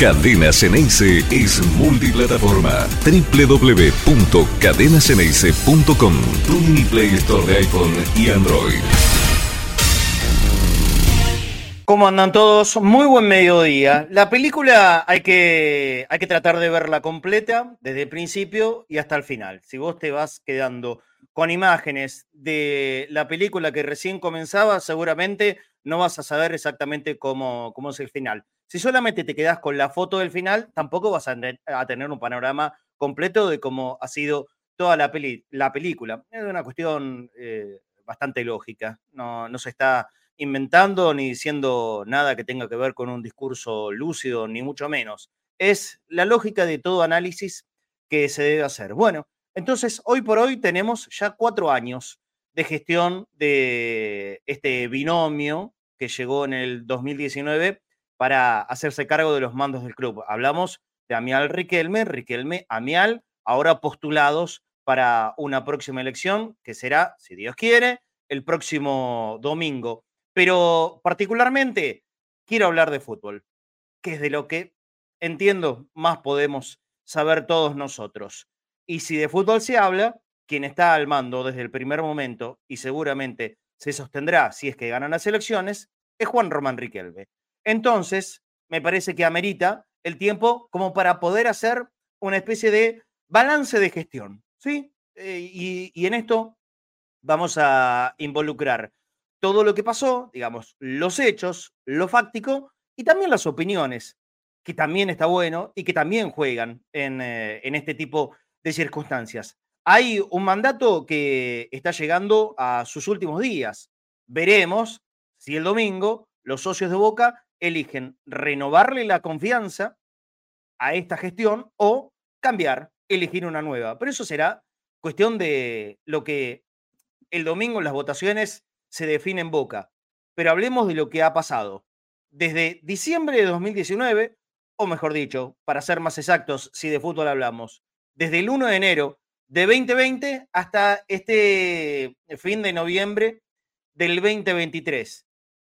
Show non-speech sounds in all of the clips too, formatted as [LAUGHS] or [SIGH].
Cadena Ceneice es multiplataforma. www.cadenaceneice.com Tu mini Play Store de iPhone y Android. ¿Cómo andan todos? Muy buen mediodía. La película hay que, hay que tratar de verla completa desde el principio y hasta el final. Si vos te vas quedando con imágenes de la película que recién comenzaba, seguramente no vas a saber exactamente cómo, cómo es el final. Si solamente te quedas con la foto del final, tampoco vas a, tener un panorama completo de cómo ha sido toda la, la película. Es una cuestión eh, bastante lógica. No, no se está inventando ni diciendo nada que tenga que ver con un discurso lúcido, ni mucho menos. Es la lógica de todo análisis que se debe hacer. Bueno, entonces hoy por hoy tenemos ya cuatro años de gestión de este binomio que llegó en el 2019 para hacerse cargo de los mandos del club. Hablamos de Amial Riquelme, Riquelme, Amial, ahora postulados para una próxima elección que será, si Dios quiere, el próximo domingo. Pero particularmente quiero hablar de fútbol, que es de lo que entiendo más podemos saber todos nosotros. Y si de fútbol se habla, quien está al mando desde el primer momento y seguramente se sostendrá si es que ganan las elecciones, es Juan Román Riquelme. Entonces, me parece que amerita el tiempo como para poder hacer una especie de balance de gestión, ¿sí? Eh, y, en esto vamos a involucrar todo lo que pasó, digamos, los hechos, lo fáctico y también las opiniones, que también está bueno y que también juegan en, eh, en, este tipo de circunstancias. Hay un mandato que está llegando a sus últimos días. Veremos si el domingo los socios de Boca eligen renovarle la confianza a esta gestión o cambiar, elegir una nueva. Pero eso será cuestión de lo que el domingo las votaciones se define en Boca. Pero hablemos de lo que ha pasado. Desde diciembre de 2019, o mejor dicho, para ser más exactos, si de fútbol hablamos, desde el 1 de enero de 2020 hasta este fin de noviembre del 2023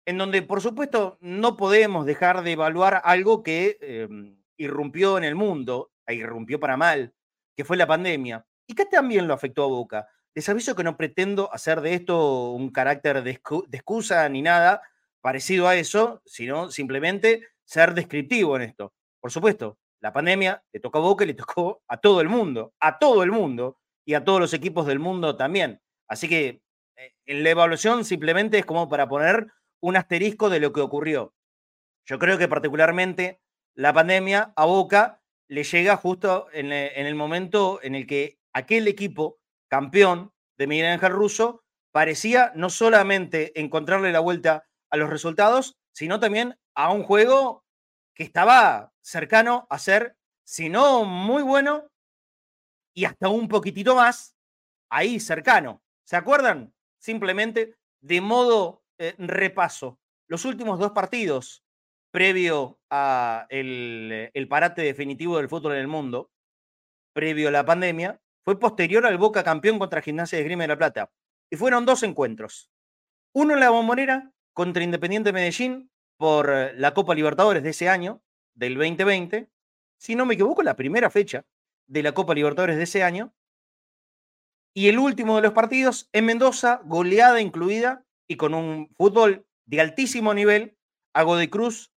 en donde por supuesto no podemos dejar de evaluar algo que em, irrumpió en el mundo, e irrumpió para mal, que fue la pandemia, y que también lo afectó a Boca. Les aviso que no pretendo hacer de esto un carácter de, excusa ni nada parecido a eso, sino simplemente ser descriptivo en esto. Por supuesto, la pandemia le tocó a Boca y le [LAUGHS] tocó a todo el mundo, a todo el mundo y a todos los equipos del mundo también. Así que eh, en la evaluación simplemente es como para poner un asterisco de lo que ocurrió. Yo creo que particularmente la pandemia a Boca le llega justo en, el momento en el que aquel equipo campeón de Miguel Ángel Russo parecía no solamente encontrarle la vuelta a los resultados, sino también a un juego que estaba cercano a ser, si no muy bueno, y hasta un poquitito más, ahí cercano. ¿Se acuerdan? Simplemente de modo eh, repaso. Los últimos dos partidos previo a el, parate definitivo del fútbol en el mundo, previo a la pandemia, fue posterior al Boca campeón contra Gimnasia de Grima de la Plata. Y fueron dos encuentros. Uno en la Bombonera contra Independiente Medellín por eh, la Copa Libertadores de ese año, del 2020. Si no me equivoco, la primera fecha de la Copa Libertadores de ese año. Y el último de los partidos en Mendoza, goleada incluida y con un fútbol de altísimo nivel, a de Cruz,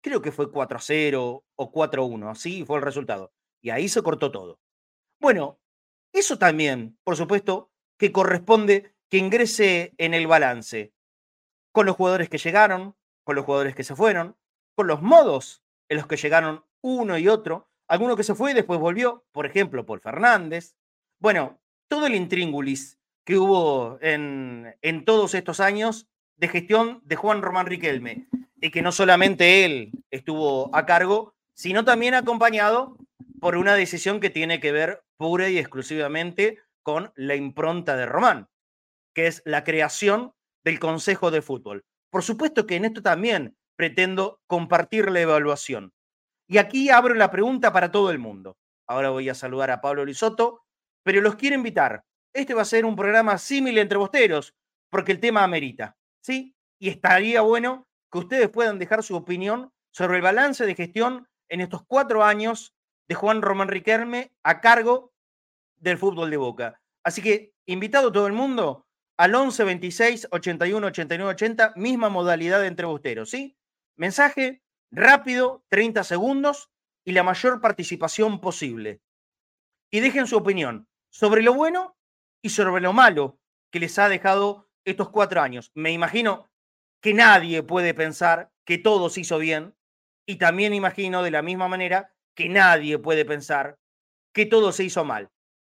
creo que fue 4 a 0 o 4 a 1, así fue el resultado. Y ahí se cortó todo. Bueno, eso también, por supuesto, que corresponde que ingrese en el balance con los jugadores que llegaron, con los jugadores que se fueron, con los modos en los que llegaron uno y otro, alguno que se fue y después volvió, por ejemplo, Paul Fernández. Bueno, todo el intríngulis que hubo en, en todos estos años de gestión de Juan Román Riquelme, y que no solamente él estuvo a cargo, sino también acompañado por una decisión que tiene que ver pura y exclusivamente con la impronta de Román, que es la creación del Consejo de Fútbol. Por supuesto que en esto también pretendo compartir la evaluación. Y aquí abro la pregunta para todo el mundo. Ahora voy a saludar a Pablo Lisoto, pero los quiero invitar este va a ser un programa similar entre bosteros, porque el tema amerita, ¿sí? Y estaría bueno que ustedes puedan dejar su opinión sobre el balance de gestión en estos cuatro años de Juan Román Riquelme a cargo del fútbol de Boca. Así que, invitado todo el mundo al 11 26 81 89 80, misma modalidad de entrebusteros, ¿sí? Mensaje rápido, 30 segundos y la mayor participación posible. Y dejen su opinión sobre lo bueno y sobre lo malo que les ha dejado estos cuatro años. Me imagino que nadie puede pensar que todo se hizo bien y también imagino de la misma manera que nadie puede pensar que todo se hizo mal.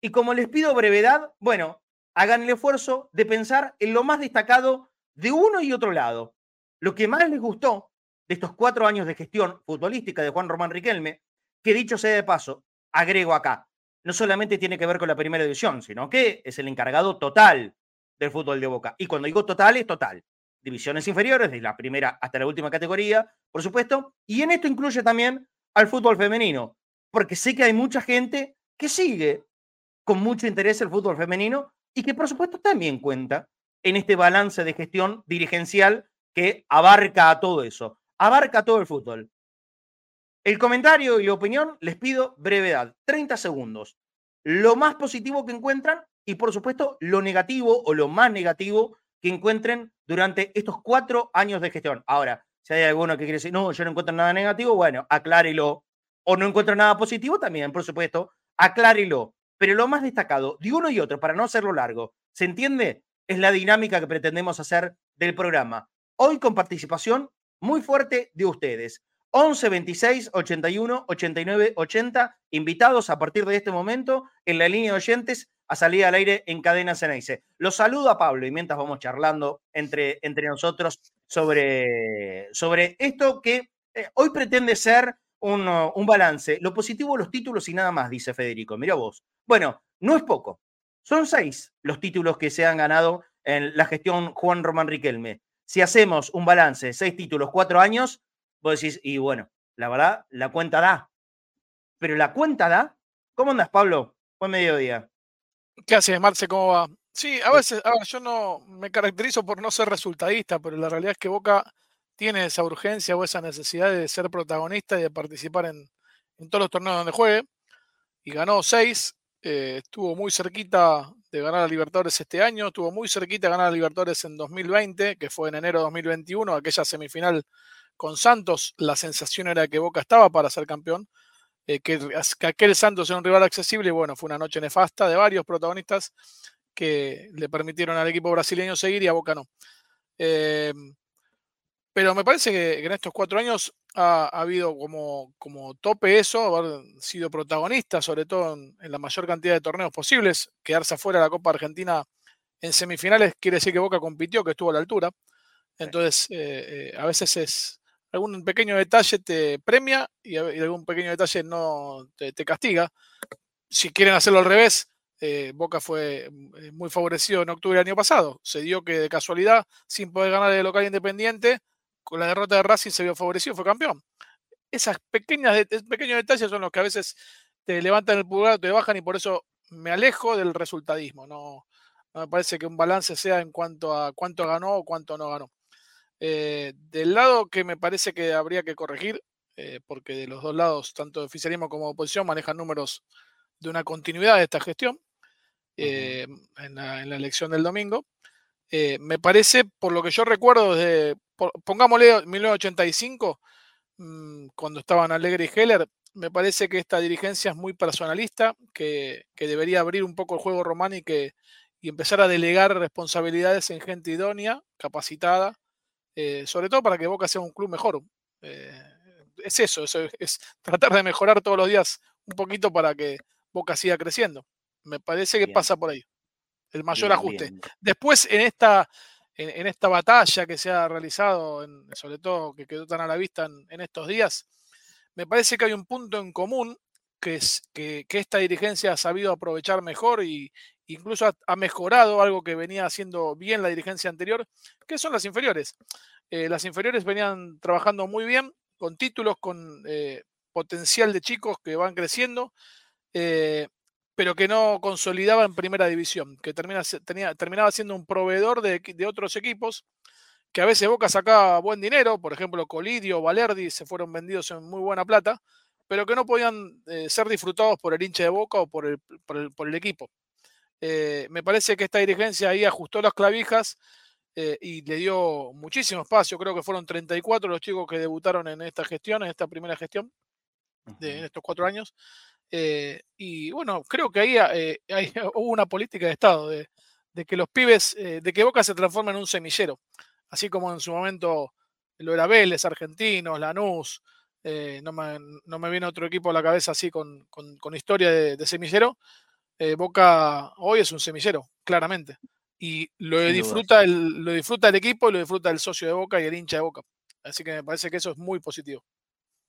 Y como les pido brevedad, bueno, hagan el esfuerzo de pensar en lo más destacado de uno y otro lado. Lo que más les gustó de estos cuatro años de gestión futbolística de Juan Román Riquelme, que dicho sea de paso, agrego acá, no solamente tiene que ver con la primera división, sino que es el encargado total del fútbol de Boca. Y cuando digo total, es total. Divisiones inferiores, de la primera hasta la última categoría, por supuesto. Y en esto incluye también al fútbol femenino, porque sé que hay mucha gente que sigue con mucho interés el fútbol femenino y que por supuesto también cuenta en este balance de gestión dirigencial que abarca a todo eso, abarca todo el fútbol. El comentario y la opinión les pido brevedad, 30 segundos. Lo más positivo que encuentran y por supuesto lo negativo o lo más negativo que encuentren durante estos cuatro años de gestión. Ahora, si hay alguno que quiere decir, no, yo no encuentro nada negativo, bueno, aclárelo. O no encuentro nada positivo, también, por supuesto, aclárelo. Pero lo más destacado de uno y otro, para no hacerlo largo, ¿se entiende? Es la dinámica que pretendemos hacer del programa. Hoy con participación muy fuerte de ustedes. 11 26 81 89 80, invitados a partir de este momento en la línea de oyentes a salir al aire en Cadena Ceneice. Los saludo a Pablo y mientras vamos charlando entre, entre nosotros sobre, sobre esto que eh, hoy pretende ser un, un, balance. Lo positivo, los títulos y nada más, dice Federico. Mira vos. Bueno, no es poco. Son seis los títulos que se han ganado en la gestión Juan Román Riquelme. Si hacemos un balance, seis títulos, cuatro años, vos decís, y bueno, la verdad, la cuenta da. Pero la cuenta da. ¿Cómo andas, Pablo? Buen mediodía. ¿Qué haces, Marce? ¿Cómo va? Sí, a veces, a ver, yo no me caracterizo por no ser resultadista, pero la realidad es que Boca tiene esa urgencia o esa necesidad de ser protagonista y de participar en, todos los torneos donde juegue. Y ganó seis, eh, estuvo muy cerquita de ganar a Libertadores este año, estuvo muy cerquita de ganar a Libertadores en 2020, que fue en enero de 2021, aquella semifinal con Santos, la sensación era que Boca estaba para ser campeón, eh, que, aquel Santos era un rival accesible y bueno, fue una noche nefasta de varios protagonistas que le permitieron al equipo brasileño seguir y a Boca no. Eh, pero me parece que, en estos cuatro años ha, habido como, como, tope eso, haber sido protagonista, sobre todo en, la mayor cantidad de torneos posibles. Quedarse afuera de la Copa Argentina en semifinales quiere decir que Boca compitió, que estuvo a la altura. Entonces, eh, a veces es, algún pequeño detalle te premia y, algún pequeño detalle no te, castiga. Si quieren hacerlo al revés, eh, Boca fue eh, muy favorecido en octubre del año pasado. Se dio que de casualidad, sin poder ganar el local independiente, con la derrota de Racing se vio favorecido, fue campeón. Esas pequeñas, pequeños detalles son los que a veces te levantan el pulgar, te bajan y por eso me alejo del resultadismo. No me parece que un balance sea en cuanto a cuánto ganó o cuánto no ganó. Eh, del lado que me parece que habría que corregir, eh, porque de los dos lados, tanto oficialismo como oposición, manejan números de una continuidad de esta gestión eh, en, la, elección del domingo. me parece, por lo que yo recuerdo, desde, pongámosle 1985, mm, cuando estaban Alegre y Heller, me parece que esta dirigencia es muy personalista, que, debería abrir un poco el juego román y, que, y empezar a delegar responsabilidades en gente idónea, capacitada, eh, sobre todo para que Boca sea un club mejor. Eh, es eso, es, [LAUGHS] tratar de mejorar todos los días un poquito para que Boca siga creciendo. Me parece que pasa por ahí, el mayor ajuste. Después, en esta, en, esta batalla que se ha realizado, sobre todo que quedó tan a la vista en, estos días, me parece que hay un punto en común que, es, que, que, esta dirigencia ha sabido aprovechar mejor y, incluso ha, mejorado algo que venía haciendo bien la dirigencia anterior, que son las inferiores. Eh, las inferiores venían trabajando muy bien, con títulos, con eh, potencial de chicos que van creciendo, eh, pero que no consolidaba en primera división, que terminaba siendo un proveedor de, otros equipos que a veces Boca sacaba buen dinero, por ejemplo, Colidio, Valerdi se fueron vendidos en muy buena plata, pero que no podían ser disfrutados por el hincha de Boca o por el, equipo. Eh, me parece que esta dirigencia ahí ajustó las clavijas eh, y le dio muchísimo espacio. Creo que fueron 34 los chicos que debutaron en esta gestión, en esta primera gestión, de, en estos cuatro años. y bueno, creo que ahí hay, [LAUGHS] hubo una política de Estado de, de que los pibes, de que Boca se transforme en un semillero así como en su momento lo era Vélez, Argentinos, Lanús, eh, no, me, viene otro equipo a la cabeza así con, historia de, semillero. Eh, Boca hoy es un semillero, claramente. Y lo disfruta, el, lo disfruta el equipo y lo disfruta el socio de Boca y el hincha de Boca. Así que me parece que eso es muy positivo.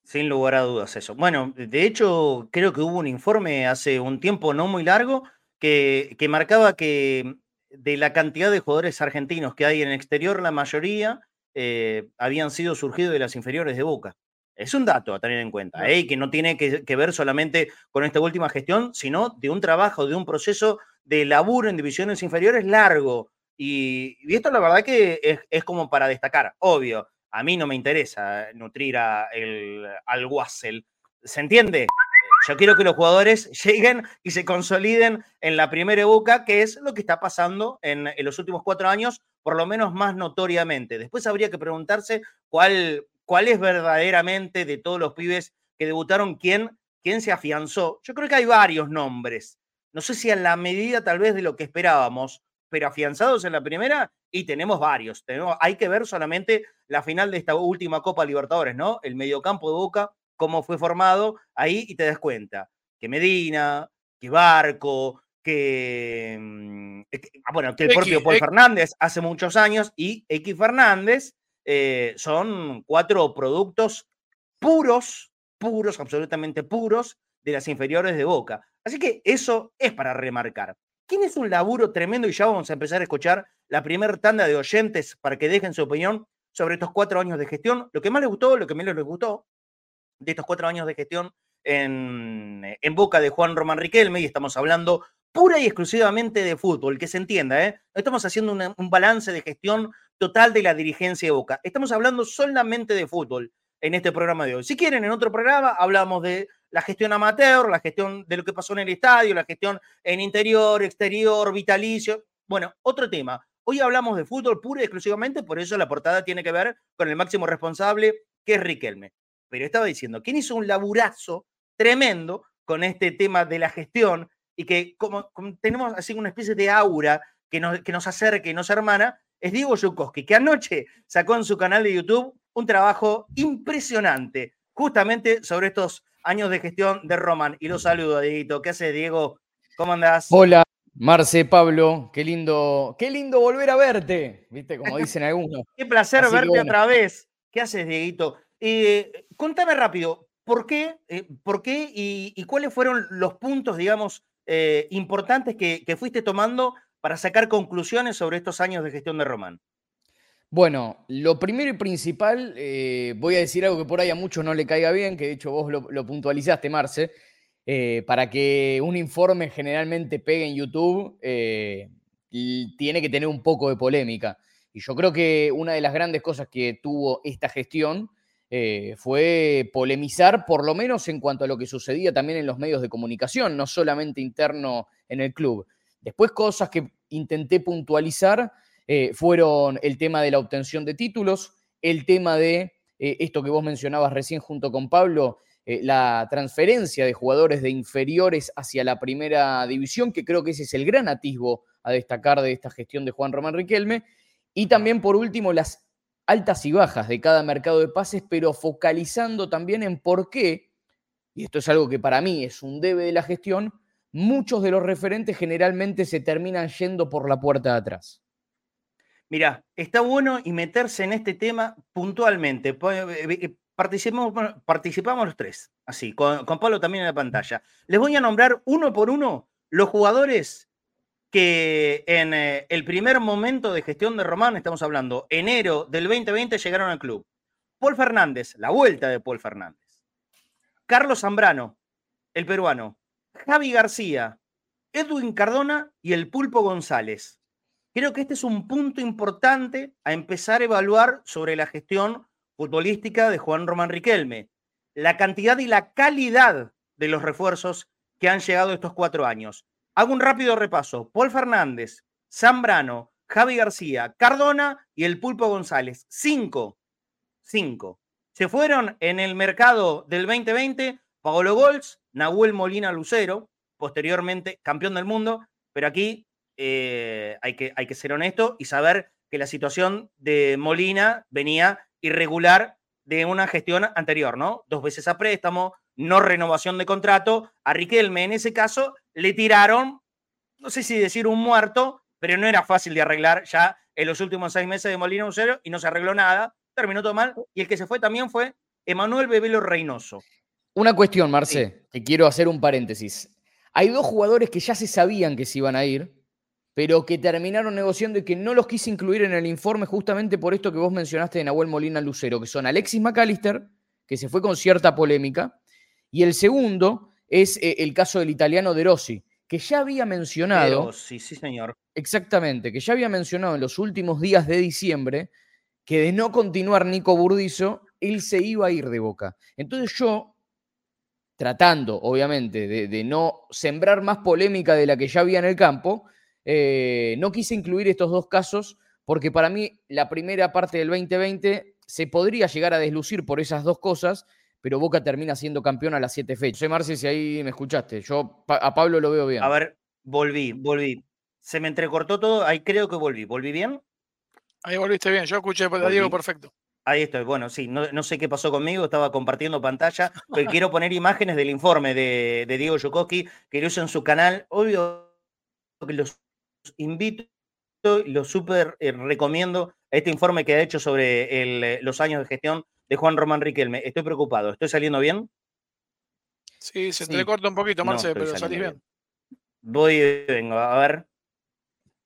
Sin lugar a dudas eso. Bueno, de hecho, creo que hubo un informe hace un tiempo no muy largo que, que marcaba que de la cantidad de jugadores argentinos que hay en el exterior, la mayoría eh, habían sido surgidos de las inferiores de Boca. Es un dato a tener en cuenta, ¿eh? que no tiene que, ver solamente con esta última gestión, sino de un trabajo, de un proceso de laburo en divisiones inferiores largo. Y, esto la verdad que es, como para destacar. Obvio, a mí no me interesa nutrir a el, al Wassel. ¿Se entiende? Yo quiero que los jugadores [LAUGHS] lleguen y se consoliden en la primera Boca, que es lo que está pasando en, los últimos cuatro años, por lo menos más notoriamente. Después habría que preguntarse cuál, cuál es verdaderamente de todos los pibes que debutaron, quién, quién se afianzó. Yo creo que hay varios nombres. No sé si a la medida tal vez de lo que esperábamos, pero afianzados en la primera y tenemos varios. Tenemos, hay que ver solamente la final de esta última Copa Libertadores, ¿no? El mediocampo de Boca cómo fue formado ahí y te das cuenta que Medina, que Barco, que, mm, ah, bueno, que el propio Paul Fernández hace muchos años y X Fernández eh, son cuatro productos puros, puros, absolutamente puros de las inferiores de Boca. Así que eso es para remarcar. ¿Quién es un laburo tremendo? Y ya vamos a empezar a escuchar la primera tanda de oyentes para que dejen su opinión sobre estos cuatro años de gestión. Lo que más les gustó, lo que menos les gustó, de estos cuatro años de gestión en, en boca de Juan Román Riquelme y estamos hablando pura y exclusivamente de fútbol, que se entienda, ¿eh? No estamos haciendo un balance de gestión total de la dirigencia de Boca. Estamos hablando solamente de fútbol en este programa de hoy. Si quieren, en otro programa hablamos de la gestión amateur, la gestión de lo que pasó en el estadio, la gestión en interior, exterior, vitalicio. Bueno, otro tema. Hoy hablamos de fútbol pura y exclusivamente, por eso la portada tiene que ver con el máximo responsable, que es Riquelme pero estaba diciendo, ¿quién hizo un laburazo tremendo con este tema de la gestión y que como, tenemos así una especie de aura que nos, que nos acerca y nos hermana, es Diego Yukowski, que anoche sacó en su canal de YouTube un trabajo impresionante, justamente sobre estos años de gestión de Roman. Y lo saludo, Dieguito. ¿Qué haces, Diego? ¿Cómo andás? Hola, Marce, Pablo, qué lindo, qué lindo volver a verte, ¿viste? Como [LAUGHS] dicen algunos. qué placer verte otra vez. ¿Qué haces, Dieguito? Eh, contame rápido, ¿por qué, eh, por qué y, cuáles fueron los puntos, digamos, eh, importantes que, fuiste tomando para sacar conclusiones sobre estos años de gestión de Román? Bueno, lo primero y principal, voy a decir algo que por ahí a muchos no le caiga bien, que de hecho vos lo, puntualizaste, Marce, para que un informe generalmente pegue en YouTube, tiene que tener un poco de polémica. Y yo creo que una de las grandes cosas que tuvo esta gestión eh, fue polemizar, por lo menos en cuanto a lo que sucedía también en los medios de comunicación, no solamente interno en el club. Después cosas que intenté puntualizar eh, fueron el tema de la obtención de títulos, el tema de eh, esto que vos mencionabas recién junto con Pablo, la transferencia de jugadores de inferiores hacia la primera división, que creo que ese es el gran atisbo a destacar de esta gestión de Juan Román Riquelme. Y también, por último, las altas y bajas de cada mercado de pases, pero focalizando también en por qué, y esto es algo que para mí es un debe de la gestión, muchos de los referentes generalmente se terminan yendo por la puerta de atrás. Mira, está bueno y meterse en este tema puntualmente. Eh, eh, participamos, participamos los tres, así, con, con Pablo también en la pantalla. Les voy a nombrar uno por uno los jugadores que en eh, el primer momento de gestión de Román, estamos hablando enero del 2020, llegaron al club. Paul Fernández, la vuelta de Paul Fernández. Carlos Zambrano, el peruano. Javi García, Edwin Cardona y el Pulpo González. Creo que este es un punto importante a empezar a evaluar sobre la gestión futbolística de Juan Román Riquelme. La cantidad y la calidad de los refuerzos que han llegado estos cuatro años. Hago un rápido repaso. Paul Fernández, Zambrano, Javi García, Cardona y el Pulpo González. Cinco. Cinco. Se fueron en el mercado del 2020 Paolo Golz, Nahuel Molina Lucero, posteriormente campeón del mundo, pero aquí eh, hay, que, hay que ser honesto y saber que la situación de Molina venía irregular de una gestión anterior, ¿no? Dos veces a préstamo, no renovación de contrato. A Riquelme en ese caso le tiraron, no sé si decir un muerto, pero no era fácil de arreglar ya en los últimos seis meses de Molina Lucero y no se arregló nada, terminó todo mal. Y el que se fue también fue Emanuel Bebelo Reynoso. Una cuestión, Marce, que quiero hacer un paréntesis. Hay dos jugadores que ya se sabían que se iban a ir, pero que terminaron negociando y que no los quise incluir en el informe justamente por esto que vos mencionaste de Nahuel Molina Lucero, que son Alexis McAllister, que se fue con cierta polémica, y el segundo es eh, el caso del italiano De Rossi, que ya había mencionado. sí, sí, señor. Exactamente, que ya había mencionado en los últimos días de diciembre que de no continuar Nico Burdizo, él se iba a ir de boca. Entonces yo, tratando, obviamente, de, no sembrar más polémica de la que ya había en el campo, eh, no quise incluir estos dos casos porque para mí la primera parte del 2020 se podría llegar a deslucir por esas dos cosas pero Boca termina siendo campeón a las siete fechas. Sé, Marce, si ahí me escuchaste. Yo a Pablo lo veo bien. A ver, volví, volví. Se me entrecortó todo, ahí creo que volví. ¿Volví bien? Ahí volviste bien, yo escuché a Diego perfecto. Ahí estoy, bueno, sí, no, sé qué pasó conmigo, estaba compartiendo pantalla, pero quiero poner imágenes del informe de, Diego Yukoski, que lo usa en su canal. Obvio que los invito y los súper eh, recomiendo este informe que ha hecho sobre eh, los años de gestión de Juan Román Riquelme. Estoy preocupado. ¿Estoy saliendo bien? Sí, se te corta un poquito, Marce, pero salís bien. Voy y vengo, a ver.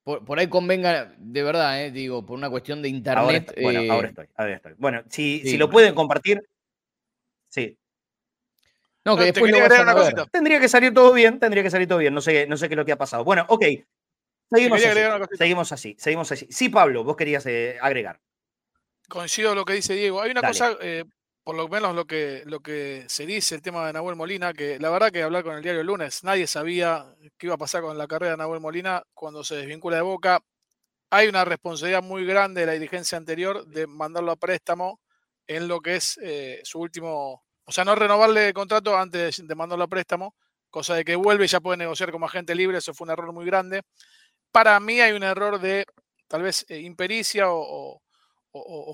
Por, ahí convenga, de verdad, eh, digo, por una cuestión de internet. bueno, ahora eh, estoy, ahora estoy. Bueno, si, si lo pueden compartir, sí. No, que después lo vayan a ver. Tendría que salir todo bien, tendría que salir todo bien. No sé, no sé qué es lo que ha pasado. Bueno, ok. Seguimos así, seguimos así, seguimos así. Sí, Pablo, vos querías eh, agregar. Coincido lo que dice Diego. Hay una cosa, eh, por lo menos lo que, lo que se dice, el tema de Nahuel Molina, que la verdad que hablar con el diario el lunes, nadie sabía qué iba a pasar con la carrera de Nahuel Molina cuando se desvincula de Boca. Hay una responsabilidad muy grande de la dirigencia anterior de mandarlo a préstamo en lo que es eh, su último, o sea, no renovarle el contrato antes de mandarlo a préstamo, cosa de que vuelve y ya puede negociar como agente libre, eso fue un error muy grande. Para mí hay un error de tal vez eh, impericia o o,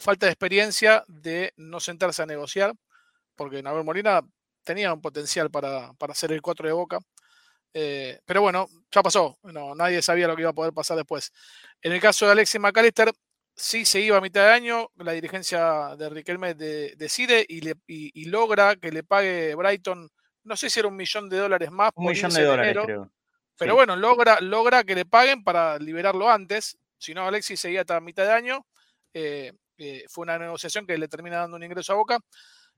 falta de experiencia de no sentarse a negociar, porque Nahuel Molina tenía un potencial para, para ser el 4 de Boca. Eh, pero bueno, ya pasó. No, nadie sabía lo que iba a poder pasar después. En el caso de Alexis McAllister, sí se iba a mitad de año. La dirigencia de Riquelme decide y, le, y, logra que le pague Brighton, no sé si era un millón de dólares más. Un millón de dólares, creo. Pero bueno, logra, logra que le paguen para liberarlo antes. Si no, Alexis seguía hasta mitad de año. Eh, eh, fue una negociación que le termina dando un ingreso a Boca.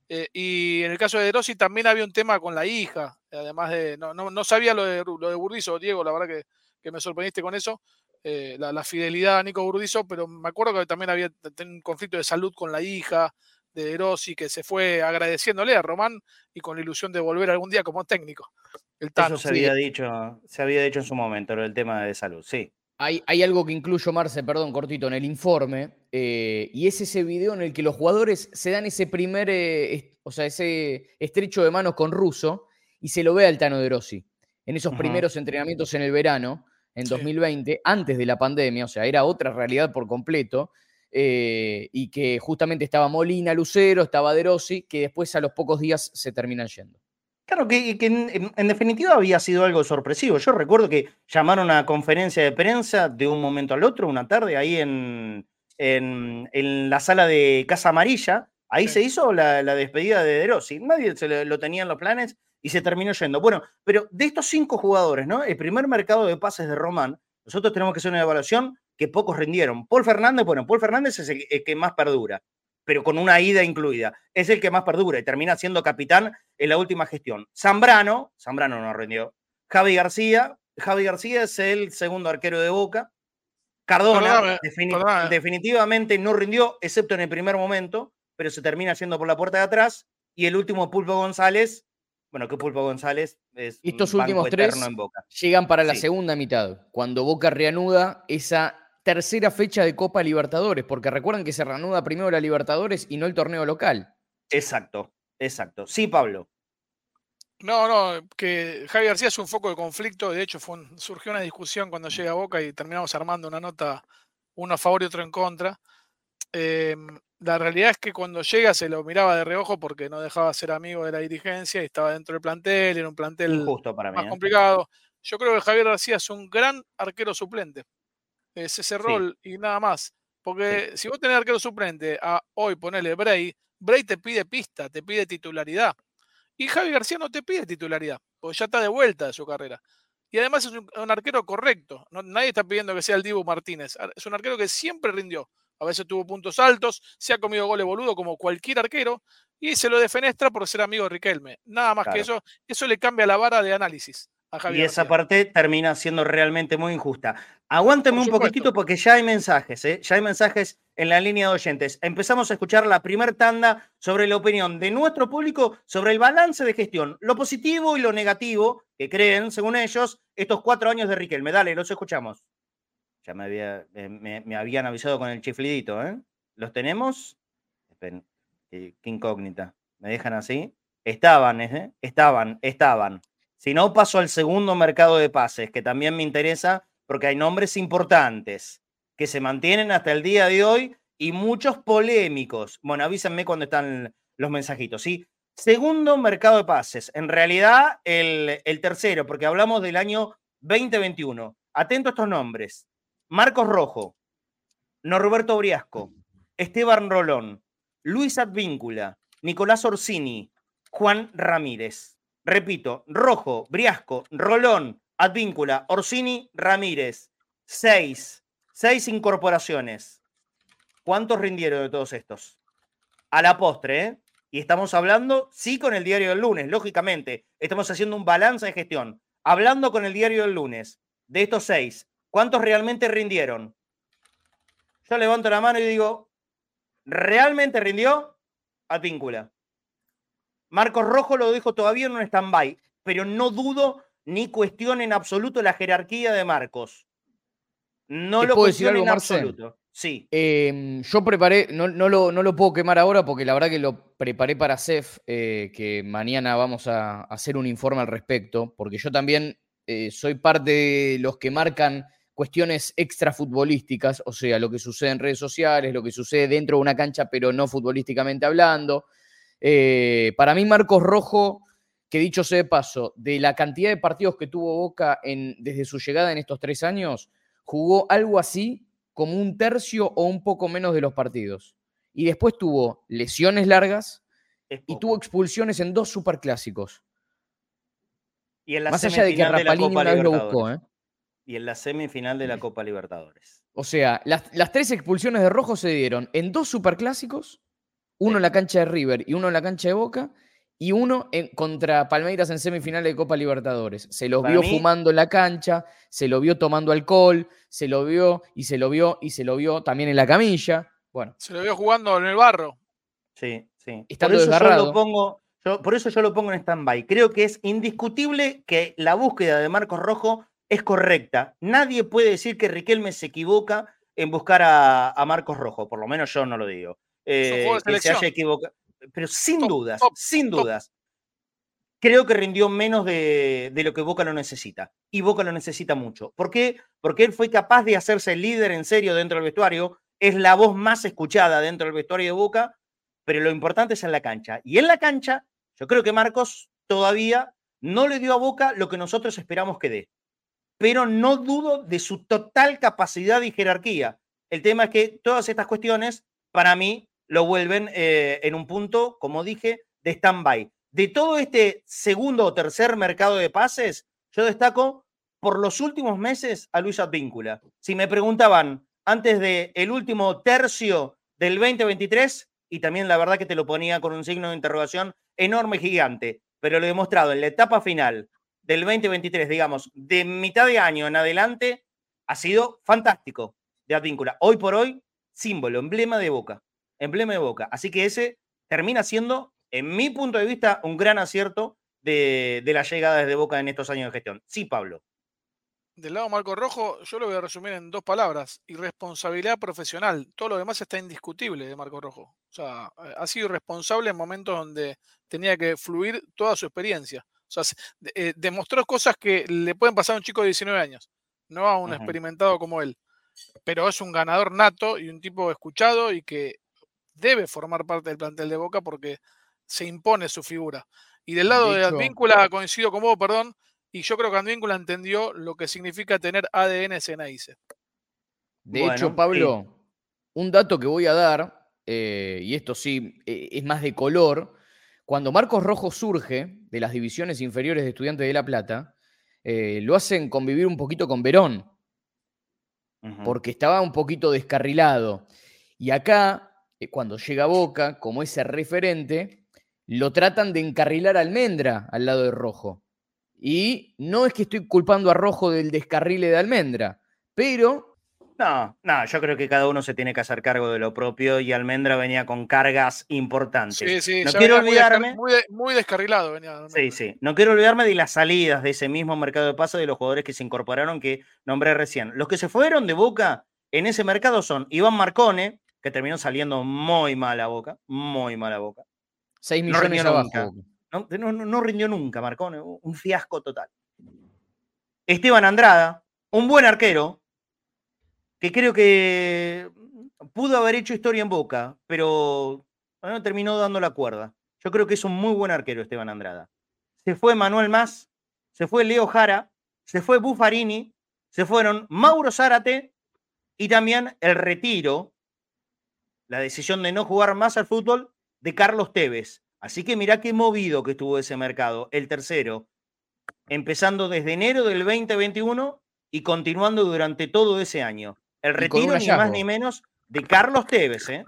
Eh, y en el caso de Rossi también había un tema con la hija, además de, no, no, sabía lo de, lo de Burdizo, Diego, la verdad que, que me sorprendiste con eso, la, fidelidad a Nico Burdizo, pero me acuerdo que también había un conflicto de salud con la hija de Rossi, que se fue agradeciéndole a Román y con la ilusión de volver algún día como técnico. El Eso se había dicho, se había dicho en su momento, el tema de salud, sí. Hay, algo que incluyo, Marce, perdón, cortito, en el informe, eh, y es ese video en el que los jugadores se dan ese primer, eh, o sea, ese estrecho de manos con Russo y se lo ve al Tano de Rossi. En esos primeros entrenamientos en el verano, en 2020, antes de la pandemia, o sea, era otra realidad por completo, eh, y que justamente estaba Molina, Lucero, estaba De Rossi, que después a los pocos días se terminan yendo. Claro, que, en, definitiva había sido algo sorpresivo. Yo recuerdo que llamaron a conferencia de prensa de un momento al otro, una tarde, ahí en, en, la sala de Casa Amarilla. Ahí se hizo la, despedida de De Nadie se lo, tenía en los planes y se terminó yendo. Bueno, pero de estos cinco jugadores, ¿no? El primer mercado de pases de Román, nosotros tenemos que hacer una evaluación que pocos rindieron. Paul Fernández, bueno, Paul Fernández es el que más perdura pero con una ida incluida. Es el que más perdura y termina siendo capitán en la última gestión. Zambrano, Zambrano no rindió. Javi García, Javi García es el segundo arquero de Boca. Cardona definitivamente no rindió, excepto en el primer momento, pero se termina yendo por la puerta de atrás. Y el último Pulpo González, bueno, que Pulpo González es Estos últimos tres llegan para la segunda mitad, cuando Boca reanuda esa tercera fecha de Copa Libertadores, porque recuerden que se reanuda primero la Libertadores y no el torneo local. Exacto, exacto. Sí, Pablo. No, no, que Javi García es un foco de conflicto. De hecho, fue surgió una discusión cuando llega a Boca y terminamos armando una nota, uno a favor y otro en contra. Em, la realidad es que cuando llega se lo miraba de reojo porque no dejaba ser amigo de la dirigencia y estaba dentro del plantel, era un plantel más ¿eh? complicado. Yo creo que Javier García es un gran arquero suplente. Es ese rol y nada más. Porque si vos tenés arquero suplente a hoy ponerle Bray, Bray te pide pista, te pide titularidad. Y Javi García no te pide titularidad, porque ya está de vuelta de su carrera. Y además es un, arquero correcto. nadie está pidiendo que sea el Dibu Martínez. Es un arquero que siempre rindió. A veces tuvo puntos altos, se ha comido goles boludo como cualquier arquero y se lo defenestra por ser amigo de Riquelme. Nada más que eso, eso le cambia la vara de análisis. Y esa parte termina siendo realmente muy injusta. Aguánteme un poquitito porque ya hay mensajes, ¿eh? ya hay mensajes en la línea de oyentes. Empezamos a escuchar la primera tanda sobre la opinión de nuestro público sobre el balance de gestión, lo positivo y lo negativo que creen, según ellos, estos cuatro años de Riquelme. Dale, los escuchamos. Ya me, había, me, habían avisado con el chiflidito, ¿eh? ¿Los tenemos? Esperen, qué, incógnita. ¿Me dejan así? Estaban, ¿eh? Estaban, estaban. Si no, paso al segundo mercado de pases, que también me interesa porque hay nombres importantes que se mantienen hasta el día de hoy y muchos polémicos. Bueno, avísenme cuando están los mensajitos, ¿sí? Segundo mercado de pases. En realidad, el, el tercero, porque hablamos del año 2021. Atento a estos nombres. Marcos Rojo, Norberto Briasco, Esteban Rolón, Luis Advíncula, Nicolás Orsini, Juan Ramírez. Repito, Rojo, Briasco, Rolón, Advíncula, Orsini, Ramírez. Seis. Seis incorporaciones. ¿Cuántos rindieron de todos estos? A la postre, ¿eh? Y estamos hablando, sí, con el diario del lunes, lógicamente. Estamos haciendo un balance de gestión. Hablando con el diario del lunes, de estos seis, ¿Cuántos realmente rindieron? Yo levanto la mano y digo, ¿realmente rindió? Advíncula. Marcos Rojo lo dejo todavía en un stand-by, pero no dudo ni cuestiono en absoluto la jerarquía de Marcos. No lo cuestiono en absoluto. Sí. Em, yo preparé, no, lo, no, lo, puedo quemar ahora porque la verdad que lo preparé para CEF, eh, que mañana vamos a hacer un informe al respecto, porque yo también eh, soy parte de los que marcan cuestiones extrafutbolísticas, o sea, lo que sucede en redes sociales, lo que sucede dentro de una cancha, pero no futbolísticamente hablando. Eh, para mí, Marcos Rojo, que dicho sea de paso, de la cantidad de partidos que tuvo Boca en, desde su llegada en estos tres años, jugó algo así como un tercio o un poco menos de los partidos. Y después tuvo lesiones largas y tuvo expulsiones en dos superclásicos. Y en la Más allá de que Rapalini una vez lo buscó, ¿eh? y en la semifinal de la Copa Libertadores. O sea, las, tres expulsiones de Rojo se dieron en dos superclásicos, uno en la cancha de River y uno en la cancha de Boca, y uno en, contra Palmeiras en semifinal de Copa Libertadores. Se lo vio fumando en la cancha, se lo vio tomando alcohol, se lo vio y se lo vio y se lo vio también en la camilla. Bueno. Se lo vio jugando en el barro. Sí, sí. por eso yo lo pongo, por eso yo lo pongo en stand-by. Creo que es indiscutible que la búsqueda de Marcos Rojo es correcta. Nadie puede decir que Riquelme se equivoca en buscar a, Marcos Rojo, por lo menos yo no lo digo. Eh, que se haya equivocado. Pero sin dudas, sin dudas. Creo que rindió menos de, de, lo que Boca lo necesita. Y Boca lo necesita mucho. ¿Por qué? Porque él fue capaz de hacerse el líder en serio dentro del vestuario. Es la voz más escuchada dentro del vestuario de Boca. Pero lo importante es en la cancha. Y en la cancha, yo creo que Marcos todavía no le dio a Boca lo que nosotros esperamos que dé pero no dudo de su total capacidad y jerarquía. El tema es que todas estas cuestiones, para mí, lo vuelven eh, en un punto, como dije, de stand-by. De todo este segundo o tercer mercado de pases, yo destaco por los últimos meses a Luis Advíncula. Si me preguntaban antes del el último tercio del 2023, y también la verdad que te lo ponía con un signo de interrogación enorme, gigante, pero lo he demostrado en la etapa final del 2023, digamos, de mitad de año en adelante, ha sido fantástico. de Advíncula. Hoy por hoy, símbolo, emblema de Boca. Emblema de Boca. Así que ese termina siendo, en mi punto de vista, un gran acierto de, de la llegada de Boca en estos años de gestión. Sí, Pablo. Del lado Marco Rojo, yo lo voy a resumir en dos palabras: irresponsabilidad profesional. Todo lo demás está indiscutible de Marco Rojo. O sea, eh, ha sido irresponsable en momentos donde tenía que fluir toda su experiencia. O sea, eh, demostró cosas que le pueden pasar a un chico de 19 años, no a un experimentado como él. Pero es un ganador nato y un tipo escuchado y que debe formar parte del plantel de Boca porque se impone su figura. Y del lado de, Advíncula, coincido con vos, perdón, y yo creo que Advíncula entendió lo que significa tener ADN Ceneice. De hecho, Pablo, un dato que voy a dar, eh, y esto sí eh, es más de color, cuando Marcos Rojo surge de las divisiones inferiores de Estudiantes de La Plata, eh, lo hacen convivir un poquito con Verón, porque estaba un poquito descarrilado. Y acá, cuando llega Boca, como ese referente, lo tratan de encarrilar a Almendra al lado de Rojo. Y no es que estoy culpando a Rojo del descarrile de Almendra, pero... No, no, yo creo que cada uno se tiene que hacer cargo de lo propio y Almendra venía con cargas importantes. Sí, sí, no quiero olvidarme. Muy, descarrilado venía. Sí, sí. No quiero olvidarme de las salidas de ese mismo mercado de paso de los jugadores que se incorporaron que nombré recién. Los que se fueron de Boca en ese mercado son Iván Marcone, que terminó saliendo muy mal a Boca, muy mal a Boca. 6 millones abajo. No, rindió nunca, Marcone, un fiasco total. Esteban Andrada, un buen arquero, que creo que pudo haber hecho historia en Boca, pero no terminó dando la cuerda. Yo creo que es un muy buen arquero Esteban Andrada. Se fue Manuel Más, se fue Leo Jara, se fue Buffarini, se fueron Mauro Zárate y también el retiro, la decisión de no jugar más al fútbol de Carlos Tevez. Así que mirá qué movido que estuvo ese mercado, el tercero, empezando desde enero del 2021 y continuando durante todo ese año. El retiro ni más ni menos de Carlos Tevez. ¿eh?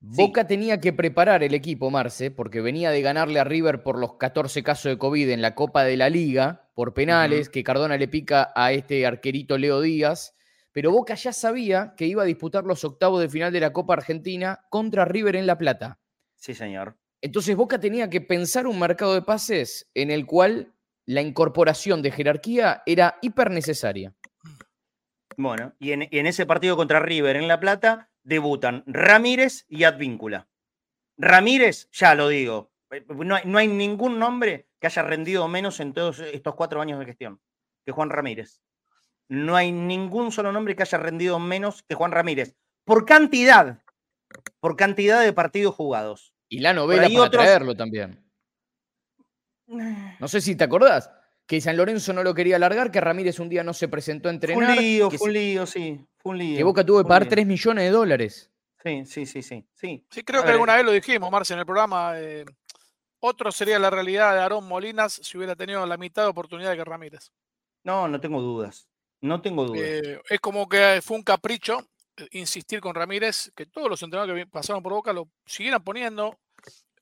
Boca tenía que preparar el equipo, Marce, porque venía de ganarle a River por los 14 casos de COVID en la Copa de la Liga, por penales, que Cardona le pica a este arquerito Leo Díaz. Pero Boca ya sabía que iba a disputar los octavos de final de la Copa Argentina contra River en La Plata. Sí, señor. Entonces Boca tenía que pensar un mercado de pases en el cual la incorporación de jerarquía era hiper necesaria. Bueno, y en, ese partido contra River en La Plata debutan Ramírez y Advíncula. Ramírez, ya lo digo, eh, no hay, ningún nombre que haya rendido menos en todos estos cuatro años de gestión que Juan Ramírez. No hay ningún solo nombre que haya rendido menos que Juan Ramírez. Por cantidad, por cantidad de partidos jugados. Y la novela para traerlo también. [SIGHS] No sé si te acordás que San Lorenzo no lo quería alargar, que Ramírez un día no se presentó a entrenar. Fue un lío, fue un lío, sí. Fue un lío. Que Boca tuvo que pagar 3 millones de dólares. Sí, sí, sí, sí. Sí, sí creo que alguna vez lo dijimos, Marce, en el programa. Eh, otro sería la realidad de Aarón Molinas si hubiera tenido la mitad de oportunidad que Ramírez. No, no tengo dudas. No tengo dudas. Eh, es como que fue un capricho insistir con Ramírez, que todos los entrenadores que pasaron por Boca lo siguieran poniendo,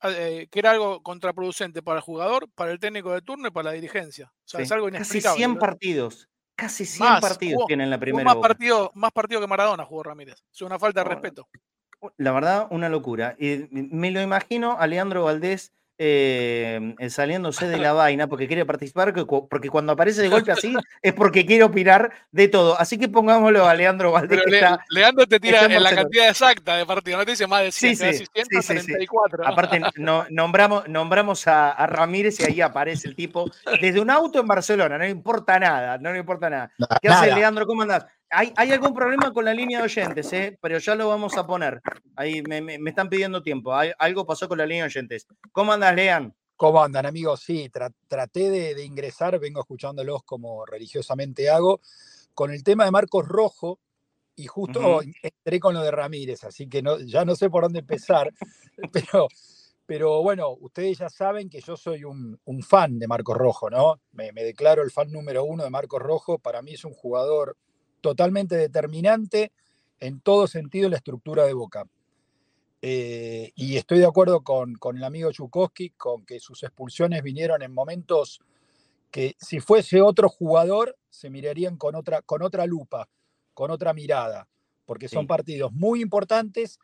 eh, que era algo contraproducente para el jugador, para el técnico de turno y para la dirigencia. O sea, es algo inexplicable. Casi 100 partidos. Casi 100 partidos tiene en la primera. Más partido, más partido que Maradona jugó Ramírez. Es una falta de respeto. La verdad, una locura. Y me lo imagino a Leandro Valdés eh, saliéndose de la [LAUGHS] vaina porque quiere participar, porque cuando aparece de golpe así es porque quiere opinar de todo. Así que pongámoslo a Leandro Valdés. Leandro te tira en la cantidad exacta de partidos, no te dice más de 100, sí, sí, Aparte, no, nombramos, nombramos a, Ramírez y ahí aparece el tipo desde un auto en Barcelona, no le importa nada, no le importa nada. ¿Qué hace Leandro? ¿Cómo andás? Hay, algún problema con la línea de oyentes, ¿eh? pero ya lo vamos a poner. Ahí me, están pidiendo tiempo. algo pasó con la línea de oyentes. ¿Cómo andas, Lean? ¿Cómo andan, amigos? Sí, traté de, ingresar, vengo escuchándolos como religiosamente hago, con el tema de Marcos Rojo y justo entré con lo de Ramírez, así que no, ya no sé por dónde empezar, [LAUGHS] pero, pero bueno, ustedes ya saben que yo soy un, fan de Marcos Rojo, ¿no? Me, me declaro el fan número uno de Marcos Rojo, para mí es un jugador totalmente determinante en todo sentido la estructura de Boca. Eh, y estoy de acuerdo con, con, el amigo Chukowski, con que sus expulsiones vinieron en momentos que si fuese otro jugador se mirarían con otra, con otra lupa, con otra mirada. porque son Sí. partidos muy importantes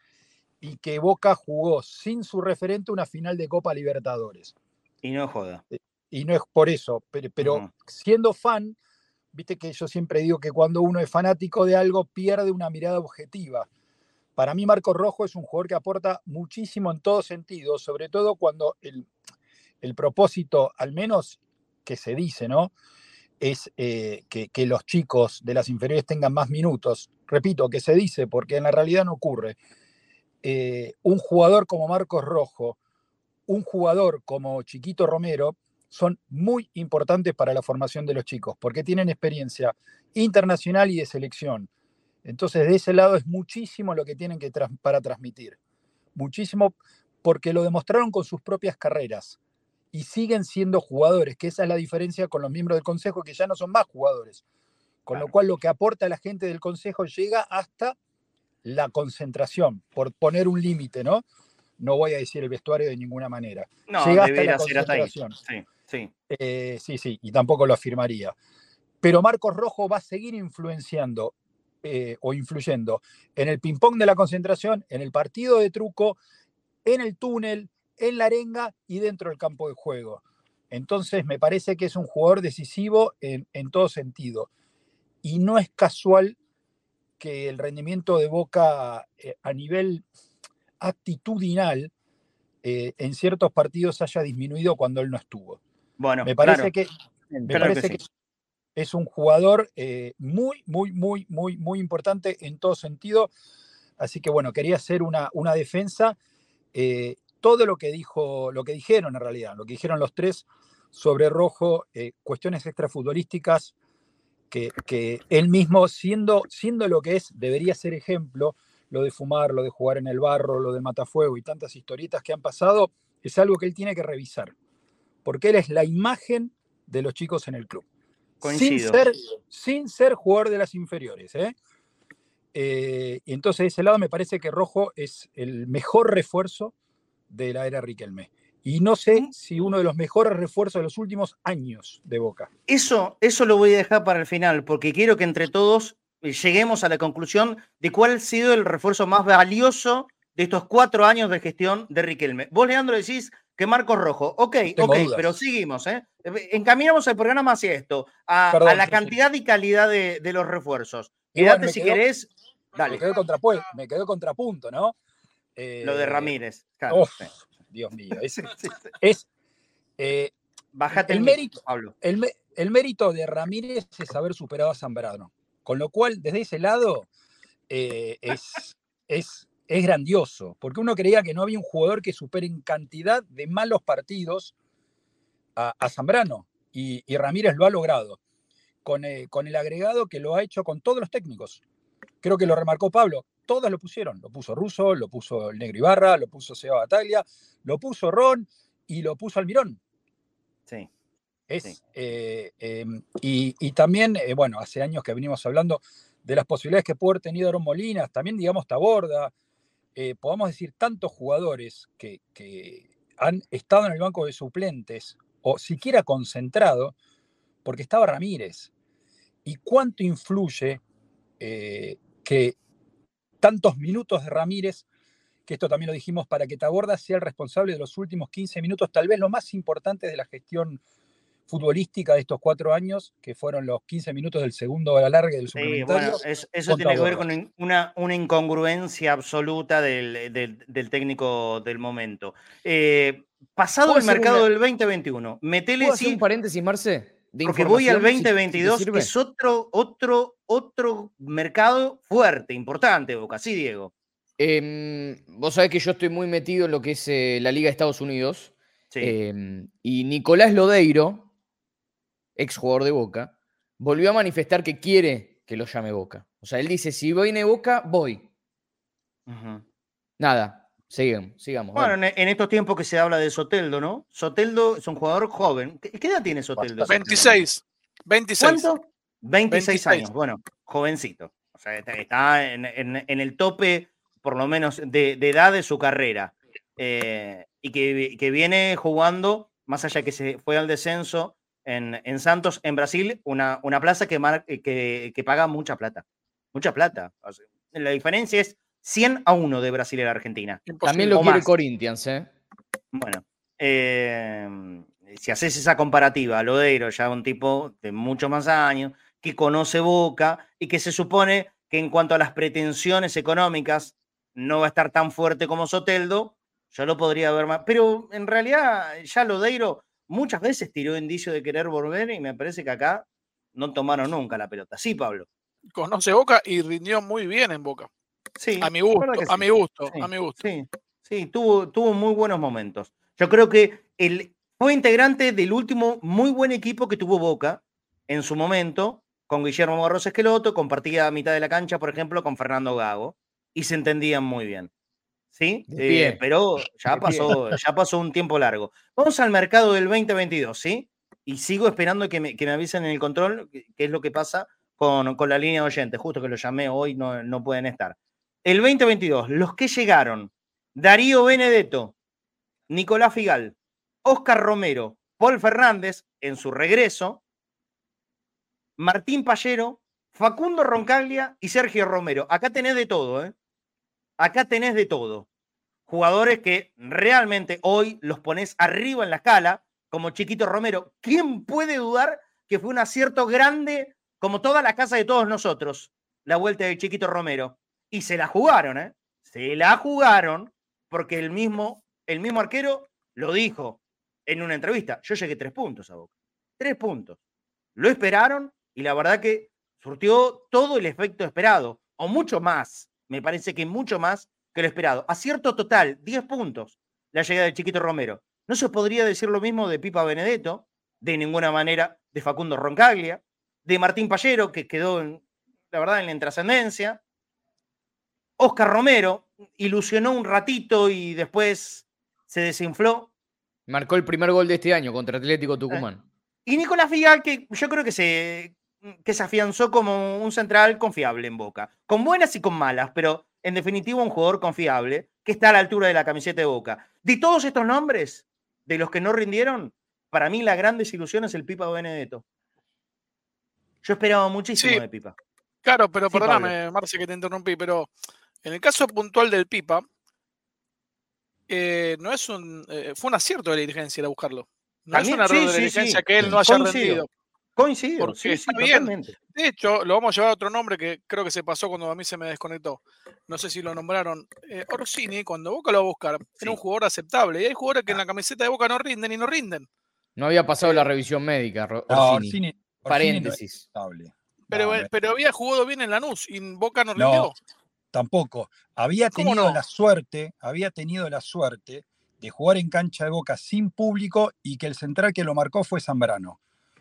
y que Boca jugó sin su referente una final de Copa Libertadores. Y no joda. Y no es por eso, pero, siendo fan, viste que yo siempre digo que cuando uno es fanático de algo pierde una mirada objetiva. Para mí Marco Rojo es un jugador que aporta muchísimo en todo sentido, sobre todo cuando el, el propósito, al menos que se dice, ¿no? Es eh, que, que los chicos de las inferiores tengan más minutos. Repito, que se dice, porque en la realidad no ocurre. Eh, un jugador como Marcos Rojo, un jugador como Chiquito Romero, son muy importantes para la formación de los chicos, porque tienen experiencia internacional y de selección. Entonces, de ese lado es muchísimo lo que tienen que para transmitir. Muchísimo porque lo demostraron con sus propias carreras y siguen siendo jugadores, que esa es la diferencia con los miembros del Consejo, que ya no son más jugadores. Con lo cual, lo que aporta la gente del Consejo llega hasta la concentración, por poner un límite, ¿no? No voy a decir el vestuario de ninguna manera. No, Llega hasta la ser hasta ahí. concentración. Sí, sí. Eh, sí, sí, y tampoco lo afirmaría. Pero Marcos Rojo va a seguir influenciando eh, o influyendo en el ping-pong de la concentración, en el partido de truco, en el túnel, en la arenga y dentro del campo de juego. Entonces, me parece que es un jugador decisivo en, todo sentido. Y no es casual que el rendimiento de Boca eh, a nivel actitudinal en ciertos partidos haya disminuido cuando él no estuvo. Bueno, Me parece claro, que me claro que parece sí. que, es un jugador eh, muy, muy, muy, muy, muy importante en todo sentido. Así que bueno, quería hacer una, una defensa. eh, todo lo que dijo, lo que dijeron en realidad, lo que dijeron los tres sobre Rojo, eh, cuestiones extrafutbolísticas, que, que él mismo, siendo, siendo lo que es, debería ser ejemplo, lo de fumar, lo de jugar en el barro, lo de matafuego y tantas historietas que han pasado, es algo que él tiene que revisar. Porque él es la imagen de los chicos en el club. Sin Coincido. ser, sin ser jugador de las inferiores. ¿eh? Eh, y entonces de ese lado me parece que Rojo es el mejor refuerzo de la era Riquelme. Y no sé Mm. si uno de los mejores refuerzos de los últimos años de Boca. Eso, eso lo voy a dejar para el final, porque quiero que entre todos eh, lleguemos a la conclusión de cuál ha sido el refuerzo más valioso de estos cuatro años de gestión de Riquelme. Vos, Leandro, decís que Marcos Rojo. Ok, Tengo ok, dudas. pero seguimos, ¿eh? Encaminamos el programa hacia esto, a, la cantidad y calidad de, de los refuerzos. Quédate si querés. Me Dale, me quedó contrapunto, ¿no? lo de Eh, Ramírez. claro, uf, sí. Dios mío. [LAUGHS] Es, eh, Bájate El el, mérito- Pablo. el mérito de Ramírez es haber superado a Zambrano. Con lo cual, desde ese lado, eh, es, es, es grandioso. Porque uno creía que no había un jugador que supere en cantidad de malos partidos a, a Zambrano. Y, y Ramírez lo ha logrado. Con, eh, con el agregado que lo ha hecho con todos los técnicos. Creo que lo remarcó Pablo. Todos lo pusieron. Lo puso Russo, lo puso el Negro Ibarra, lo puso Seba Bataglia, lo puso Ron y lo puso Almirón. Sí. Es, Sí. eh, em, y, y también, eh, bueno, hace años que venimos hablando de las posibilidades que puede haber tenido Aaron Molinas, también, digamos, Taborda, eh, podamos decir, tantos jugadores que, han estado en el banco de suplentes o siquiera concentrado, porque estaba Ramírez. ¿Y cuánto influye eh, que tantos minutos de Ramírez, que esto también lo dijimos, para que Taborda sea el responsable de los últimos 15 minutos, tal vez lo más importante de la gestión futbolística de estos cuatro años, que fueron los 15 minutos del segundo a la larga y del Sí, suplementario. bueno, es- eso tiene que ver con una, una incongruencia absoluta del, del- del técnico del momento. Eh, pasado ¿Puedo el mercado una- del 2021, metele ¿Puedo hacer un paréntesis, Marce? De porque voy al información, si- si te 2022, que es otro, otro, otro mercado fuerte, importante, Boca. Sí, Diego. Em, vos sabés que yo estoy muy metido en lo que es eh, la Liga de Estados Unidos. Sí. em, y Nicolás Lodeiro, ex jugador de Boca, volvió a manifestar que quiere que lo llame Boca. O sea, él dice, si viene Boca, voy. Nada, sigamos, sigamos. Bueno, en, en estos tiempos que se habla de Soteldo, ¿no? Soteldo es un jugador joven. ¿Qué, qué edad tiene Soteldo? Bastante. exactamente? 26. 26. ¿Cuánto? 26, 26. años. Bueno, jovencito. O sea, está, está en, en- en el tope, por lo menos, de, de edad de su carrera. Eh, y que, que viene jugando, más allá que se fue al descenso en, en Santos, en Brasil, una, una plaza que, mar- que, que paga mucha plata. Mucha plata. O sea, la diferencia es 100 a 1 de Brasil y la Argentina. También lo quiere Corinthians, ¿eh? Bueno, em, si haces esa comparativa, Lodeiro ya un tipo de mucho más años, que conoce Boca y que se supone que en cuanto a las pretensiones económicas no va a estar tan fuerte como Soteldo, yo lo podría ver más. Pero en realidad ya Lodeiro muchas veces tiró indicio de querer volver y me parece que acá no tomaron nunca la pelota. Sí, Pablo. Conoce Boca y rindió muy bien en Boca. Sí. A mi gusto, a mi gusto, sí, a mi gusto. Sí, sí, tuvo, tuvo muy buenos momentos. Yo creo que el, fue integrante del último muy buen equipo que tuvo Boca en su momento, con Guillermo Barros Esqueloto, compartía a mitad de la cancha, por ejemplo, con Fernando Gago, y se entendían muy bien. ¿Sí? Eh, pero ya pasó, [LAUGHS] ya pasó un tiempo largo. Vamos al mercado del 2022, ¿sí? Y sigo esperando que me, que me avisen en el control qué es lo que pasa con, con, la línea de oyentes. Justo que lo llamé hoy, no, no pueden estar. El 2022, los que llegaron, Darío Benedetto, Nicolás Figal, Oscar Romero, Paul Fernández en su regreso, Martín Pallero, Facundo Roncaglia y Sergio Romero. Acá tenés de todo, ¿eh? Acá tenés de todo. Jugadores que realmente hoy los pones arriba en la escala, como Chiquito Romero. ¿Quién puede dudar que fue un acierto grande, como toda la casa de todos nosotros, la vuelta de Chiquito Romero? Y se la jugaron, ¿eh? Se la jugaron, porque el mismo, el mismo arquero lo dijo en una entrevista. Yo llegué tres puntos a Boca. Tres puntos. Lo esperaron y la verdad que surtió todo el efecto esperado, o mucho más. Me parece que mucho más que lo esperado. Acierto total, 10 puntos la llegada de Chiquito Romero. No se podría decir lo mismo de Pipa Benedetto, de ninguna manera de Facundo Roncaglia, de Martín Pallero, que quedó, en, la verdad, en la intrascendencia. Oscar Romero ilusionó un ratito y después se desinfló. Marcó el primer gol de este año contra Atlético Tucumán. Y Nicolás Figal, que yo creo que se, que se afianzó como un central confiable en Boca, con buenas y con malas, pero en definitiva un jugador confiable que está a la altura de la camiseta de Boca. De todos estos nombres, de los que no rindieron, para mí la gran desilusión es el Pipa Benedetto. Yo esperaba muchísimo sí, de Pipa. Claro, pero sí, perdóname, Marce, que te interrumpí, pero en el caso puntual del Pipa, eh, no es un, eh, fue un acierto de la dirigencia ir a buscarlo. No También, es un error sí, de la dirigencia que él no haya Coincido. rendido. Coincido, Porque sí, sí, está bien. totalmente. De hecho, lo vamos a llevar a otro nombre que creo que se pasó cuando a mí se me desconectó. No sé si lo nombraron. Eh, Orsini, cuando Boca lo va a buscar, Sí. era un jugador aceptable. Y hay jugadores que en la camiseta de Boca no rinden y no rinden. No había pasado la revisión médica, No, Orsini. No Paréntesis. Pero, No, no, pero había jugado bien en Lanús y en Boca no No, rindió. tampoco. Había ¿Cómo tenido no? la suerte, había tenido la suerte de jugar en cancha de Boca sin público y que el central que lo marcó fue Zambrano.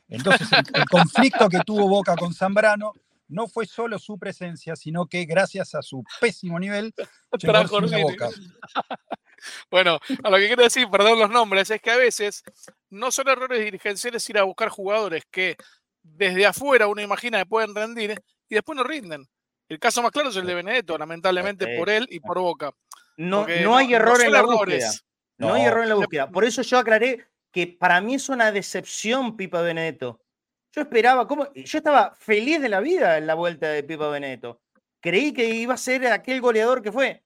Entonces, el, el conflicto que tuvo Boca con Zambrano no fue solo su presencia, sino que gracias a su pésimo nivel Trajo a. Boca. [LAUGHS] Bueno, a lo que quiero decir, perdón los nombres, es que a veces no son errores dirigenciales ir a buscar jugadores que desde afuera uno imagina que pueden rendir y después no rinden. El caso más claro es el de Benedetto, lamentablemente por él y por Boca. No, no hay error en la errores. búsqueda. No, hay No. error en la búsqueda. Por eso yo aclaré que para mí es una decepción Pipa Benedetto. Yo esperaba, ¿cómo? yo estaba feliz de la vida en la vuelta de Pipa Benedetto. Creí que iba a ser aquel goleador que fue.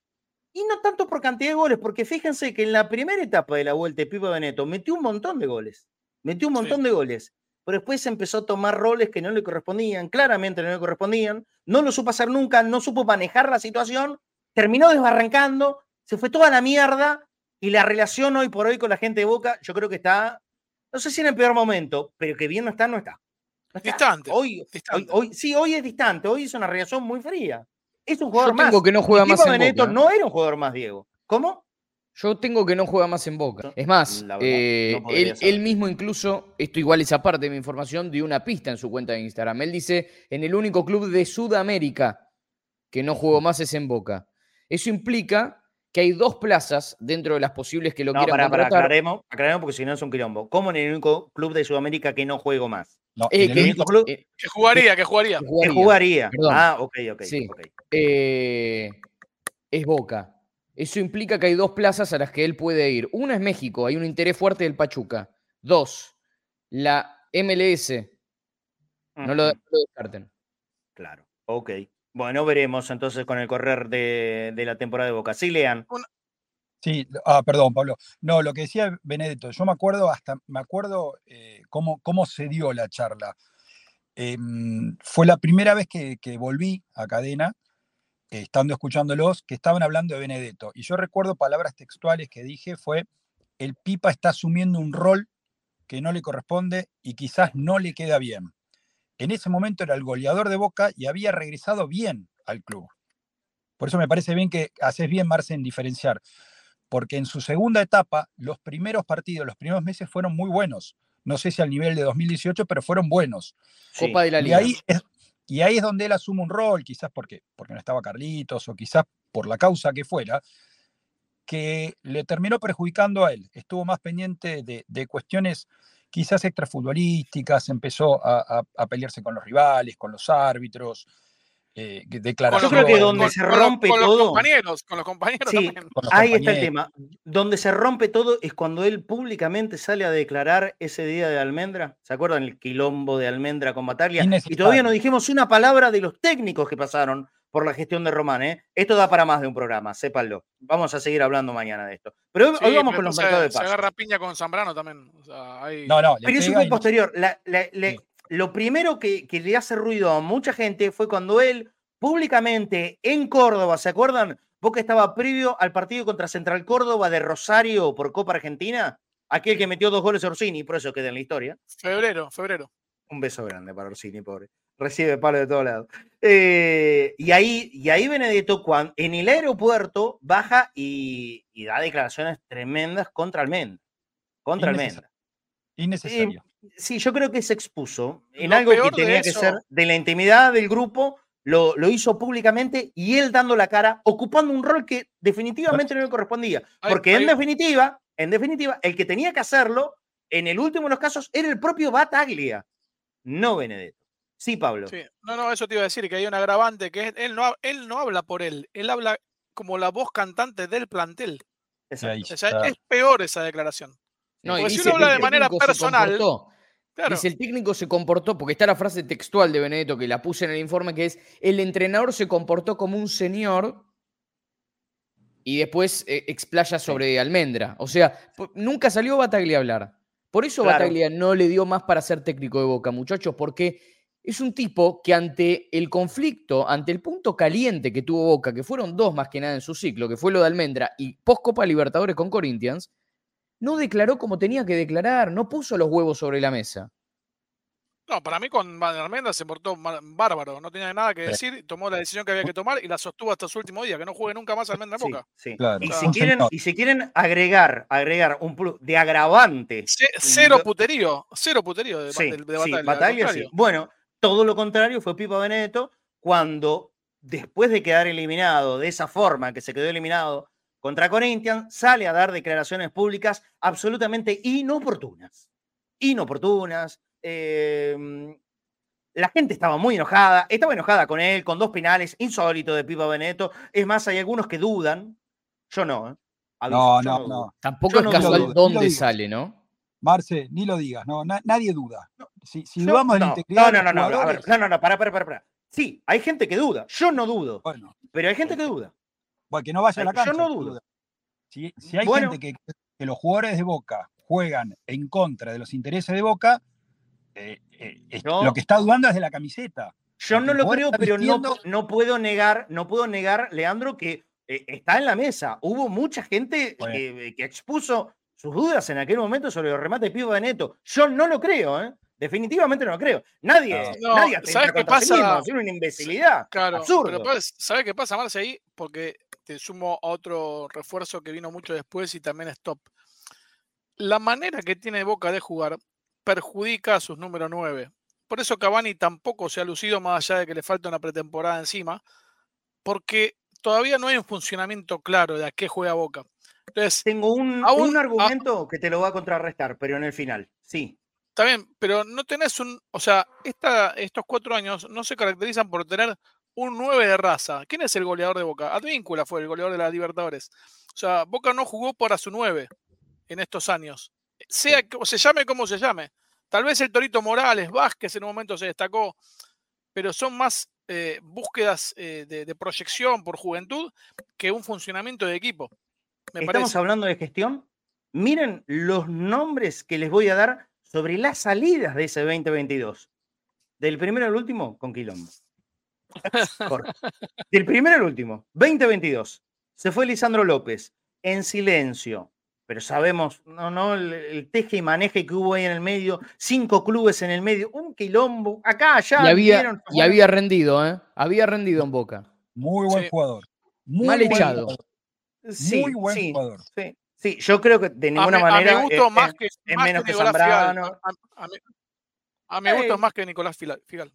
Y no tanto por cantidad de goles, porque fíjense que en la primera etapa de la vuelta de Pipa Benedetto metió un montón de goles. Metió un Sí. montón de goles. Pero después empezó a tomar roles que no le correspondían, claramente no le correspondían. No lo supo hacer nunca, no supo manejar la situación. Terminó desbarrancando, se fue toda la mierda. Y la relación hoy por hoy con la gente de Boca, yo creo que está, no sé si en el peor momento, pero que bien no está, no está. No está. Distante, Hoy, hoy, distante. hoy- sí, hoy es distante, hoy es una relación muy fría. Es un jugador Yo más. tengo que no juega más en Boca. ¿eh? no era un jugador más, Diego. ¿Cómo? Yo tengo que no juega más en Boca. Es más, verdad, eh, no él mismo incluso, esto igual es aparte de mi información, dio una pista en su cuenta de Instagram. Él dice, en el único club de Sudamérica que no jugó más es en Boca. Eso implica que hay dos plazas dentro de las posibles que lo No, quieran para, para, contratar. aclaremos, aclaremos porque si no es un quilombo. ¿Cómo en el único club de Sudamérica que no juego más? No, Eh, en el que- único- club- eh, Que jugaría, que jugaría. que Que jugaría. jugaría. Perdón. Ah, ok, ok. Sí. ok. eh, es Boca. Eso implica que hay dos plazas a las que él puede ir. Una es México, hay un interés fuerte del Pachuca. Dos, la MLS. No lo, no lo descarten. Claro, ok. Bueno, veremos entonces con el correr de, la temporada de Boca. Sí, lean. Sí, ah, perdón, Pablo. No, lo que decía Benedetto, yo me acuerdo hasta, me acuerdo eh, cómo, cómo se dio la charla. Em, fue la primera vez que, volví a cadena, estando escuchándolos, que estaban hablando de Benedetto. Y yo recuerdo palabras textuales que dije, fue, el Pipa está asumiendo un rol que no le corresponde y quizás no le queda bien en ese momento era el goleador de Boca y había regresado bien al club. Por eso me parece bien que haces bien, Marce, en diferenciar. Porque en su segunda etapa, los primeros partidos, los primeros meses fueron muy buenos. No sé si al nivel de 2018, pero fueron buenos. Copa de la Liga. Y ahí, es, y ahí es donde él asume un rol, quizás porque, porque no estaba Carlitos o quizás por la causa que fuera, que le terminó perjudicando a él. Estuvo más pendiente de, de cuestiones quizás extrafutbolísticas, empezó a, pelearse con los rivales, con los árbitros, eh, Yo creo que donde se rompe todo. Con los compañeros, con los compañeros también. ahí está el tema. Donde se rompe todo es cuando él públicamente sale a declarar ese día de Almendra. ¿Se acuerdan el quilombo de Almendra con Bataglia? Y todavía no dijimos una palabra de los técnicos que pasaron por la gestión de Román. ¿eh? Esto da para más de un programa, sépanlo. Vamos a seguir hablando mañana de esto. Pero hoy, vamos con los mercados de paso. Se agarra piña con Zambrano también. No, no. Pero eso fue posterior. Lo primero que, le hace ruido a mucha gente fue cuando él públicamente en Córdoba, ¿se acuerdan? Vos que estaba previo al partido contra Central Córdoba de Rosario por Copa Argentina, aquel que metió dos goles a Orsini, por eso queda en la historia. Febrero, febrero. Un beso grande para Orsini, pobre recibe palo de todos lados. Eh, y, ahí, y ahí Benedetto, cuando, en el aeropuerto, baja y, da declaraciones tremendas contra Almendra. Contra Almendra. Innecesario. sí, yo creo que se expuso en algo que tenía que ser de la intimidad del grupo. Lo, lo, hizo públicamente y él dando la cara, ocupando un rol que definitivamente no le correspondía. Porque en definitiva, en definitiva, el que tenía que hacerlo, en el último de los casos, era el propio Bataglia, no Benedetto. Sí, Pablo. Sí. No, no, eso te iba a decir, que hay un agravante, que él no, él no habla por él, él habla como la voz cantante del plantel. O sea, es peor esa declaración. No, porque si uno habla de manera personal. Claro. Dice, el técnico se comportó, porque está la frase textual de Benedetto que la puse en el informe, que es, el entrenador se comportó como un señor y después eh, explaya sobre Almendra. O sea, nunca salió Bataglia a hablar. Por eso Bataglia no le dio más para ser técnico de Boca, muchachos, porque es un tipo que ante el conflicto, ante el punto caliente que tuvo Boca, que fueron dos más que nada en su ciclo, que fue lo de Almendra y post Copa Libertadores con Corinthians, no declaró como tenía que declarar, no puso los huevos sobre la mesa. No, para mí con Almendra se portó bárbaro, no tenía nada que decir, tomó la decisión que había que tomar y la sostuvo hasta su último día, que no juegue nunca más Almendra en Boca. Sí, y, si quieren, y si quieren agregar, agregar un plus de agravante. cero puterío, cero puterío de, de, Bueno, todo lo contrario fue Pipa Benedetto cuando, después de quedar eliminado de esa forma que se quedó eliminado contra Corinthians, sale a dar declaraciones públicas absolutamente inoportunas. Inoportunas. Em, la gente estaba muy enojada, estaba enojada con él, con dos penales, insólito de Pipa Benedetto. Es más, hay algunos que dudan. Yo no. ¿eh? no, no, no, Tampoco es casual dónde sale, ¿no? Marce, ni lo digas, no, nadie duda. Si, dudamos de la integridad. No, no, no, no, no, no, no, para, para, para, Sí, hay gente que duda. Yo no dudo. Bueno, pero hay gente que duda. Bueno, que no vaya a la cancha. Yo no dudo. Si, hay gente que, que, los jugadores de Boca juegan en contra de los intereses de Boca, eh, eh, lo que está dudando es de la camiseta. Yo no lo creo, pero no, no, puedo negar, no puedo negar, Leandro, que eh, está en la mesa. Hubo mucha gente que, que, expuso sus dudas en aquel momento sobre los remates de Pipo de Neto. Yo no lo creo, ¿eh? Definitivamente no lo creo. Nadie, nadie ¿sabes qué pasa? es una imbecilidad. Claro, absurdo. ¿sabes qué pasa, Marce, ahí? Porque te sumo a otro refuerzo que vino mucho después y también es top. La manera que tiene Boca de jugar perjudica a sus número 9. Por eso Cavani tampoco se ha lucido más allá de que le falta una pretemporada encima, porque todavía no hay un funcionamiento claro de a qué juega Boca. Tengo un, un argumento que te lo va a contrarrestar, pero en el final, sí. Está bien, pero no tenés un. O sea, esta, estos cuatro años no se caracterizan por tener un 9 de raza. ¿Quién es el goleador de Boca? Advíncula fue el goleador de la Libertadores. O sea, Boca no jugó para su 9 en estos años. Sea o se llame como se llame. Tal vez el Torito Morales, Vázquez en un momento se destacó, pero son más eh, búsquedas eh, de, proyección por juventud que un funcionamiento de equipo. Estamos hablando de gestión. Miren los nombres que les voy a dar sobre las salidas de ese 2022. Del primero al último, con Quilombo. [LAUGHS] Del primero al último, 2022. Se fue Lisandro López en silencio, pero sabemos, no, no, el, teje y maneje que hubo ahí en el medio, cinco clubes en el medio, un quilombo, acá, allá. Y había, y había rendido, ¿eh? Había rendido en Boca. Muy buen jugador. Mal echado. Sí, Muy buen jugador. Sí, sí, yo creo que de ninguna manera. A me más que, menos que, Zambrano. A, mí me gusta más que Nicolás Figal.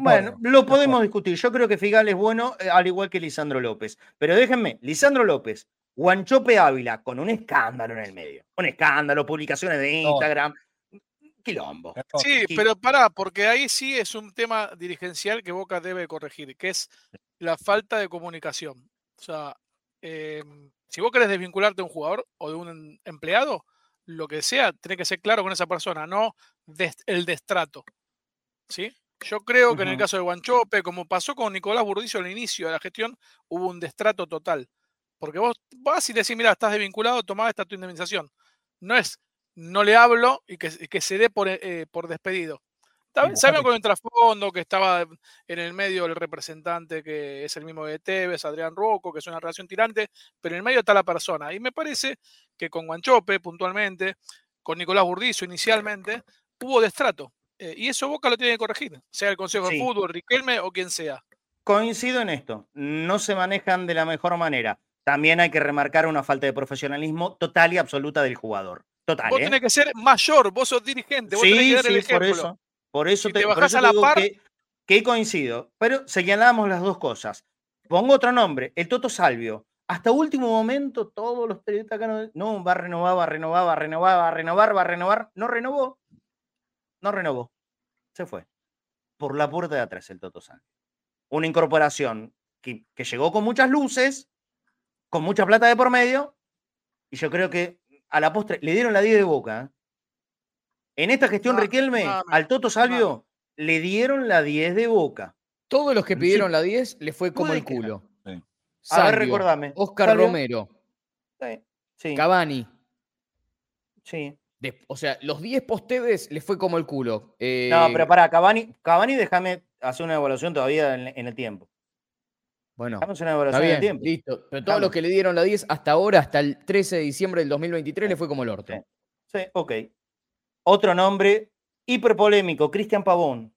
bueno, lo podemos discutir. Yo creo que Figal es bueno, eh, al igual que Lisandro López. Pero déjenme, Lisandro López, Guanchope Ávila, con un escándalo en el medio. Un escándalo, publicaciones de Instagram. Quilombo. Sí, pero pará, porque ahí sí es un tema dirigencial que Boca debe corregir, que es la falta de comunicación. O sea, em, si vos querés desvincularte de un jugador o de un empleado, lo que sea, tiene que ser claro con esa persona, no el destrato. ¿Sí? Yo creo que en el caso de Guanchope, como pasó con Nicolás Burdicio al inicio de la gestión, hubo un destrato total. Porque vos vas y decís, mira, estás desvinculado, tomá esta tu indemnización. No es, no le hablo y que, se dé por, eh, por despedido. Sabemos con el trasfondo que estaba en el medio el representante que es el mismo de Tevez, Adrián Rocco, que es una relación tirante, pero en el medio está la persona. Y me parece que con Guanchope, puntualmente, con Nicolás Burdizo inicialmente, hubo destrato. Eh, y eso Boca lo tiene que corregir, sea el Consejo de Fútbol, Riquelme o quien sea. Coincido en esto, no se manejan de la mejor manera también hay que remarcar una falta de profesionalismo total y absoluta del jugador. Total. Vos ¿eh? tenés que ser mayor, vos sos dirigente, vos tenés que dar el ejemplo. Por eso, por eso te, bajás a la par. Que, coincido, pero señalamos las dos cosas. Pongo otro nombre, el Toto Salvio. Hasta último momento, todos los periodistas acá no, va a renovar, va a renovar, va a renovar, va a renovar, va a renovar. No renovó. No renovó. Se fue. Por la puerta de atrás el Toto Salvio. Una incorporación que, que llegó con muchas luces, con mucha plata de por medio, y yo creo que a la postre le dieron la 10 de boca. ¿eh? En esta gestión, Riquelme, al Toto Salvio le dieron la 10 de boca. Todos los que pidieron la 10 le fue como el culo. a ver, recordame. Oscar Romero. Sí. Cavani. Sí. o sea, los 10 postedes le fue como el culo. No, pero eh, para Cavani, Cavani déjame hacer una evaluación todavía en el tiempo. Bueno, está bien, listo. Pero todos los que le dieron la 10 hasta ahora, hasta el 13 de diciembre del 2023, le fue como el orto. Sí, ok. Otro nombre hiperpolémico, Cristian Pavón.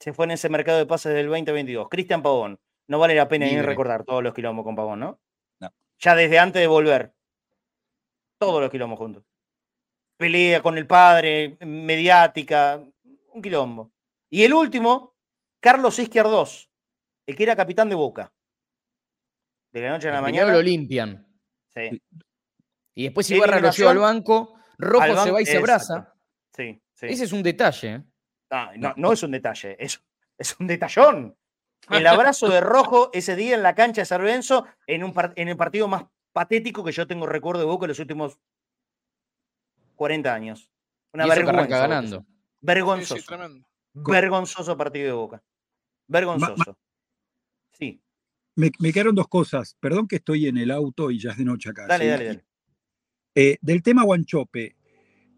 Se fue en ese mercado de pases del 2022. Cristian Pavón. No vale la pena ni recordar todos los quilombos con Pavón, ¿no? No. Ya desde antes de volver. Todos los quilombos juntos. Pelea con el padre, mediática, un quilombo. Y el último, Carlos Izquierdós el que era capitán de Boca. De la noche a la mañana. lo limpian. Sí. Y después Ibarra lo lleva al banco, Rojo se va y se abraza. Sí, sí. Ese es un detalle. ¿eh? No, no, es un detalle, es, es un detallón. El abrazo de Rojo ese día en la cancha de San Lorenzo, en, un en el partido más patético que yo tengo recuerdo de Boca en los últimos 40 años. Una vergüenza. ganando. Vergonzoso. vergonzoso partido de Boca. Vergonzoso. Sí. Me, quedaron dos cosas. Perdón que estoy en el auto y ya es de noche acá. Dale, dale, dale. Eh, del tema Guanchope.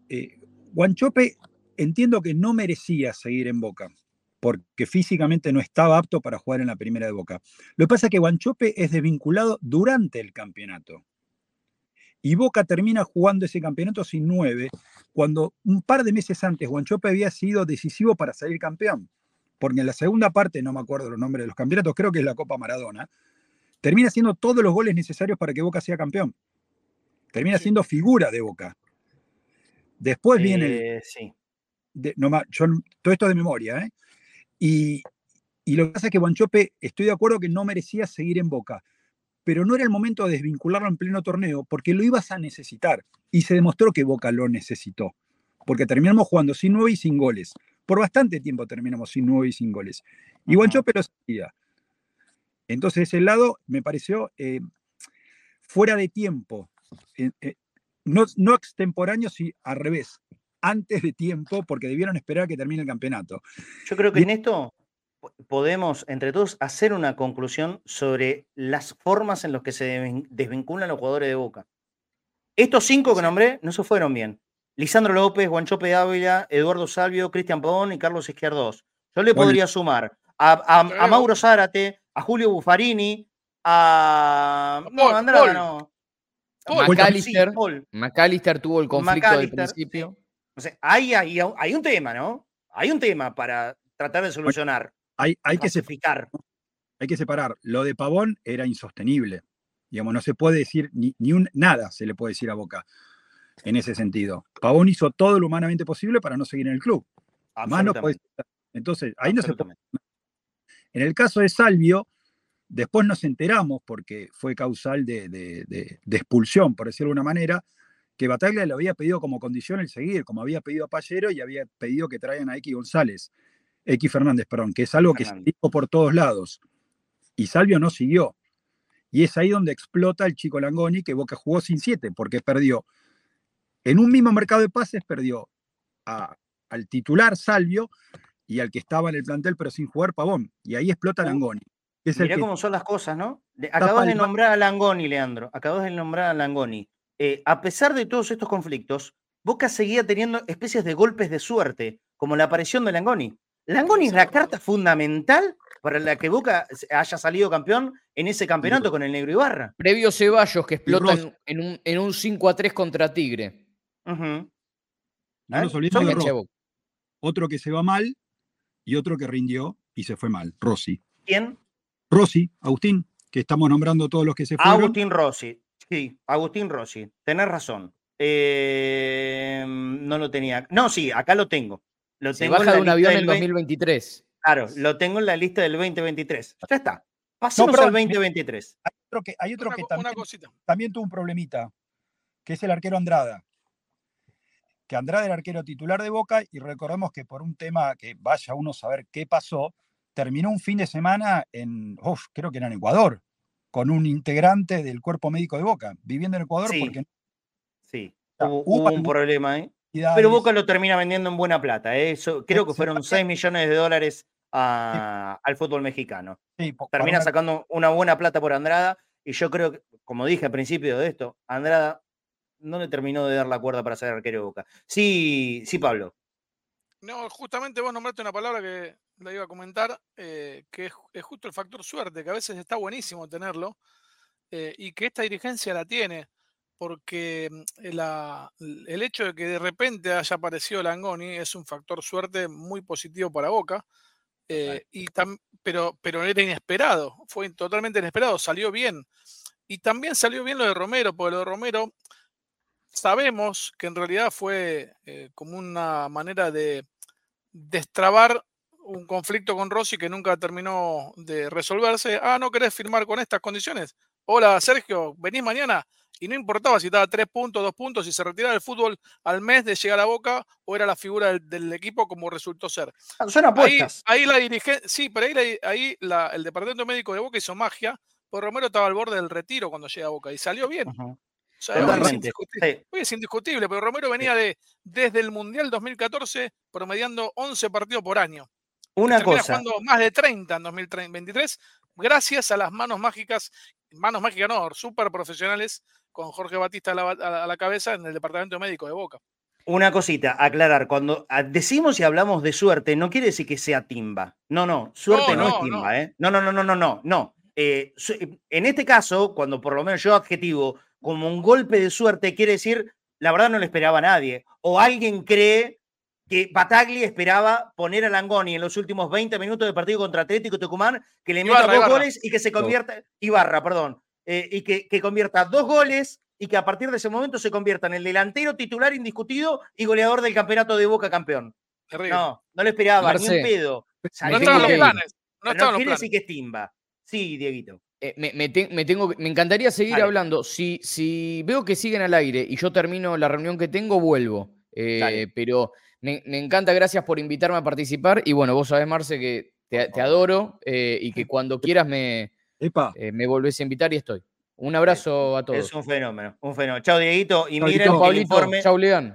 Eh, Guanchope entiendo que no merecía seguir en Boca, porque físicamente no estaba apto para jugar en la primera de Boca. Lo que pasa es que Guanchope es desvinculado durante el campeonato. Y Boca termina jugando ese campeonato sin nueve, cuando un par de meses antes Guanchope había sido decisivo para salir campeón porque en la segunda parte, no me acuerdo los nombres de los campeonatos, creo que es la Copa Maradona, termina haciendo todos los goles necesarios para que Boca sea campeón. Termina siendo figura de Boca. Después viene el, sí. todo esto de memoria, ¿eh? Y, lo que pasa es que Guanchope, estoy de acuerdo que no merecía seguir en Boca, pero no era el momento de desvincularlo en pleno torneo porque lo ibas a necesitar. Y se demostró que Boca lo necesitó, porque terminamos jugando sin nueve y sin goles por bastante tiempo terminamos sin nueve y sin goles. Y Guanchope lo sabía. Entonces, ese lado me pareció eh, fuera de tiempo. Eh, eh, no, no extemporáneo, sino al revés. Antes de tiempo, porque debieron esperar a que termine el campeonato. Yo creo que en esto, podemos entre todos hacer una conclusión sobre las formas en las que se desvinculan los jugadores de Boca. Estos cinco que nombré no se fueron bien. Lisandro López, Guanchope Ávila, Eduardo Salvio, Cristian Pavón y Carlos Izquierdos. Yo le podría sumar a, Mauro Zárate, a Julio Buffarini, a. no, Andrada no. McAllister, tuvo el conflicto del principio. hay, hay, un tema, ¿no? Hay un tema para tratar de solucionar. Hay, hay que separar. Hay que separar. Lo de Pavón era insostenible. Digamos, no se puede decir ni, ni un nada se le puede decir a Boca en ese sentido. Pavón hizo todo lo humanamente posible para no seguir en el club. Más no puede Entonces, ahí no se puede. En el caso de Salvio, después nos enteramos, porque fue causal de, expulsión, por decirlo de alguna manera, que Bataglia le había pedido como condición el seguir, como había pedido a Pallero y había pedido que traigan a X González, X Fernández, perdón, que es algo que se dijo por todos lados. Y Salvio no siguió. Y es ahí donde explota el chico Langoni, que Boca jugó sin siete, porque perdió. En un mismo mercado de pases perdió al titular Salvio y al que estaba en el plantel pero sin jugar Pavón. Y ahí explota Langoni. Mirá cómo son las cosas, ¿no? Acabas de nombrar a Langoni, Leandro. Acabas de nombrar a Langoni. Eh, a pesar de todos estos conflictos, Boca seguía teniendo especies de golpes de suerte, como la aparición de Langoni. Langoni es la carta fundamental para la que Boca haya salido campeón en ese campeonato con el Negro Ibarra. Previo Ceballos, que explota en, un, en un 5 a 3 contra Tigre. No nos olvidemos de Otro que se va mal y otro que rindió y se fue mal, Rossi. ¿Quién? Rossi, Agustín, que estamos nombrando todos los que se fueron. Agustín Rossi, sí, Agustín Rossi, tenés razón. Eh, no lo tenía. No, sí, acá lo tengo. Lo se baja de un avión en 2023. Claro, lo tengo en la lista del 2023. Ya está. Pasemos al 2023. Hay otro que, hay otro que también, también tuvo un problemita, que es el arquero Andrada que Andrade era arquero titular de Boca y recordemos que por un tema que vaya uno a saber qué pasó, terminó un fin de semana en, creo que era en Ecuador, con un integrante del cuerpo médico de Boca, viviendo en Ecuador sí. porque... Sí, hubo, un problema ahí. Pero Boca lo termina vendiendo en buena plata. ¿eh? Eso, creo que fueron 6 millones de dólares al fútbol mexicano. termina sacando una buena plata por Andrada. Y yo creo que, como dije al principio de esto, Andrada no le terminó de dar la cuerda para ser arquero de Boca. Sí, sí, Pablo. No, justamente vos nombraste una palabra que la iba a comentar, eh, que es, justo el factor suerte, que a veces está buenísimo tenerlo, eh, y que esta dirigencia la tiene, porque mm, el hecho de que de repente haya aparecido Langoni es un factor suerte muy positivo para Boca, eh, y pero, pero era inesperado, fue totalmente inesperado, salió bien. Y también salió bien lo de Romero, porque lo de Romero sabemos que en realidad fue eh, como una manera de destrabar un conflicto con Rossi que nunca terminó de resolverse. Ah, ¿no querés firmar con estas condiciones? Hola, Sergio, venís mañana. Y no importaba si estaba tres puntos, dos puntos, si se retiraba del fútbol al mes de llegar a Boca o era la figura del, equipo como resultó ser. Ah, son apuestas. Ahí, la dirigencia, sí, pero ahí, ahí el departamento médico de Boca hizo magia, porque Romero estaba al borde del retiro cuando llega a Boca y salió bien es, indiscutible, pero Romero venía de desde el Mundial 2014 promediando 11 partidos por año. Una cosa. jugando más de 30 en 2023, gracias a las manos mágicas, manos mágicas no, súper profesionales, con Jorge Batista a la, cabeza en el departamento médico de Boca. Una cosita, aclarar, cuando decimos y hablamos de suerte, no quiere decir que sea timba. No, no, suerte no, es timba, ¿eh? No, no, no, no, no, no, no. Eh, en este caso, cuando por lo menos yo adjetivo como un golpe de suerte, quiere decir, la verdad no le esperaba a nadie. O alguien cree que Batagli esperaba poner a Langoni en los últimos 20 minutos del partido contra Atlético Tucumán, que le meta dos goles y que se convierta, Ibarra, perdón, eh, y que, que, convierta dos goles y que a partir de ese momento se convierta en el delantero titular indiscutido y goleador del campeonato de Boca campeón. No, no le esperaba, ni un pedo. no estaban los planes. No, no quiere decir que es timba. Sí, Dieguito. Eh, me, tengo, me encantaría seguir hablando. Si, si veo que siguen al aire y yo termino la reunión que tengo, vuelvo. Eh, pero me, encanta, gracias por invitarme a participar. Y bueno, vos sabés, Marce, que te, adoro eh, y que [LAUGHS] cuando quieras me, me volvés a invitar y estoy. Un abrazo a todos. Es un fenómeno, un fenómeno. Chao, Dieguito. Y miren el informe,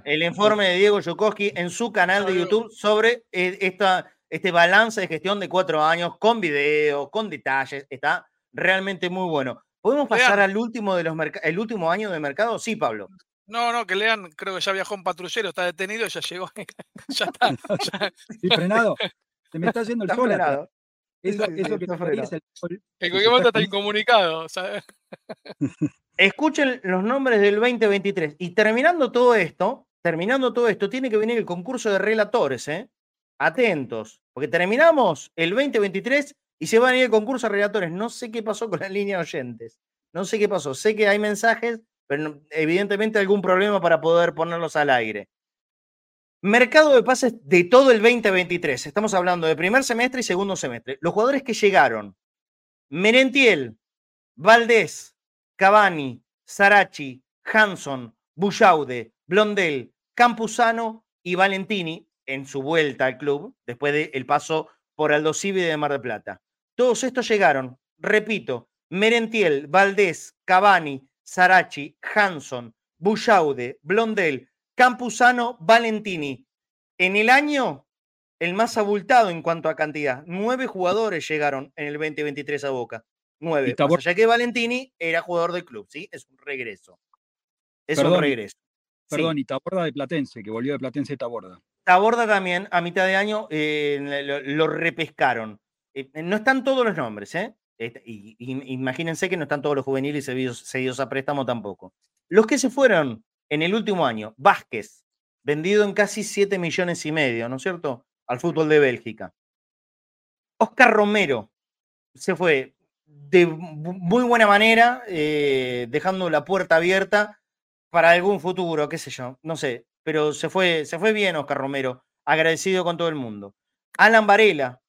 el informe de Diego Yukoski en su canal de YouTube sobre esta este balance de gestión de cuatro años con video, con detalles, está realmente muy bueno. ¿Podemos pasar al último de los el último año de mercado? Sí, Pablo. No, no, que lean, creo que ya viajó un patrullero, está detenido, ya llegó, [LAUGHS] ya está. [LAUGHS] Sí, frenado. Se me está haciendo el sol. Eso, eso que el En cualquier momento está incomunicado. [LAUGHS] Escuchen los nombres del 2023. Y terminando todo esto, terminando todo esto, tiene que venir el concurso de relatores, ¿eh? Atentos, porque terminamos el 2023 y se va a venir el concurso de relatores. No sé qué pasó con la línea de oyentes. No sé qué pasó. Sé que hay mensajes, pero evidentemente algún problema para poder ponerlos al aire. Mercado de pases de todo el 2023. Estamos hablando de primer semestre y segundo semestre. Los jugadores que llegaron. Merentiel, Valdés, Cavani, Sarachi, Hanson, Bullaude, Blondel, Campuzano y Valentini en su vuelta al club, después del paso por Aldo Civi de Mar del Plata. Todos estos llegaron, repito, Merentiel, Valdés, Cavani, Sarachi, Hanson, Bullaude, Blondel, Campuzano, Valentini. En el año, el más abultado en cuanto a cantidad. Nueve jugadores llegaron en el 2023 a Boca. Nueve. Ya que Valentini era jugador del club, ¿sí? Es un regreso. Es un regreso. Perdón, y Taborda de Platense, que volvió de Platense Taborda. Taborda también, a mitad de año, eh, lo, repescaron. Eh, no están todos los nombres, ¿eh? Este, imagínense que no están todos los juveniles seguidos a préstamo tampoco. Los que se fueron en el último año, Vázquez, vendido en casi 7 millones y medio, ¿no es cierto? Al fútbol de Bélgica. Oscar Romero se fue de muy buena manera, eh, dejando la puerta abierta para algún futuro, qué sé yo, no sé, pero se fue, se fue bien Oscar Romero, agradecido con todo el mundo. Alan Varela,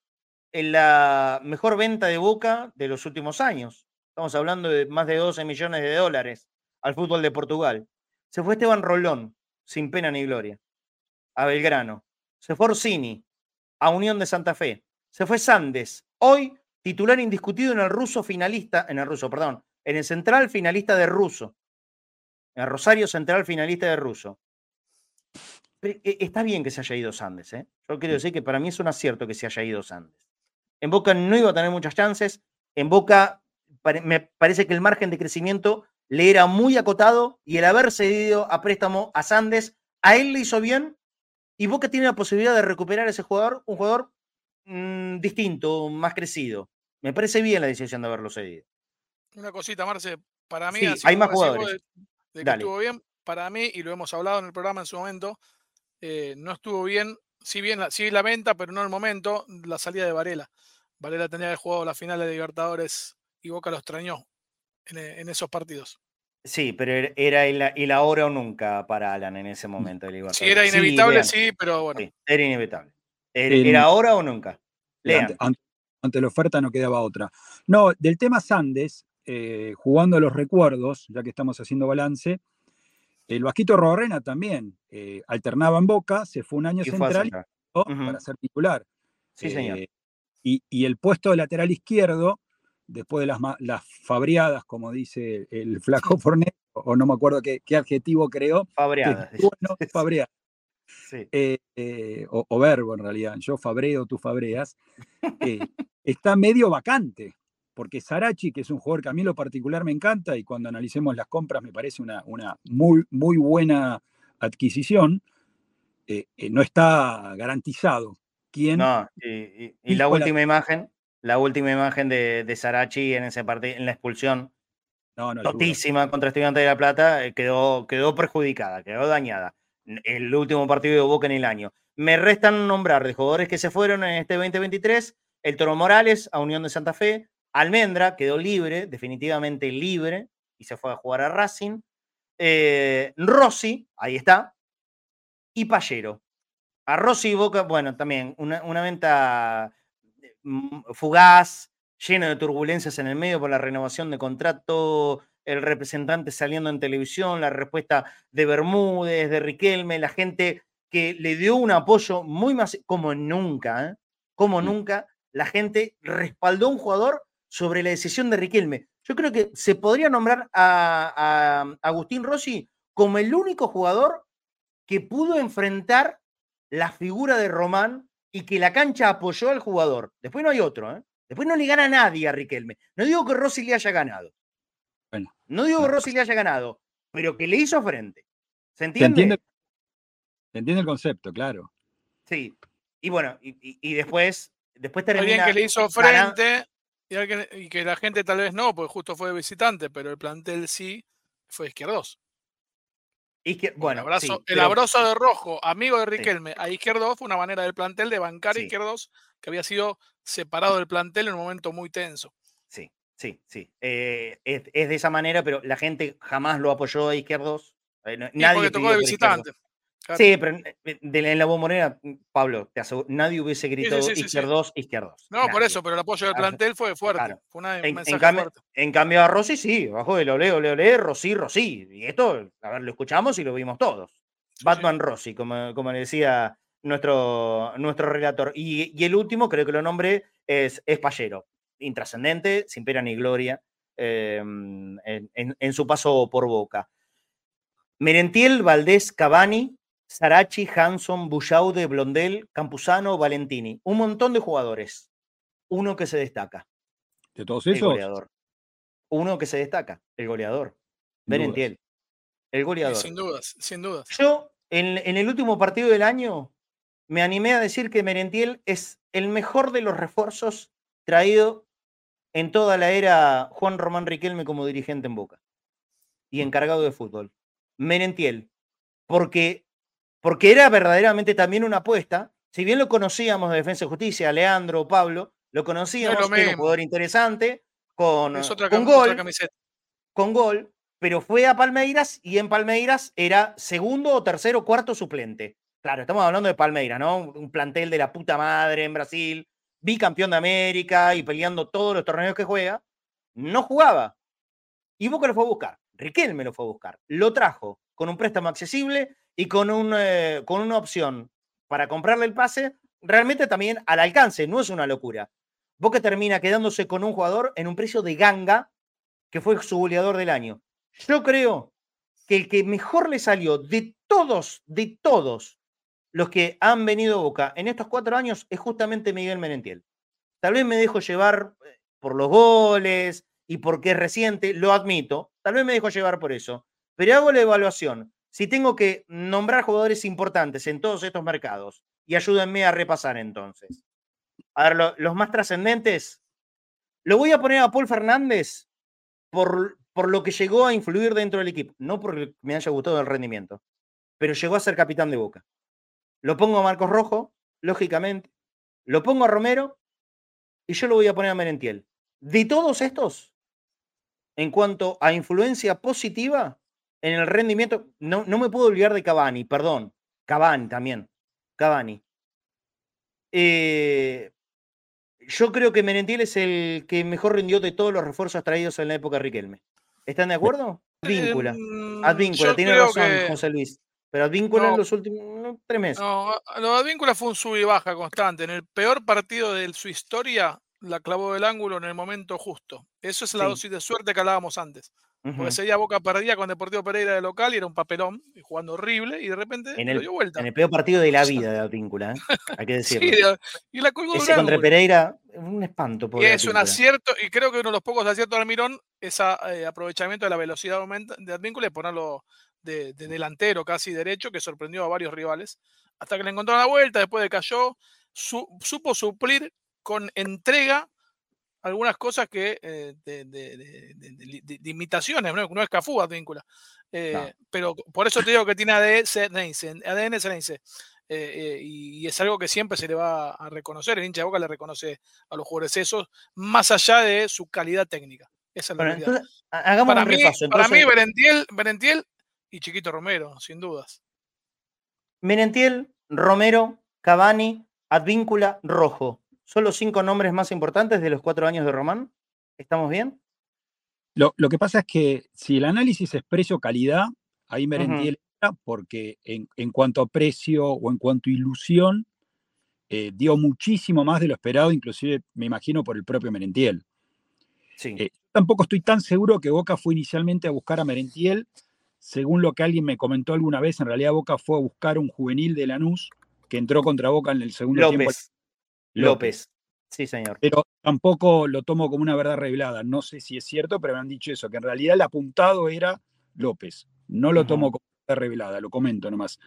en la mejor venta de Boca de los últimos años. Estamos hablando de más de 12 millones de dólares al fútbol de Portugal. Se fue Esteban Rolón, sin pena ni gloria, a Belgrano. Se fue Orsini, a Unión de Santa Fe. Se fue Sandes, hoy titular indiscutido en el ruso finalista, en el ruso, perdón, en el central finalista de ruso. En el Rosario Central finalista de ruso. E, está bien que se haya ido Sandes, ¿eh? Yo quiero decir que para mí es un acierto que se haya ido Sandes. En Boca no iba a tener muchas chances. En Boca me parece que el margen de crecimiento le era muy acotado y el haber cedido a préstamo a Sandes, a él le hizo bien y Boca tiene la posibilidad de recuperar a ese jugador, un jugador mm, distinto, más crecido. Me parece bien la decisión de haberlo cedido. Una cosita, Marce, para mí, hay más jugadores. estuvo bien, para mí, y lo hemos hablado en el programa en su momento, eh, no estuvo bien, si bien la, sí la venta, pero no el momento, la salida de Varela. Varela tenía que haber jugado la final de Libertadores y Boca lo extrañó. En, esos partidos. Sí, pero er, era el, ahora o nunca para Alan en ese momento. Sí, era inevitable, sí, pero bueno. era inevitable. Era, ahora o nunca. Ante, la oferta no quedaba otra. No, del tema Sandes, eh, jugando los recuerdos, ya que estamos haciendo balance, el Vasquito Rorrena también eh, alternaba en Boca, se fue un año central para ser titular. Sí, señor. Eh, y, y, el puesto de lateral izquierdo después de las, las fabriadas, como dice el flaco Fornet, o no me acuerdo qué, adjetivo creó. Fabriadas. Bueno, [LAUGHS] fabriadas. Eh, eh, o, verbo en realidad, yo fabreo, tú fabreas, eh, está medio vacante, porque Sarachi, que es un jugador que a mí en lo particular me encanta y cuando analicemos las compras me parece una, una muy, muy buena adquisición, no está garantizado. ¿Quién no, y, la última imagen, la última imagen de, de Sarachi en ese partido, en la expulsión no, totísima contra Estudiantes de La Plata, eh, quedó, quedó perjudicada, quedó dañada. El último partido de Boca en el año. Me restan nombrar de jugadores que se fueron en este 2023, el Toro Morales a Unión de Santa Fe, Almendra quedó libre, definitivamente libre, y se fue a jugar a Racing. Eh, Rossi, ahí está, y Pallero. A Rossi y Boca, bueno, también una, una venta Mm, fugaz, lleno de turbulencias en el medio por la renovación de contrato, el representante saliendo en televisión, la respuesta de Bermúdez, de Riquelme, la gente que le dio un apoyo muy más, como nunca, ¿eh? como mm. nunca, la gente respaldó a un jugador sobre la decisión de Riquelme. Yo creo que se podría nombrar a, a Agustín Rossi como el único jugador que pudo enfrentar la figura de Román y que la cancha apoyó al jugador. Después no hay otro, ¿eh? Después no le gana a nadie a Riquelme. No digo que Rossi le haya ganado. Bueno. No digo que. Rossi le haya ganado, pero que le hizo frente. ¿Se Se entiende? se entiende el concepto, claro. Sí. Y bueno, y, y- y después, después Alguien termina. que le hizo gana- frente y, que la gente tal vez no, porque justo fue visitante, pero el plantel sí fue izquierdos. izquier- Bueno, el abrazo, sí, el abrazo de rojo, amigo de Riquelme, a Izquierdos fue una manera del plantel de bancar a. Izquierdos que había sido separado del plantel en un momento muy tenso. Sí, sí, sí. Eh, es, es de esa manera, pero la gente jamás lo apoyó a Izquierdos. Eh, no- nadie porque tocó de visitante. Claro. Sí, pero eh, de la- en la bombonera, Pablo, te aseguro, nadie hubiese gritado sí, sí, sí. izquierdos, izquierdos. No, por eso, pero el apoyo del plantel fue fuerte. claro. Fue una- un En, cambio, fuerte. en cambio a Rossi sí, bajó del ole, ole, ole, Rossi, Rossi. Y esto, a ver, lo escuchamos y lo vimos todos. Batman Rossi, como, como le decía nuestro, nuestro relator. Y, y el último, creo que lo nombré, es, es Pallero. Intrascendente, sin pena ni gloria, eh, en, en- en su paso por Boca. Merentiel, Valdés, Cavani, Sarachi, Hanson, Bullaude, Blondel, Campuzano, Valentini. Un montón de jugadores. Uno que se destaca, De todos el esos, goleador. Uno que se destaca, el goleador. Sin dudas. Merentiel, el Sí, goleador. sin dudas, sin dudas. Yo, en, en el último partido del año, me animé a decir que Merentiel es el mejor de los refuerzos traído en toda la era Juan Román Riquelme como dirigente en Boca y encargado de fútbol. Merentiel, porque, porque era verdaderamente también una apuesta. Si bien lo conocíamos de Defensa y Justicia, Leandro, Pablo, lo conocíamos, lo era un jugador interesante, con, con gol, camiseta. con gol, pero fue a Palmeiras y en Palmeiras era segundo o tercero o cuarto suplente. Claro, estamos hablando de Palmeiras, ¿no? Un un plantel de la puta madre en Brasil, bicampeón de América y peleando todos los torneos que juega. No jugaba. Y Boca lo fue a buscar. Riquelme lo fue a buscar. Lo trajo con un préstamo accesible y con, un, eh, con una opción para comprarle el pase realmente también al alcance. No es una locura. Boca termina quedándose con un jugador en un precio de ganga que fue su goleador del año. Yo creo que el que mejor le salió de todos, de todos los que han venido a Boca en estos cuatro años es justamente Miguel Merentiel. Tal vez me dejo llevar eh, por los goles y porque es reciente, lo admito. Tal vez me dejo llevar por eso. Pero hago la evaluación. Si tengo que nombrar jugadores importantes en todos estos mercados, y ayúdenme a repasar entonces. A ver, lo- los más trascendentes. Lo voy a poner a Paul Fernández por, por lo que llegó a influir dentro del equipo. No porque me haya gustado el rendimiento, pero llegó a ser capitán de Boca. Lo pongo a Marcos Rojo, lógicamente. Lo pongo a Romero y yo lo voy a poner a Merentiel. De todos estos, en cuanto a influencia positiva en el rendimiento, no, no me puedo olvidar de Cavani, perdón. Cavani también. Cavani. Eh, yo creo que Merentiel es el que mejor rindió de todos los refuerzos traídos en la época de Riquelme. ¿Están de acuerdo? Advíncula. Mm, Advíncula, tiene razón que- José Luis. Pero Advíncula en No. los últimos no, tres meses. No, de Advíncula fue un sub y baja constante. En el peor partido de su historia, la clavó del ángulo en el momento justo. Eso es la Sí. dosis de suerte que hablábamos antes. Ujú. Porque ese día Boca perdía con Deportivo Pereira de local y era un papelón, jugando horrible, y de repente En el, dio vuelta. en el peor partido de la [LAUGHS] vida de Advíncula, ¿eh? hay que Sí, decirlo. de- y la colgó Ese contra. Pereira, un espanto. Y es un acierto, y creo que uno de los pocos aciertos de Almirón es a- eh, aprovechamiento de la velocidad de Advíncula y ponerlo de, de delantero casi derecho, que sorprendió a varios rivales. Hasta que le encontró la vuelta, después de cayó, su- supo suplir con entrega algunas cosas que eh, de, de- imitaciones, no, no es Cafú Advíncula. Eh, No. Pero por eso te digo que tiene ADN Ceneice, ADN. Eh, eh, y, y es algo que siempre se le va a reconocer. El hincha de Boca le reconoce a los jugadores esos, más allá de su calidad técnica. Esa es la Bueno, entonces, hagamos Para un mí, repaso. para mí Berentiel, Berentiel y Chiquito Romero, sin dudas. Merentiel, Romero, Cavani, Advíncula, Rojo. ¿Son los cinco nombres más importantes de los cuatro años de Román? ¿Estamos bien? Lo, lo que pasa es que si el análisis es precio-calidad, ahí Merentiel entra porque en, en cuanto a precio o en cuanto a ilusión, eh, dio muchísimo más de lo esperado, inclusive me imagino por el propio Merentiel. Sí. Eh, tampoco estoy tan seguro que Boca fue inicialmente a buscar a Merentiel. Según lo que alguien me comentó alguna vez, en realidad Boca fue a buscar un juvenil de Lanús que entró contra Boca en el segundo tiempo. López. Sí, señor. Pero tampoco lo tomo como una verdad revelada. No sé si es cierto, pero me han dicho eso, que en realidad el apuntado era López. No lo tomo como verdad revelada, lo comento nomás.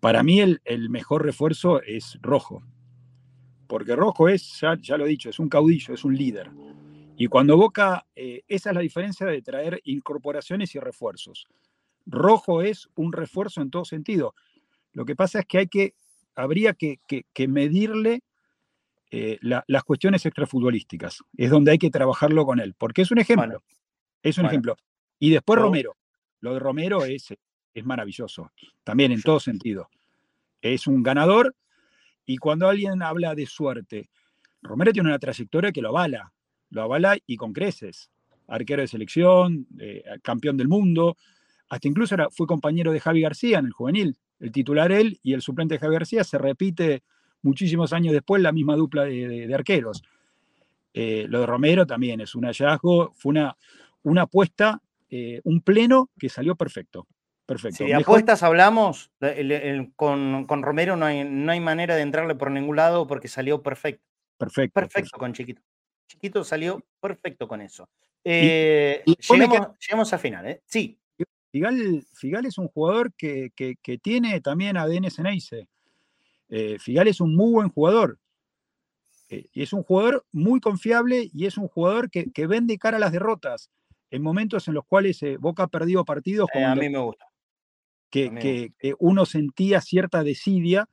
Para mí el, el mejor refuerzo es Rojo. Porque Rojo es, ya, ya, lo he dicho, es un caudillo, es un líder. Y cuando Boca, eh, esa es la diferencia de traer incorporaciones y refuerzos. Rojo es un refuerzo en todo sentido. Lo que pasa es que hay que, habría que, que, que medirle eh, la, las cuestiones extrafutbolísticas. Es donde hay que trabajarlo con él, porque es un ejemplo. Bueno, es un bueno. ejemplo. Y después. Romero. Lo de Romero es, es maravilloso, también en todo sentido. Es un ganador y cuando alguien habla de suerte, Romero tiene una trayectoria que lo avala, lo avala y con creces. Arquero de selección, eh, campeón del mundo, hasta incluso era, fue compañero de Javi García en el juvenil. El titular él y el suplente de Javi García se repite muchísimos años después la misma dupla de, de, de arqueros. Eh, lo de Romero también es un hallazgo, fue una, una apuesta, eh, un pleno que salió perfecto. Perfecto. Si de apuestas hablamos, el, el, con, con, Romero no hay, no hay manera de entrarle por ningún lado porque salió perfecto. Perfecto. Perfecto, perfecto. con Chiquito. Chiquito salió perfecto con eso. Eh, y, y llegamos, que... llegamos, al final, ¿eh? Sí. Figal, Figal, es un jugador que, que, que tiene también ADN Ceneice. Eh, Figal es un muy buen jugador. Eh, y es un jugador muy confiable y es un jugador que, que vende cara a las derrotas en momentos en los cuales eh, Boca ha perdido partidos. Como a mí me gusta. Que, que, que, uno sentía cierta desidia.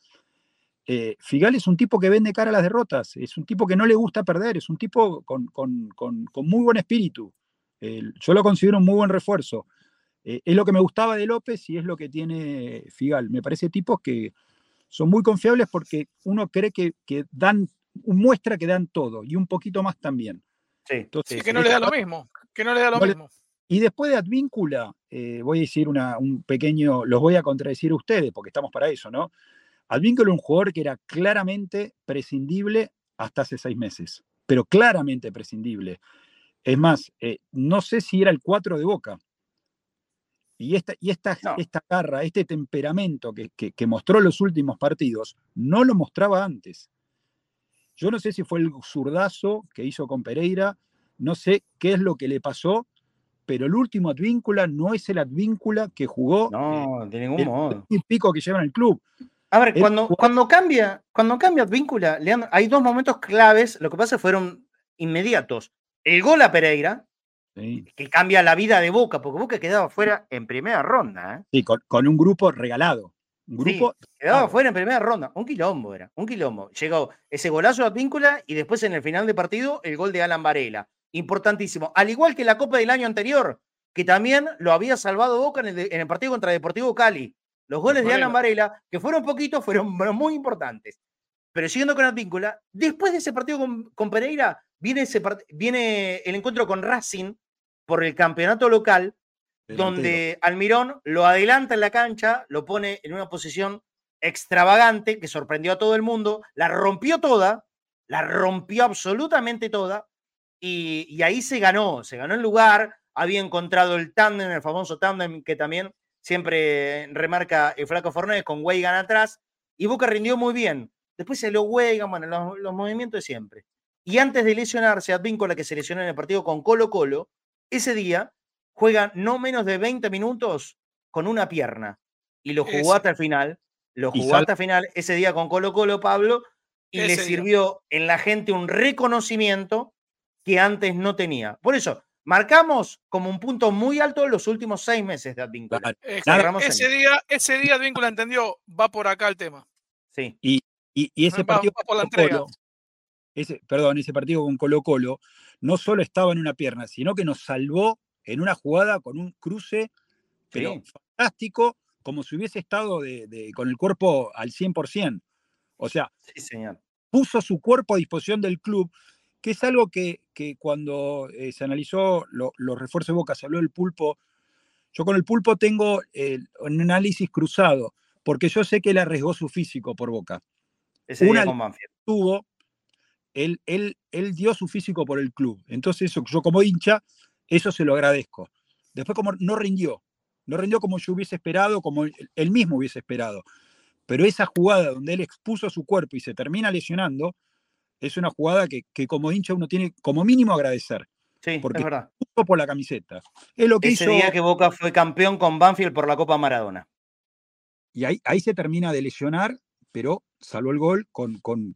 Eh, Figal es un tipo que vende cara a las derrotas, es un tipo que no le gusta perder, es un tipo con, con, con, con muy buen espíritu. Eh, yo lo considero un muy buen refuerzo. Eh, es lo que me gustaba de López y es lo que tiene Figal. Me parece tipos que son muy confiables porque uno cree que, que dan, muestra que dan todo y un poquito más también. Sí, Entonces, sí que no le da lo mismo, que no le da lo no mismo. Le, y después de Advíncula, eh, voy a decir una, un pequeño, los voy a contradecir a ustedes, porque estamos para eso, ¿no? Advíncula es un jugador que era claramente prescindible hasta hace seis meses, pero claramente prescindible. Es más, eh, no sé si era el 4 de Boca. Y esta, y esta, no. esta garra, este temperamento que, que, que mostró los últimos partidos, no lo mostraba antes. Yo no sé si fue el zurdazo que hizo con Pereira, no sé qué es lo que le pasó, pero el último Advíncula no es el Advíncula que jugó. No, de ningún el, modo. El pico que lleva en el club. A ver, cuando, cuando cambia, cuando cambia Advíncula, Leandro, hay dos momentos claves, lo que pasa fueron inmediatos. El gol a Pereira, sí. que cambia la vida de Boca, porque Boca quedaba fuera en primera ronda. ¿eh? Sí, con, con, un grupo regalado. Un grupo. Sí, quedaba fuera en primera ronda. Un quilombo era, un quilombo. Llegó ese golazo a Advíncula y después en el final de partido el gol de Alan Varela importantísimo. Al igual que la Copa del año anterior, que también lo había salvado Boca en el, en el partido contra Deportivo Cali. Los goles de Alan Varela, que fueron poquitos, fueron muy importantes. Pero siguiendo con Advíncula, después de ese partido con, con Pereira, viene, ese viene el encuentro con Racing por el campeonato local, Delantero. donde Almirón lo adelanta en la cancha, lo pone en una posición extravagante que sorprendió a todo el mundo, la rompió toda, la rompió absolutamente toda, y, y, ahí se ganó, se ganó el lugar, había encontrado el tándem, el famoso tándem que también siempre remarca el Flaco Fornés con Weigan atrás, y Boca rindió muy bien. Después se lo Weigan, bueno, los, los, movimientos de siempre. Y antes de lesionarse, Advíncula, que se lesionó en el partido con Colo Colo, ese día juega no menos de 20 minutos con una pierna, y lo jugó ese. hasta el final, lo jugó hasta el final ese día con Colo Colo, Pablo, y ese le sirvió día. en la gente un reconocimiento que antes no tenía. Por eso, marcamos como un punto muy alto los últimos seis meses de Advíncula. Claro. Ese, día, ese día Advíncula entendió, va por acá el tema. Sí. Y, y, y ese va, partido va por la entrega. Colo, ese, perdón, ese partido con Colo Colo no solo estaba en una pierna, sino que nos salvó en una jugada con un cruce, pero sí. fantástico, como si hubiese estado de, de, con el cuerpo al 100%. O sea, sí, señor. puso su cuerpo a disposición del club que es algo que, que cuando eh, se analizó lo, los refuerzos de Boca, se habló del pulpo, yo con el pulpo tengo eh, un análisis cruzado, porque yo sé que él arriesgó su físico por Boca. Ese Una tuvo, él, él, él dio su físico por el club. Entonces, eso, yo como hincha, eso se lo agradezco. Después, como no rindió, no rindió como yo hubiese esperado, como él mismo hubiese esperado. pero esa jugada donde él expuso su cuerpo y se termina lesionando, es una jugada que, como hincha uno tiene como mínimo agradecer. Sí, porque es verdad. por la camiseta. Es lo que Ese día que Boca fue campeón con Banfield por la Copa Maradona. Y ahí, ahí se termina de lesionar, pero salvó el gol con, con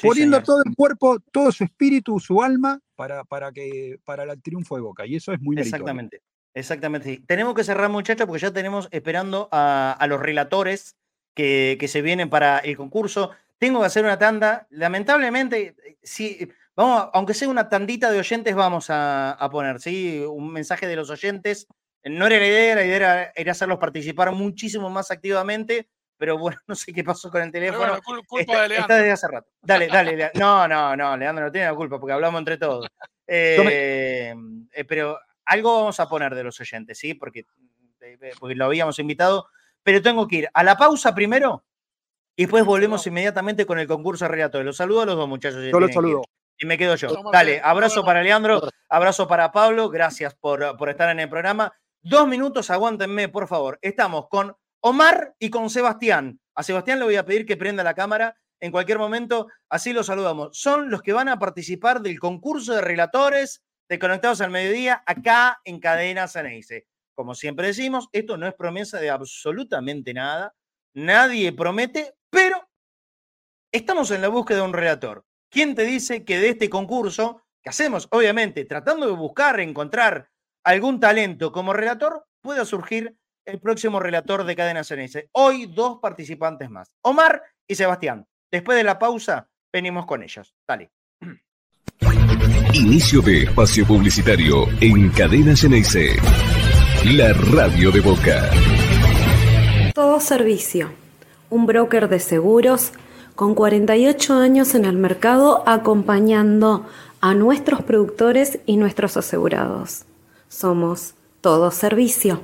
poniendo todo el cuerpo, todo su espíritu, su alma para, para, que, para el triunfo de Boca. Y eso es muy Exactamente. Exactamente. Tenemos que cerrar, muchachos, porque ya tenemos esperando a, los relatores que, que, se vienen para el concurso. Tengo que hacer una tanda. Lamentablemente, si, vamos, aunque sea una tandita de oyentes, vamos a, poner, ¿sí? Un mensaje de los oyentes. No era la idea, la idea era hacerlos participar muchísimo más activamente, pero bueno, [LAUGHS] no sé qué pasó con el teléfono. culpa de Leandro. Está desde hace rato. Dale, dale. No, no, no, Leandro no tiene la culpa porque hablamos entre todos. [LAUGHS] Eh, eh, pero algo vamos a poner de los oyentes, ¿sí? Porque, eh, porque lo habíamos invitado. Pero tengo que ir a la pausa primero y después volvemos inmediatamente con el concurso de relato. Los saludo a los dos muchachos. Yo los saludo. Y me quedo yo. Dale, abrazo para Leandro, abrazo para Pablo. Gracias por, por estar en el programa. Dos minutos, aguántenme, por favor. Estamos con Omar y con Sebastián. A Sebastián le voy a pedir que prenda la cámara en cualquier momento, así lo saludamos. Son los que van a participar del concurso de relatores de Conectados al Mediodía acá en Cadena Ceneice. Como siempre decimos, esto no es promesa de absolutamente nada. Nadie promete, pero estamos en la búsqueda de un relator. ¿Quién te dice que de este concurso, que hacemos obviamente tratando de buscar, encontrar algún talento como relator, pueda surgir el próximo relator de Cadena Ceneice. Hoy dos participantes más, Omar y Sebastián. Después de la pausa, venimos con ellos. Dale. Inicio de espacio publicitario en Cadena Ceneice. La radio de Boca. Todo servicio. Un broker de seguros con 48 años en el mercado acompañando a nuestros productores y nuestros asegurados. Somos Todo Servicio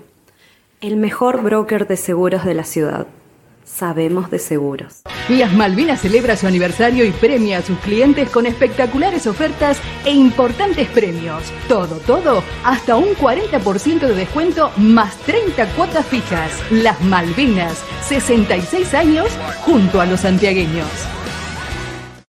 el mejor broker de seguros de la ciudad. Sabemos de seguros. Las Malvinas celebra su aniversario y premia a sus clientes con espectaculares ofertas e importantes premios. Todo, todo, hasta un 40% de descuento más 30 cuotas fijas. Las Malvinas, 66 años junto a los santiagueños.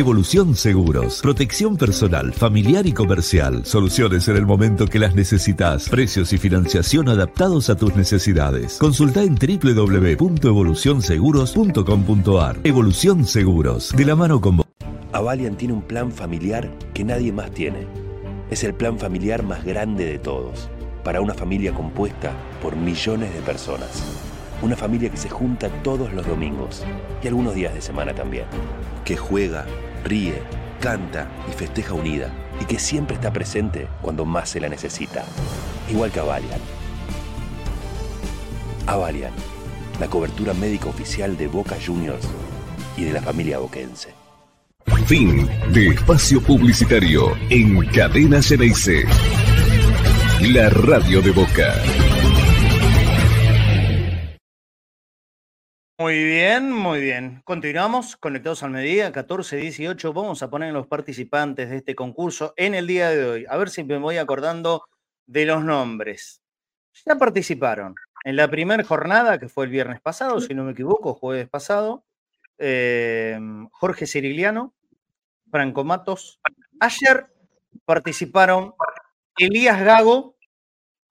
Evolución Seguros. Protección personal, familiar y comercial. Soluciones en el momento que las necesitas. Precios y financiación adaptados a tus necesidades. Consulta en www.evolucionseguros.com.ar. Evolución Seguros. De la mano con vos. Avalian tiene un plan familiar que nadie más tiene. Es el plan familiar más grande de todos. Para una familia compuesta por millones de personas. Una familia que se junta todos los domingos y algunos días de semana también. Que juega ríe, canta y festeja unida y que siempre está presente cuando más se la necesita. Igual que Avalian. Avalian, la cobertura médica oficial de Boca Juniors y de la familia boquense. Fin de espacio publicitario en Cadena Ceneice. La radio de Boca. Muy bien, muy bien. Continuamos conectados al mediodía, 14, 18. Vamos a poner los participantes de este concurso en el día de hoy. A ver si me voy acordando de los nombres. Ya participaron en la primera jornada, que fue el viernes pasado, si no me equivoco, jueves pasado. Em, Jorge Cirigliano, Franco Matos. Ayer participaron Elías Gago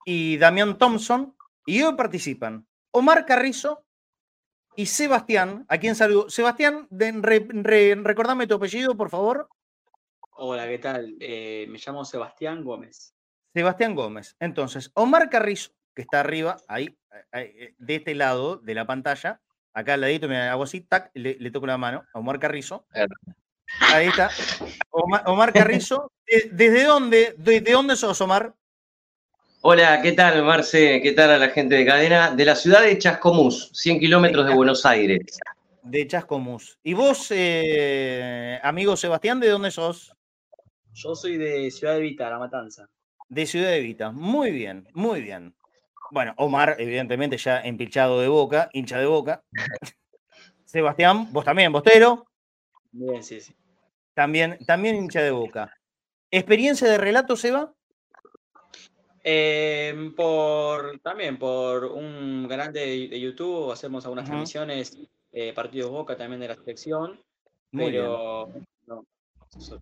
y Damián Thompson. Y hoy participan Omar Carrizo y Sebastián, a quien saludo. Sebastián, recordame tu apellido, por favor. Hola, ¿qué tal? Eh, me llamo Sebastián Gómez. Sebastián Gómez. Entonces, Omar Carrizo, que está arriba, ahí, eh, de este lado de la pantalla, Acá al ladito me hago así, tac, le, le toco la mano a Omar Carrizo. Ahí está. Omar, Omar Carrizo, ¿de- ¿desde dónde, desde dónde sos, Omar? Hola, ¿qué tal, Marce? ¿Qué tal a la gente de cadena? De la ciudad de Chascomús, 100 kilómetros de Buenos Aires. De Chascomús. ¿Y vos, eh, amigo Sebastián, de dónde sos? Yo soy de Ciudad de Vita, La Matanza. De Ciudad de Vita. Muy bien, muy bien. Bueno, Omar, evidentemente, ya empilchado de boca, hincha de boca. [LAUGHS] Sebastián, vos también, Bostero, Bien, sí, sí. también, también hincha de boca. ¿Experiencia de relato, Seba? Eh, por, también por un canal de, de YouTube hacemos algunas transmisiones, eh, partidos Boca también de la selección, Muy bien. pero no, eso-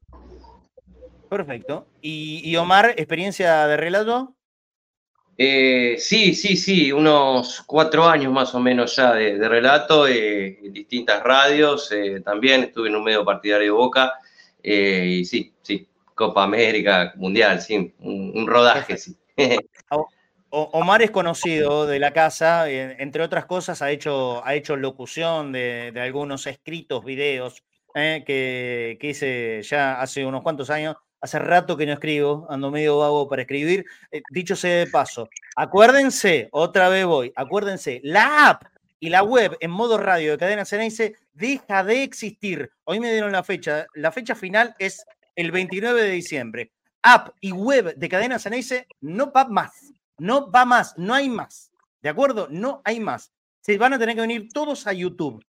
Perfecto. ¿Y, y Omar, experiencia de relato? Eh, sí, sí, sí, unos cuatro años más o menos ya de, de relato eh, en distintas radios. eh, también estuve en un medio partidario de Boca. eh, y sí, sí, Copa América, Mundial, sí, un, un rodaje, sí. [LAUGHS] Omar es conocido de la casa, eh, entre otras cosas ha hecho, ha hecho locución de, de algunos escritos, videos, eh, que, que hice ya hace unos cuantos años. Hace rato que no escribo, ando medio vago para escribir. Eh, dicho sea de paso, acuérdense, otra vez voy, acuérdense, la app y la web en modo radio de Cadena Ceneice deja de existir. Hoy me dieron la fecha, la fecha final es el 29 de diciembre. App y web de Cadena Ceneice no va más. No va más, no hay más. ¿De acuerdo? No hay más. Se van a tener que venir todos a YouTube.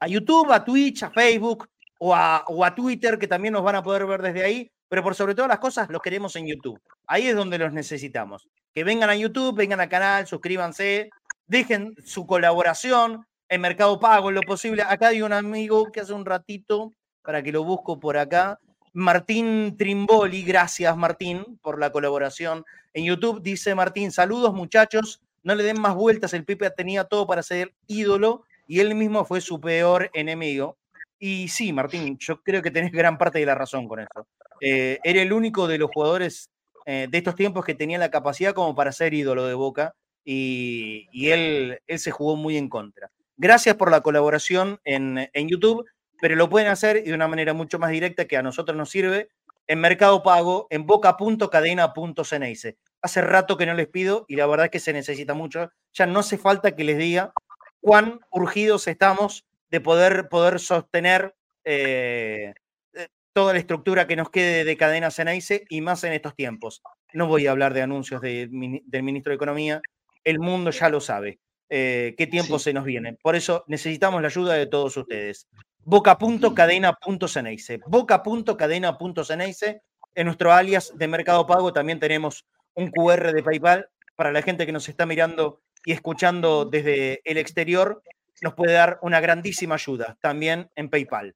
A YouTube, a Twitch, a Facebook o a, Twitter, que también nos van a poder ver desde ahí. Pero por sobre todas las cosas, los queremos en YouTube. Ahí es donde los necesitamos. Que vengan a YouTube, vengan al canal, suscríbanse, dejen su colaboración en Mercado Pago en lo posible. Acá hay un amigo que hace un ratito, para que lo busco por acá, Martín Trimboli, gracias Martín por la colaboración en YouTube. Dice Martín, saludos muchachos, no le den más vueltas, el Pipe tenía todo para ser ídolo y él mismo fue su peor enemigo. Y sí, Martín, yo creo que tenés gran parte de la razón con eso. Eh, era el único de los jugadores eh, de estos tiempos que tenía la capacidad como para ser ídolo de Boca y, él, se jugó muy en contra. Gracias por la colaboración en YouTube, pero lo pueden hacer de una manera mucho más directa que a nosotros nos sirve en Mercado Pago, en boca.cadena.ceneice. Hace rato que no les pido y la verdad es que se necesita mucho. Ya no hace falta que les diga cuán urgidos estamos de poder, poder sostener eh, eh, toda la estructura que nos quede de cadena Ceneice y más en estos tiempos. No voy a hablar de anuncios de del ministro de Economía, el mundo ya lo sabe. eh, qué tiempo se nos viene. Por eso necesitamos la ayuda de todos ustedes. Boca.cadena.ceneice. Boca.cadena.ceneice. En nuestro alias de Mercado Pago también tenemos un QR de PayPal para la gente que nos está mirando y escuchando desde el exterior. Nos puede dar una grandísima ayuda también en PayPal.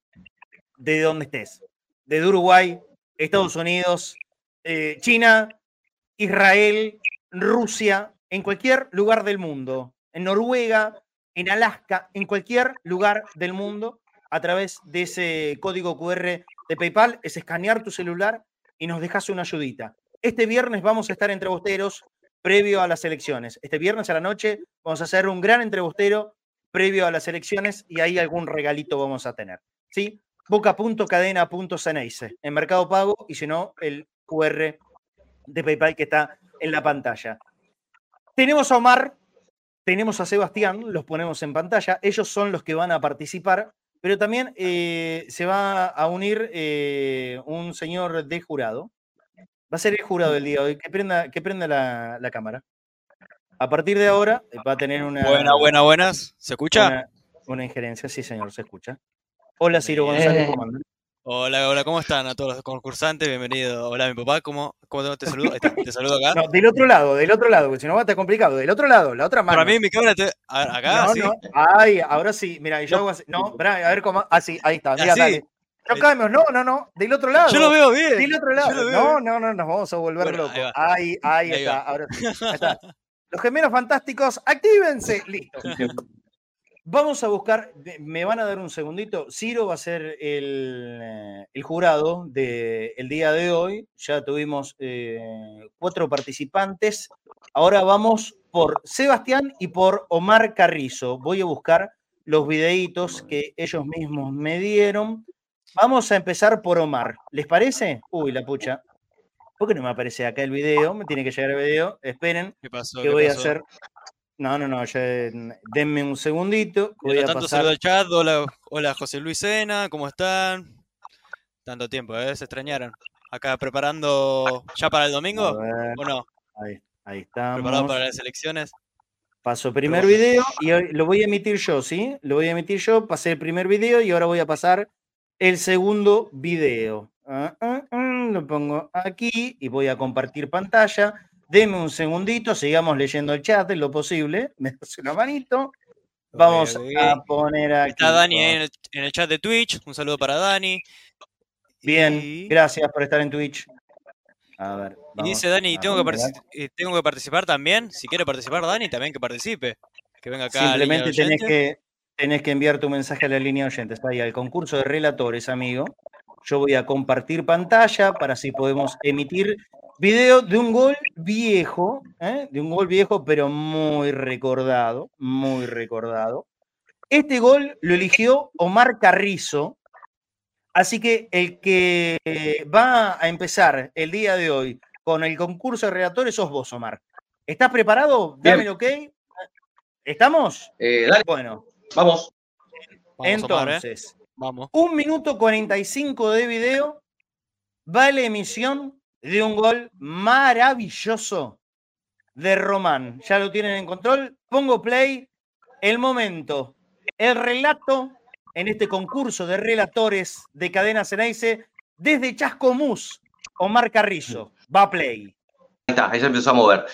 De donde estés. Desde Uruguay, Estados Unidos, eh, China, Israel, Rusia, en cualquier lugar del mundo, en Noruega, en Alaska, en cualquier lugar del mundo, a través de ese código QR de PayPal, es escanear tu celular y nos dejas una ayudita. Este viernes vamos a estar entrebosteros previo a las elecciones. Este viernes a la noche vamos a hacer un gran entrebostero previo a las elecciones y ahí algún regalito vamos a tener. ¿Sí? boca.cadena.ceneice en Mercado Pago y si no, el QR de PayPal que está en la pantalla. Tenemos a Omar, tenemos a Sebastián, los ponemos en pantalla. Ellos son los que van a participar, pero también eh, se va a unir eh, un señor de jurado. Va a ser el jurado del día de hoy. Que prenda, que prenda la, la cámara. A partir de ahora eh, va a tener una. Buenas, buenas, buenas. ¿Se escucha? Una, una injerencia, sí, señor, se escucha. Hola, Ciro González, ¿cómo? Hola, hola, ¿cómo están a todos los concursantes? Bienvenido. Hola, mi papá, ¿cómo, cómo te saludo? Te saludo acá. No, del otro lado, del otro lado, porque si no va a estar complicado. Del otro lado, la otra mano. Para mí mi cámara te... a ver, acá, no, sí. no. Ay, ahora sí, mira, yo No. hago así. No, pará, a ver cómo. Ah, sí, ahí está. Mira, Así. dale. No cambios, no, no, no. Del otro lado. Yo lo veo bien. Del otro lado. No, no, no, nos vamos a volver Bueno, locos. ahí. Ahí, ahí, Ahí está. va. Ahora sí. Ahí está. Los gemelos fantásticos, actívense. Listo. [LAUGHS] Vamos a buscar, de- me van a dar un segundito. Ciro va a ser el, eh, el jurado del día de hoy. Ya tuvimos eh, cuatro participantes. Ahora vamos por Sebastián y por Omar Carrizo. Voy a buscar los videitos que ellos mismos me dieron. Vamos a empezar por Omar. ¿Les parece? Uy, la pucha. ¿Por qué no me aparece acá el video? Me tiene que llegar el video. Esperen. ¿Qué pasó? que ¿Qué voy a hacer. No, no, no, ya, denme un segundito. Voy a tanto, pasar. saludo al chat. Hola, hola José Luis Sena, ¿cómo están? Tanto tiempo, ¿eh? Se extrañaron. Acá preparando ya para el domingo, ver, ¿o no? ahí, ahí ¿Preparado estamos. para las elecciones? Paso primer video y lo voy a emitir yo, ¿sí? Lo voy a emitir yo. Pasé el primer video y ahora voy a pasar el segundo video. Ah, ah, ah, lo pongo aquí y voy a compartir pantalla. Deme un segundito, sigamos leyendo el chat en lo posible. [LAUGHS] Me das una manito. Vamos a poner aquí. Está Dani ahí en el, en el chat de Twitch. Un saludo para Dani. Bien, Y, gracias por estar en Twitch. A ver. y dice Dani, que, eh, tengo que participar también. Si quiere participar Dani, también que participe. Que venga acá Simplemente tenés que, tenés que enviar tu mensaje a la línea de oyentes. Ahí, al concurso de relatores, amigo. Yo voy a compartir pantalla para así podemos emitir video de un gol viejo, ¿eh? de un gol viejo, pero muy recordado, muy recordado. Este gol lo eligió Omar Carrizo. Así que el que va a empezar el día de hoy con el concurso de relatores sos vos, Omar. ¿Estás preparado? Dame el ok. ¿Estamos? Eh, dale, Bueno, vamos. Vamos, Omar, ¿eh? entonces, Vamos. un minuto 45 de video va la emisión de un gol maravilloso de Román. Ya lo tienen en control. Pongo play. El momento, el relato en este concurso de relatores de Cadena Ceneice desde Chascomús. Omar Carrizo. Va play. Ahí está, se empezó a mover.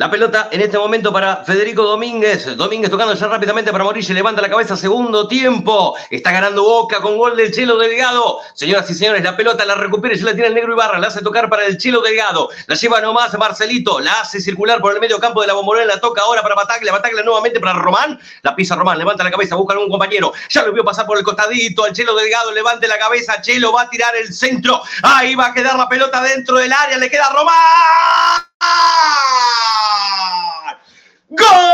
La pelota en este momento para Federico Domínguez. Domínguez tocando ya rápidamente para Morillo. Levanta la cabeza, segundo tiempo. Está ganando Boca con gol del Chelo Delgado. Señoras y señores, la pelota la recupera y ya la tiene el negro Ibarra. La hace tocar para el Chelo Delgado. La lleva nomás Marcelito. La hace circular por el medio campo de la bombonera. La toca ahora para Bataglia. Bataglia nuevamente para Román. La pisa Román. Levanta la cabeza, busca a algún compañero. Ya lo vio pasar por el costadito. El Chelo Delgado levante la cabeza. Chelo va a tirar el centro. Ahí va a quedar la pelota dentro del área. Le queda a Román. ¡Gol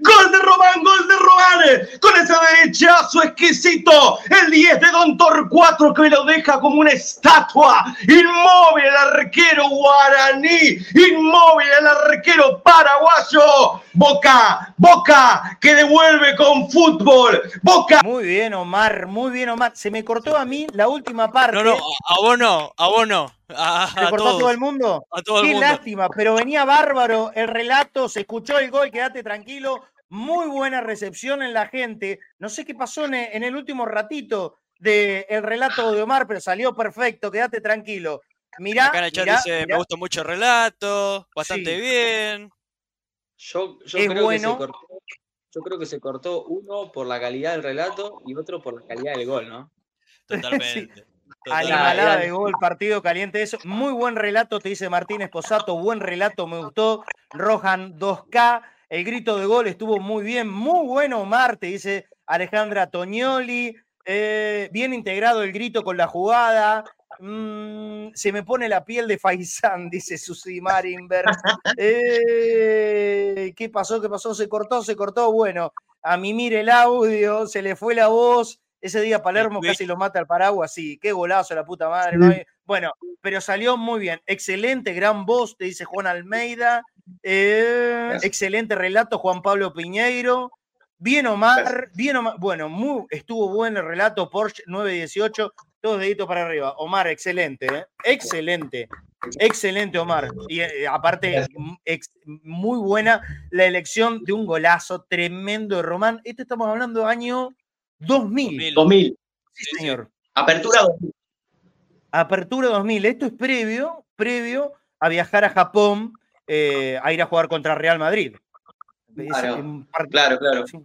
¡Gol de Román! ¡Gol de Román! Con ese derechazo exquisito. El 10 de Don Torcuato que lo deja como una estatua. Inmóvil el arquero guaraní. Inmóvil el arquero paraguayo. Boca, Boca, que devuelve con fútbol. Boca. Muy bien, Omar. Muy bien, Omar. Se me cortó a mí la última parte. No, no, a a vos no, a vos no. A, ¿Se a cortó a todo el mundo? A todo el Qué mundo. lástima, pero venía bárbaro el relato, se escuchó el gol, quédate tranquilo. Muy buena recepción en la gente. No sé qué pasó en en el último ratito del relato de Omar, pero salió perfecto, quédate tranquilo. Mirá, Acá en el chat mirá, dice, mirá. me gusta mucho el relato, bastante Sí. bien. Yo, yo Es creo bueno. que se cortó, yo creo que se cortó uno por la calidad del relato y otro por la calidad del gol, ¿no? Totalmente. [LAUGHS] Animalada de gol, partido caliente. Eso. Muy buen relato, te dice Martínez Posato. Buen relato, me gustó. Rohan 2K. El grito de gol estuvo muy bien. Muy bueno, Omar, te dice Alejandra Toñoli. Eh, bien integrado el grito con la jugada. Mm, se me pone la piel de Faisán, [LAUGHS] dice Susi Marinberg. Eh, ¿Qué pasó? ¿Qué pasó? Se cortó, se cortó. Bueno, a mimir el audio, se le fue la voz. Ese día Palermo casi lo mata al paraguas, sí, qué golazo la puta madre. ¿no? Bueno, pero salió muy bien. Excelente, gran voz, te dice Juan Almeida. Eh, excelente relato, Juan Pablo Piñeiro. Bien Omar, bien Omar. Bueno, muy, estuvo bueno el relato, Porsche 918, todos deditos para arriba. Omar, excelente, ¿eh? excelente. Excelente, Omar. Y eh, aparte, m- ex- muy buena la elección de un golazo tremendo de Román. Esto estamos hablando de año 2000. 2000. Sí, señor. Apertura 2000. Apertura 2000. Esto es previo, previo a viajar a Japón eh, a ir a jugar contra Real Madrid. Claro, Claro, claro. sí.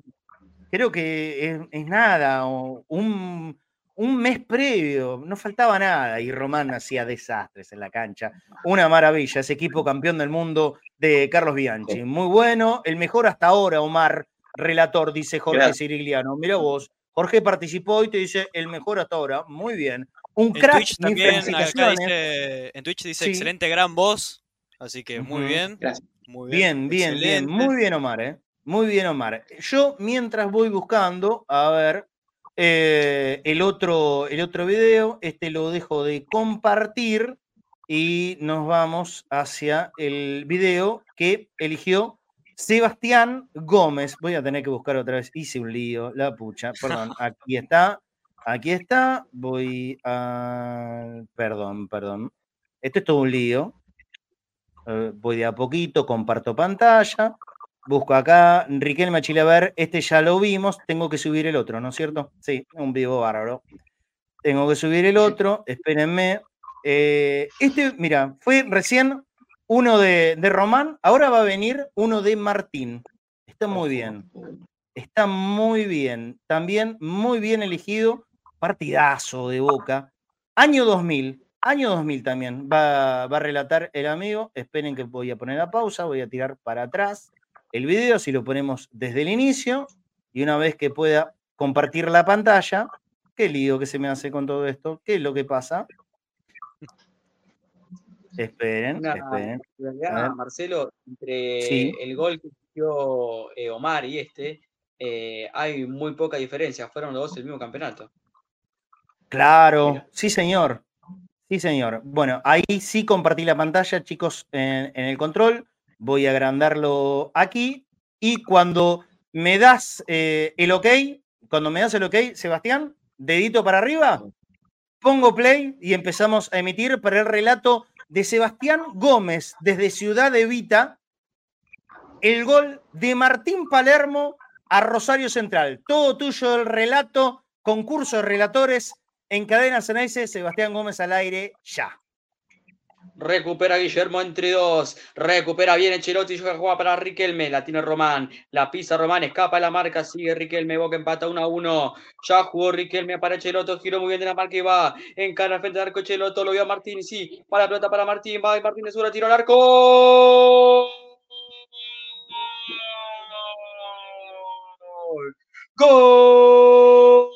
Creo que es, es nada, o un, un mes previo, no faltaba nada y Román hacía desastres en la cancha. Una maravilla, ese equipo campeón del mundo de Carlos Bianchi. Muy bueno, el mejor hasta ahora, Omar, relator, dice Jorge. Cirigliano. Mira vos, Jorge participó y te dice el mejor hasta ahora. Muy bien. Un En crack, Twitch también, dice, en Twitch dice Sí. excelente gran voz, así que muy bien. Gracias. Muy Bien, bien, bien. Muy bien, Omar, ¿eh? Muy bien, Omar. Yo, mientras voy buscando, a ver, eh, el, otro, el otro video, este lo dejo de compartir y nos vamos hacia el video que eligió Sebastián Gómez. Voy a tener que buscar otra vez. Hice un lío, la pucha. Perdón, [LAUGHS] aquí está. Aquí está. Voy a. Perdón, perdón. Esto es todo un lío. Eh, voy de a poquito, comparto pantalla. Busco acá, Riquelme Chilaver, este ya lo vimos, tengo que subir el otro, ¿no es cierto? Sí, un vivo bárbaro. Tengo que subir el otro, espérenme. Eh, este, mira, fue recién uno de, de Román, ahora va a venir uno de Martín. Está muy bien. Está muy bien. También muy bien elegido. Partidazo de Boca. Año 2000. Año 2000 también. Va, va a relatar el amigo. Esperen que voy a poner la pausa. Voy a tirar para atrás el video. Si lo ponemos desde el inicio. Y una vez que pueda compartir la pantalla. Qué lío que se me hace con todo esto. ¿Qué es lo que pasa? Esperen, Una esperen. realidad. Marcelo, entre Sí. el gol que dio eh, Omar y este, eh, hay muy poca diferencia. Fueron los dos el mismo campeonato. Claro, sí señor. Sí señor. Bueno, ahí sí compartí la pantalla, chicos, en, en el control. Voy a agrandarlo aquí. Y cuando me das eh, el ok, cuando me das el ok, Sebastián, dedito para arriba, pongo play y empezamos a emitir para el relato de Sebastián Gómez desde Ciudad Evita, el gol de Martín Palermo a Rosario Central. Todo tuyo el relato, concurso de relatores en cadena Ceneice, Sebastián Gómez al aire, ya. Recupera Guillermo entre dos. Recupera bien Echelotti. Juega para Riquelme. La tiene Román. La pisa Román. Escapa de la marca. Sigue Riquelme. Boca empata 1 a 1. Ya jugó Riquelme para Echeloto. Giró muy bien de la marca y va. Encara al frente del arco Echeloto. Lo vio a Martín. Sí. Para la pelota para Martín. Va Martín de Sura. Tiro al arco. Gol.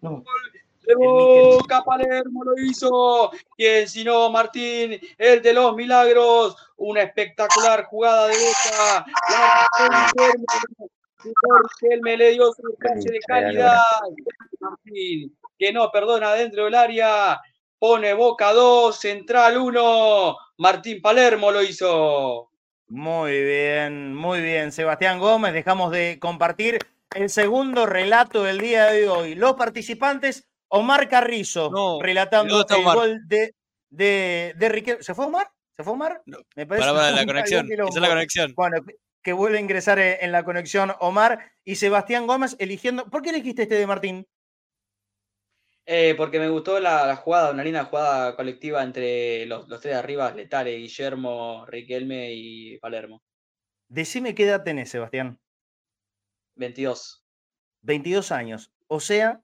De Boca Palermo lo hizo. Quien si no, Martín, el de los milagros. Una espectacular jugada de Boca. La Riquelme le dio su pase de calidad. Martín, que no perdona dentro del área. Pone Boca 2, Central 1. Martín Palermo lo hizo. Muy bien, muy bien, Sebastián Gómez. Dejamos de compartir el segundo relato del día de hoy. Los participantes, Omar Carrizo, No, relatando ¿dónde está el Omar? gol de, de, de Riquelme. ¿Se fue Omar? ¿Se fue Omar? Me Para, para, un la [LAUGHS] conexión. Esa es la conexión. Bueno, que- vuelve a ingresar eh, en la conexión Omar y Sebastián Gómez eligiendo. ¿Por qué elegiste este de Martín? Eh, porque me gustó la, la jugada, una linda jugada colectiva entre los, los tres de arriba, Letare, Guillermo, Riquelme y Palermo. Decime qué edad tenés, Sebastián. 22. 22 años. O sea,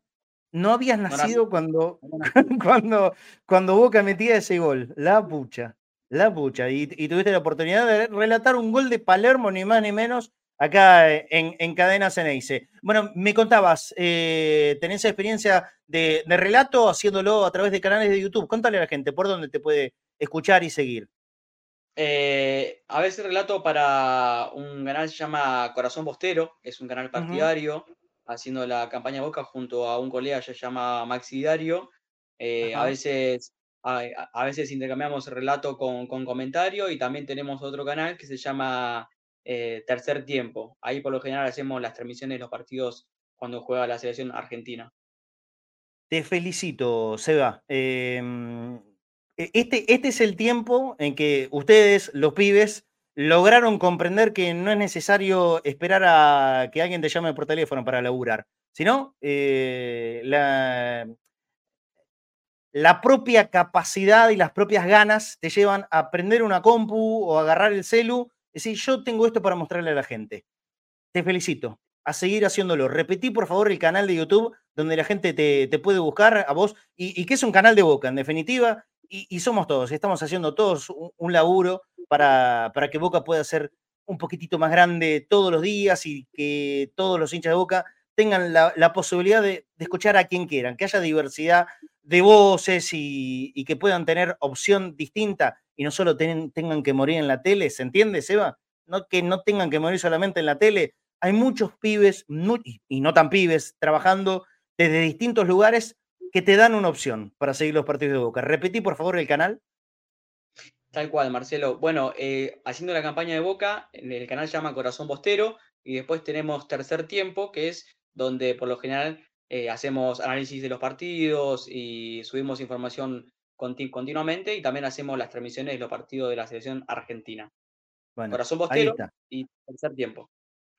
no habías nacido cuando, [LAUGHS] cuando, cuando Boca metía ese gol. La pucha. La pucha. Y, y tuviste la oportunidad de relatar un gol de Palermo, ni más ni menos, acá eh, en, en Cadena Ceneice. Bueno, me contabas, eh, tenés experiencia de, de relato haciéndolo a través de canales de YouTube. Contale a la gente por dónde te puede escuchar y seguir. Eh, a veces relato para un canal que se llama Corazón Bostero, es un canal partidario, haciendo la campaña Boca junto a un colega que se llama Maxi Dario. Eh, a veces, a, a veces intercambiamos relato con, con comentario y también tenemos otro canal que se llama eh, Tercer Tiempo. Ahí por lo general hacemos las transmisiones de los partidos cuando juega la selección argentina. Te felicito, Seba. Em, e- este, este es el tiempo en que ustedes, los pibes, lograron comprender que no es necesario esperar a que alguien te llame por teléfono para laburar, sino eh, la, propia capacidad y las propias ganas te llevan a prender una compu o agarrar el celu y decir, yo tengo esto para mostrarle a la gente. Te felicito. A seguir haciéndolo. Repetí, por favor, el canal de YouTube donde la gente te, te puede buscar a vos y que es un canal de Boca, en definitiva, y, y somos todos. Estamos haciendo todos un, laburo para, para que Boca pueda ser un poquitito más grande todos los días y que todos los hinchas de Boca tengan la, posibilidad de, escuchar a quien quieran, que haya diversidad de voces y, que puedan tener opción distinta y no solo tengan que morir en la tele, ¿se entiende, Seba? No, que no tengan que morir solamente en la tele. Hay muchos pibes, y no tan pibes, trabajando desde distintos lugares que te dan una opción para seguir los partidos de Boca. Repetí, por favor, el canal. Tal cual, Marcelo. Bueno, eh, haciendo la campaña de Boca, el canal se llama Corazón Bostero y después tenemos Tercer Tiempo, que es donde por lo general eh, hacemos análisis de los partidos y subimos información continuamente y también hacemos las transmisiones de los partidos de la selección argentina. Corazón Bostero y Tercer Tiempo.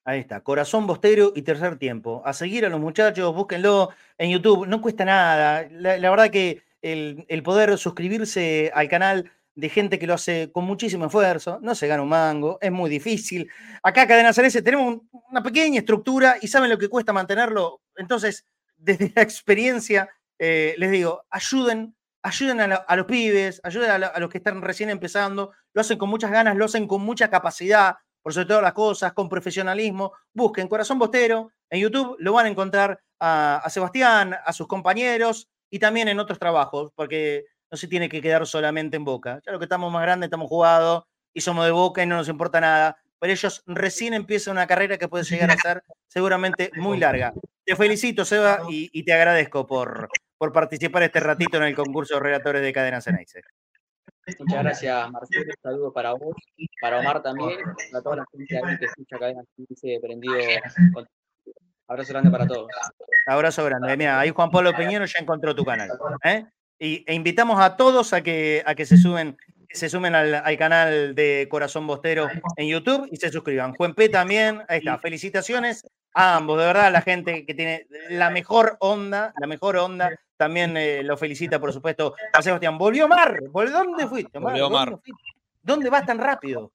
Ahí está, Corazón Bostero y Tercer Tiempo. A seguir a los muchachos, búsquenlo en YouTube, no cuesta nada. La, verdad que el, poder suscribirse al canal de gente que lo hace con muchísimo esfuerzo, no se gana un mango, es muy difícil. Acá, Cadena Celeste, tenemos una pequeña estructura y saben lo que cuesta mantenerlo. Entonces, desde [LAUGHS] la experiencia, eh, les digo, ayuden, ayuden a, los pibes, ayuden a, los que están recién empezando, lo hacen con muchas ganas, lo hacen con mucha capacidad, por sobre todas las cosas, con profesionalismo. Busquen Corazón Bostero en YouTube, lo van a encontrar a, Sebastián, a sus compañeros y también en otros trabajos, porque no se tiene que quedar solamente en Boca. Lo que estamos más grandes, estamos jugados y somos de Boca y no nos importa nada. Pero ellos recién empiezan una carrera que puede llegar a ser seguramente muy larga. Te felicito, Seba, y, te agradezco por, por participar este ratito en el concurso de relatores de Cadena Ceneice. Muchas gracias, Marcelo. Un saludo para vos, para Omar también, para toda la gente que escucha Cadena Ceneice prendido. Abrazo grande para todos. Abrazo grande. Mira, ahí Juan Pablo Peñero ya encontró tu canal. ¿eh? Y, e invitamos a todos a que, a que se suben se sumen al, canal de Corazón Bostero en YouTube y se suscriban. Juan P también, ahí está. Felicitaciones a ambos, de verdad, la gente que tiene la mejor onda, la mejor onda. También eh, lo felicita, por supuesto, a Sebastián. Volvió Mar, ¿dónde fuiste? Volvió Mar. ¿Dónde vas tan rápido?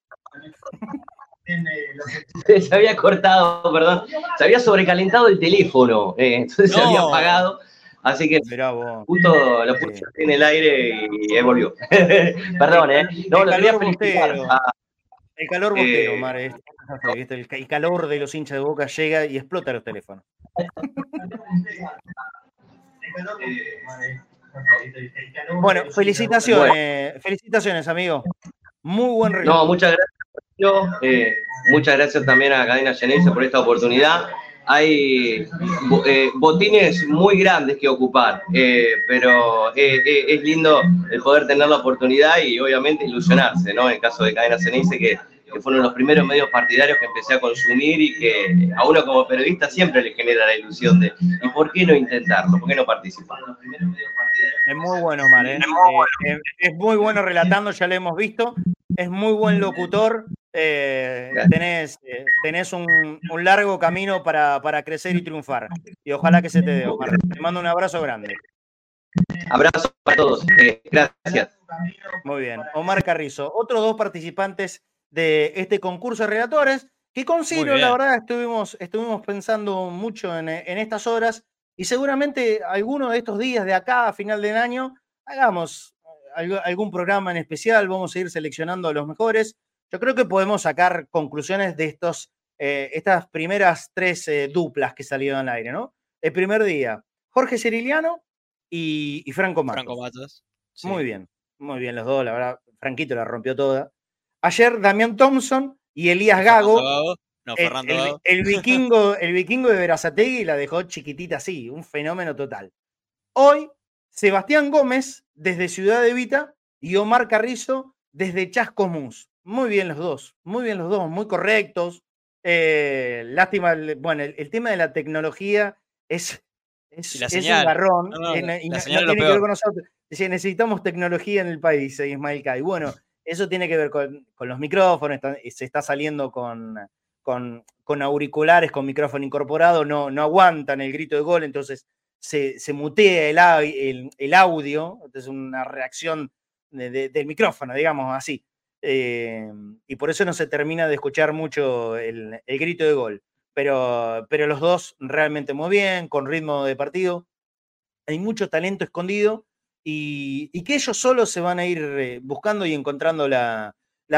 Se había cortado, perdón. Se había sobrecalentado el teléfono, eh, entonces se había apagado. Así que justo lo puse en el aire y ahí volvió. [LAUGHS] Perdón, ¿eh? No, el, lo calor bostero, el calor bostero, Mar, el, calor de los hinchas de boca llega y explota los teléfonos. [LAUGHS] bueno, felicitaciones, felicitaciones, amigo. Muy buen relato. No, muchas gracias. Eh, muchas gracias también a Cadena Genese por esta oportunidad hay eh, botines muy grandes que ocupar, eh, pero eh, es lindo el poder tener la oportunidad y obviamente ilusionarse, ¿no? En el caso de Cadena Ceneice, que, que fueron los primeros medios partidarios que empecé a consumir y que a uno como periodista siempre le genera la ilusión de, ¿y por qué no intentarlo? ¿Por qué no participar? Es muy bueno, Mar, es, es muy bueno relatando, ya lo hemos visto, es muy buen locutor, eh, tenés, eh, tenés un, largo camino para, crecer y triunfar. Y ojalá que se te dé, Te mando un abrazo grande. Abrazo para todos. Eh, gracias. Muy bien. Omar Carrizo, otros dos participantes de este concurso de relatores, que con Ciro, la verdad, estuvimos, estuvimos pensando mucho en, estas horas y seguramente alguno de estos días de acá a final del año hagamos algún programa en especial, vamos a ir seleccionando a los mejores. Yo creo que podemos sacar conclusiones de estos, eh, estas primeras tres eh, duplas que salieron al aire, ¿no? El primer día, Jorge Ciriliano y, Franco Matos. Franco Matos. Muy bien, muy bien los dos, la verdad, Franquito la rompió toda. Ayer Damián Thompson y Elías Gago. No, el, el, [LAUGHS] vikingo, el vikingo de Verazategui la dejó chiquitita así, un fenómeno total. Hoy, Sebastián Gómez desde Ciudad de Vita y Omar Carrizo desde Chascomús. Muy bien los dos, muy bien los dos, muy correctos. Eh, lástima, bueno, el, tema de la tecnología es, es, un garrón. y no, tiene que ver con nosotros. necesitamos tecnología en el país, eh, Ismael Kai. Bueno, eso tiene que ver con, los micrófonos, se está saliendo con, con, auriculares, con micrófono incorporado, no, no aguantan el grito de gol, entonces se, se mutea el, el, audio, es una reacción del micrófono, digamos así. Em, y por eso no se termina de escuchar mucho el, grito de gol. Pero, pero los dos realmente muy bien, con ritmo de partido. Hay mucho talento escondido y, que ellos solos se van a ir eh, buscando y encontrando la,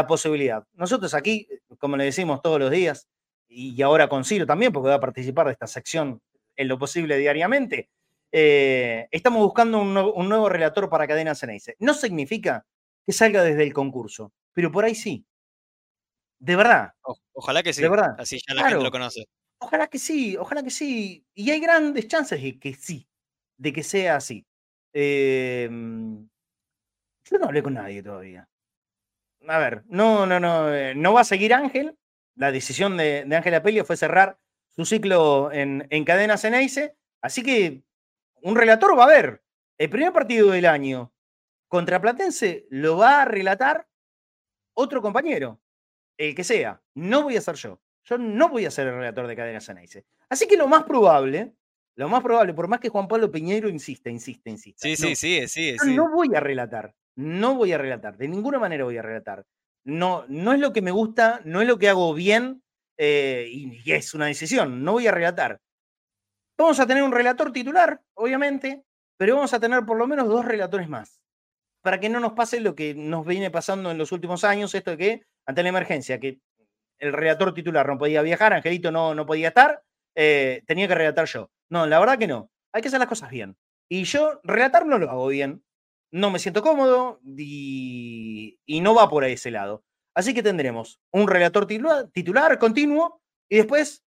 posibilidad. Nosotros aquí, como le decimos todos los días, y ahora con Ciro también, porque va a participar de esta sección en lo posible diariamente, eh, estamos buscando un, nuevo- un nuevo relator para Cadena Ceneice. No significa que salga desde el concurso, pero por ahí sí. De verdad. O- ojalá que sí. De verdad. Así ya la Claro. gente lo conoce. Ojalá que sí, ojalá que sí. Y hay grandes chances de que sí, de que sea así. Eh, yo no hablé con nadie todavía. A ver, no, no, no, eh, no va a seguir Ángel. La decisión de, de Ángel Apelio fue cerrar su ciclo en, en Cadena Ceneice. Así que un relator va a haber. El primer partido del año contra Platense lo va a relatar otro compañero, el que sea. No voy a ser yo. Yo no voy a ser el relator de Cadena Ceneice. Así que lo más probable, lo más probable, por más que Juan Pablo Piñeiro insista, insiste, insiste. Sí, sí, sigue, sigue, Yo sigue. no voy a relatar. No voy a relatar. De ninguna manera voy a relatar. No, no es lo que me gusta, no es lo que hago bien eh, y, y es una decisión. No voy a relatar. Vamos a tener un relator titular, obviamente, pero vamos a tener por lo menos dos relatores más. Para que no nos pase lo que nos viene pasando en los últimos años, esto de que ante la emergencia, que el relator titular no podía viajar, Angelito no, no podía estar, eh, tenía que relatar yo. No, la verdad que no. Hay que hacer las cosas bien. Y yo relatar no lo hago bien. No me siento cómodo y, y no va por ese lado. Así que tendremos un relator titula- titular continuo y después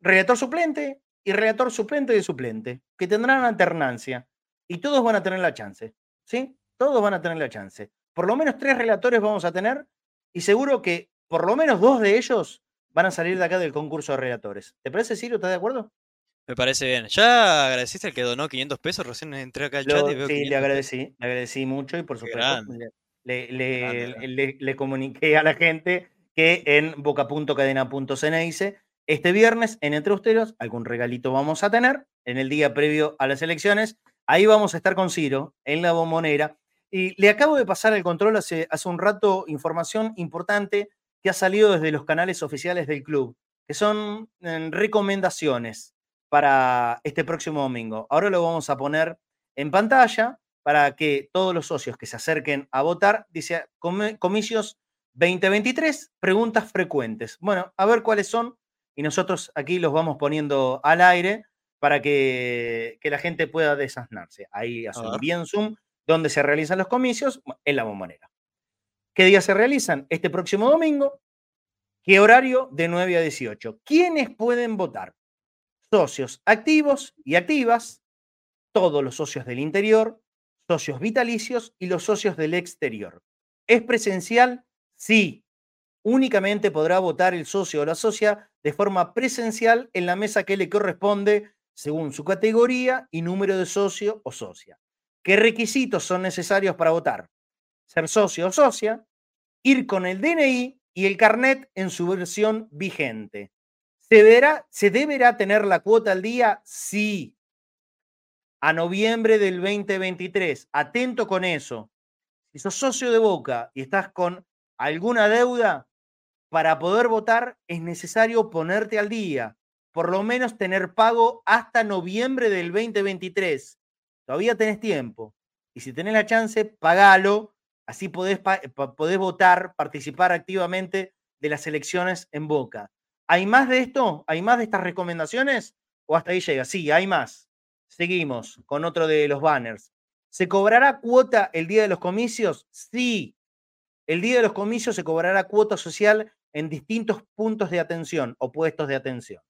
relator suplente y relator suplente de suplente, que tendrán alternancia. Y todos van a tener la chance. ¿Sí? Todos van a tener la chance. Por lo menos tres relatores vamos a tener y seguro que por lo menos dos de ellos van a salir de acá del concurso de relatores. ¿Te parece, Ciro? ¿Estás de acuerdo? Me parece bien. ¿Ya agradeciste al que donó 500 pesos? Recién entré acá al Lo- chat y veo sí, 500 le pesos. agradecí, le agradecí mucho y por supuesto le, le- le- le comuniqué a la gente que en boca.cadena.ceneice este viernes en Entre Usteros algún regalito vamos a tener en el día previo a las elecciones. Ahí vamos a estar con Ciro en la bombonera. Y le acabo de pasar el control hace, hace un rato información importante que ha salido desde los canales oficiales del club, que son eh, recomendaciones para este próximo domingo. Ahora lo vamos a poner en pantalla para que todos los socios que se acerquen a votar, dice "Come- comicios 2023, preguntas frecuentes. Bueno, a ver cuáles son y nosotros aquí los vamos poniendo al aire para que, que la gente pueda desasnarse. Ahí ver. bien zoom donde se realizan los comicios en la bombonera. ¿Qué días se realizan? Este próximo domingo. ¿Qué horario? De 9 a 18. ¿Quiénes pueden votar? Socios activos y activas, todos los socios del interior, socios vitalicios y los socios del exterior. ¿Es presencial? Sí. Únicamente podrá votar el socio o la socia de forma presencial en la mesa que le corresponde según su categoría y número de socio o socia. ¿Qué requisitos son necesarios para votar? Ser socio o socia, ir con el DNI y el carnet en su versión vigente. ¿Se, ¿Se deberá tener la cuota al día? Sí. A noviembre del 2023. Atento con eso. Si sos socio de Boca y estás con alguna deuda, para poder votar es necesario ponerte al día. Por lo menos tener pago hasta noviembre del 2023. Todavía tenés tiempo. Y si tenés la chance, pagalo. Así podés, pa- podés votar, participar activamente de las elecciones en Boca. ¿Hay más de esto? ¿Hay más de estas recomendaciones? ¿O hasta ahí llega? Sí, hay más. Seguimos con otro de los banners. ¿Se cobrará cuota el día de los comicios? Sí. El día de los comicios se cobrará cuota social en distintos puntos de atención o puestos de atención.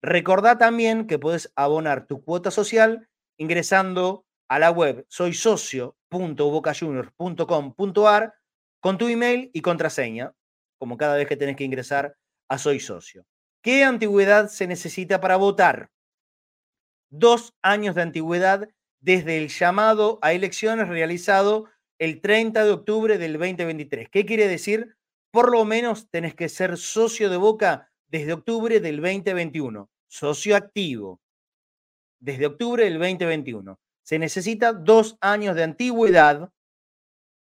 Recordá también que puedes abonar tu cuota social ingresando a la web soysocio.bocajuniors.com.ar con tu email y contraseña, como cada vez que tenés que ingresar a Soy Socio. ¿Qué antigüedad se necesita para votar? Dos años de antigüedad desde el llamado a elecciones realizado el 30 de octubre del 2023. ¿Qué quiere decir? Por lo menos tenés que ser socio de Boca desde octubre del 2021, socio activo desde octubre del 2021. Se necesita dos años de antigüedad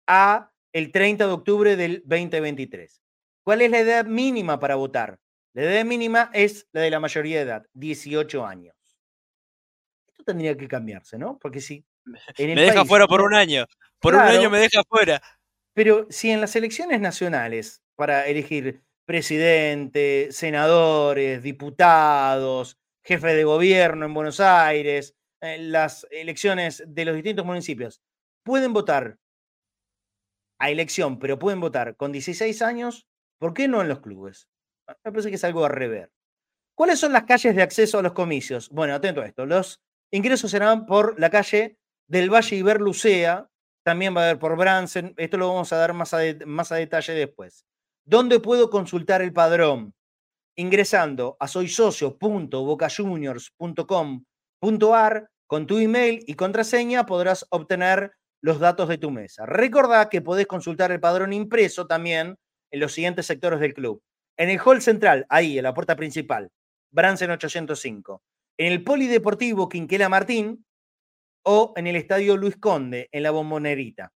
a el 30 de octubre del 2023. ¿Cuál es la edad mínima para votar? La edad mínima es la de la mayoría de edad, 18 años. Esto tendría que cambiarse, ¿no? Porque si en el Me deja país fuera por un año. Por un año me deja fuera. Pero si en las elecciones nacionales, para elegir presidente, senadores, diputados, jefe de gobierno en Buenos Aires, eh, las elecciones de los distintos municipios, pueden votar a elección, pero pueden votar con 16 años, ¿por qué no en los clubes? Ah, me parece que es algo a rever. ¿Cuáles son las calles de acceso a los comicios? Bueno, atento a esto. Los ingresos serán por la calle del Valle Iberlucea, también va a haber por Bransen, esto lo vamos a dar más a, más a detalle después. ¿Dónde puedo consultar el padrón? Ingresando a soysocio.bocajuniors.com.ar con tu email y contraseña podrás obtener los datos de tu mesa. Recordá que podés consultar el padrón impreso también en los siguientes sectores del club. En el hall central, ahí, en la puerta principal, Bransen 805. En el Polideportivo Quinquela Martín o en el Estadio Luis Conde, en la Bombonerita.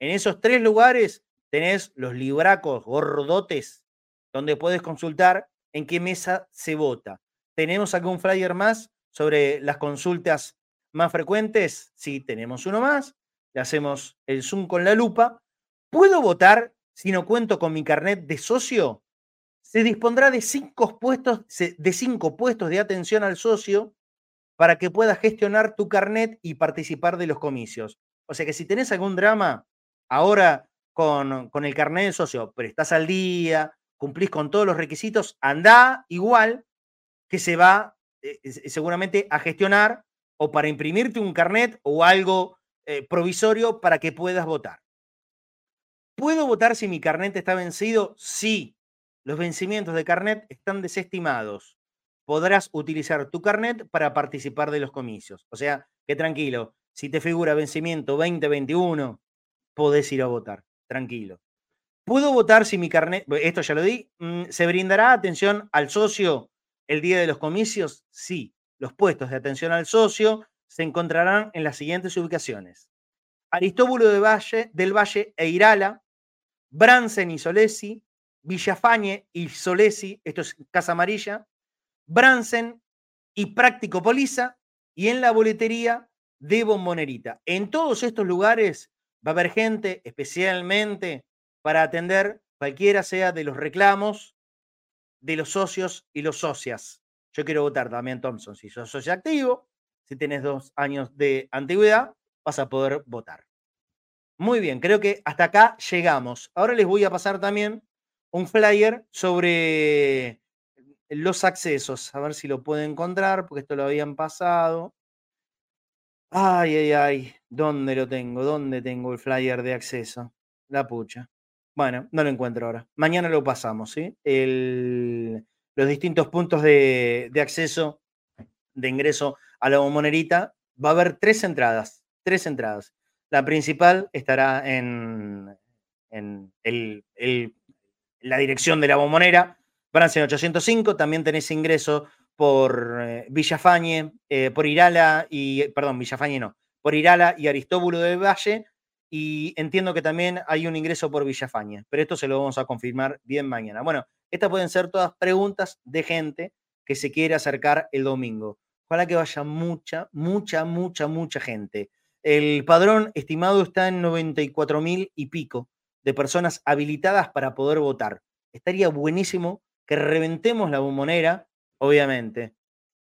En esos tres lugares tenés los libracos gordotes donde puedes consultar en qué mesa se vota. ¿Tenemos algún flyer más sobre las consultas más frecuentes? Sí, tenemos uno más le hacemos el zoom con la lupa. ¿Puedo votar si no cuento con mi carnet de socio? Se dispondrá de cinco puestos de, cinco puestos de atención al socio para que puedas gestionar tu carnet y participar de los comicios. O sea que si tenés algún drama ahora con, con el carnet de socio, pero estás al día, cumplís con todos los requisitos, anda igual que se va eh, seguramente a gestionar o para imprimirte un carnet o algo eh, provisorio para que puedas votar. ¿Puedo votar si mi carnet está vencido? Sí. Los vencimientos de carnet están desestimados. Podrás utilizar tu carnet para participar de los comicios. O sea, que tranquilo, si te figura vencimiento 2021, podés ir a votar. Tranquilo. ¿Puedo votar si mi carnet, esto ya lo di, mm, se brindará atención al socio el día de los comicios? Sí. Los puestos de atención al socio se encontrarán en las siguientes ubicaciones. Aristóbulo de Valle, del Valle e Irala, Bransen y Solesi, Villafañe y Solesi, esto es Casa Amarilla, Bransen y Práctico Poliza, y en la boletería de Bombonerita. En todos estos lugares va a haber gente especialmente para atender cualquiera sea de los reclamos de los socios y los socias. Yo quiero votar también Thompson, si sos socio activo, si tienes dos años de antigüedad, vas a poder votar. Muy bien, creo que hasta acá llegamos. Ahora les voy a pasar también un flyer sobre los accesos. A ver si lo puedo encontrar, porque esto lo habían pasado. Ay, ay, ay. ¿Dónde lo tengo? ¿Dónde tengo el flyer de acceso? La pucha. Bueno, no lo encuentro ahora. Mañana lo pasamos, ¿sí? los distintos puntos de, de acceso, de ingreso a la bombonerita, va a haber tres entradas, tres entradas. La principal estará en, en la dirección de la bombonera, Francia 805, también tenés ingreso por eh, Villafañe, eh, por Irala y, perdón, Villafañe no, por Irala y Aristóbulo del Valle, y entiendo que también hay un ingreso por Villafañe, pero esto se lo vamos a confirmar bien mañana. Bueno, estas pueden ser todas preguntas de gente que se quiere acercar el domingo. Ojalá que vaya mucha, mucha, mucha, mucha gente. El padrón estimado está en 94 mil y pico de personas habilitadas para poder votar. Estaría buenísimo que reventemos la bombonera, obviamente,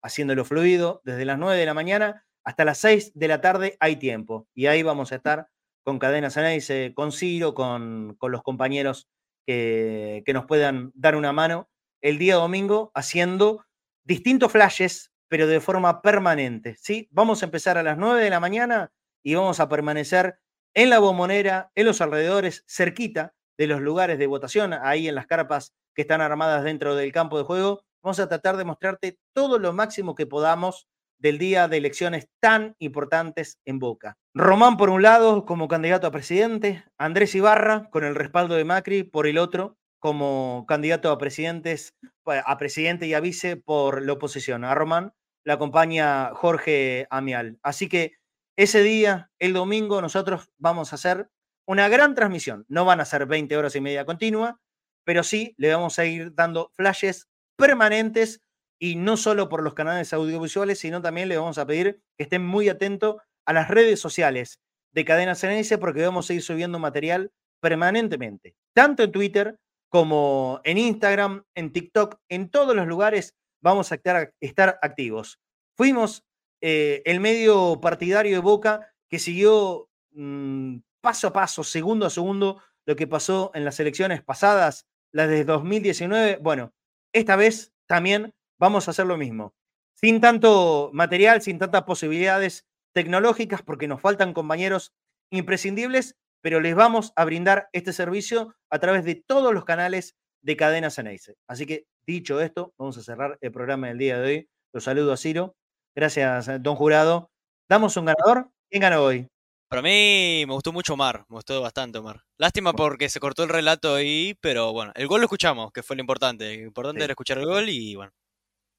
haciéndolo fluido desde las 9 de la mañana hasta las 6 de la tarde hay tiempo. Y ahí vamos a estar con Cadenas Análisis, con Ciro, con, con los compañeros que, que nos puedan dar una mano el día domingo haciendo distintos flashes pero de forma permanente. ¿sí? Vamos a empezar a las 9 de la mañana y vamos a permanecer en la bombonera, en los alrededores, cerquita de los lugares de votación, ahí en las carpas que están armadas dentro del campo de juego. Vamos a tratar de mostrarte todo lo máximo que podamos del día de elecciones tan importantes en Boca. Román por un lado como candidato a presidente, Andrés Ibarra con el respaldo de Macri por el otro como candidato a presidentes a presidente y a vice por la oposición. A Román la acompaña Jorge Amial. Así que ese día, el domingo, nosotros vamos a hacer una gran transmisión. No van a ser 20 horas y media continua, pero sí le vamos a ir dando flashes permanentes y no solo por los canales audiovisuales, sino también le vamos a pedir que estén muy atentos a las redes sociales de Cadena CNS porque vamos a ir subiendo material permanentemente, tanto en Twitter como en Instagram, en TikTok, en todos los lugares vamos a estar activos. Fuimos eh, el medio partidario de Boca que siguió mm, paso a paso, segundo a segundo, lo que pasó en las elecciones pasadas, las de 2019. Bueno, esta vez también vamos a hacer lo mismo. Sin tanto material, sin tantas posibilidades tecnológicas, porque nos faltan compañeros imprescindibles, pero les vamos a brindar este servicio a través de todos los canales de Cadena Ceneice. Así que, dicho esto, vamos a cerrar el programa del día de hoy. Los saludo a Ciro. Gracias, don Jurado. Damos un ganador. ¿Quién ganó hoy? Para mí me gustó mucho Omar, me gustó bastante Omar. Lástima porque se cortó el relato ahí, pero bueno, el gol lo escuchamos, que fue lo importante. Lo importante Sí. era escuchar el gol y bueno.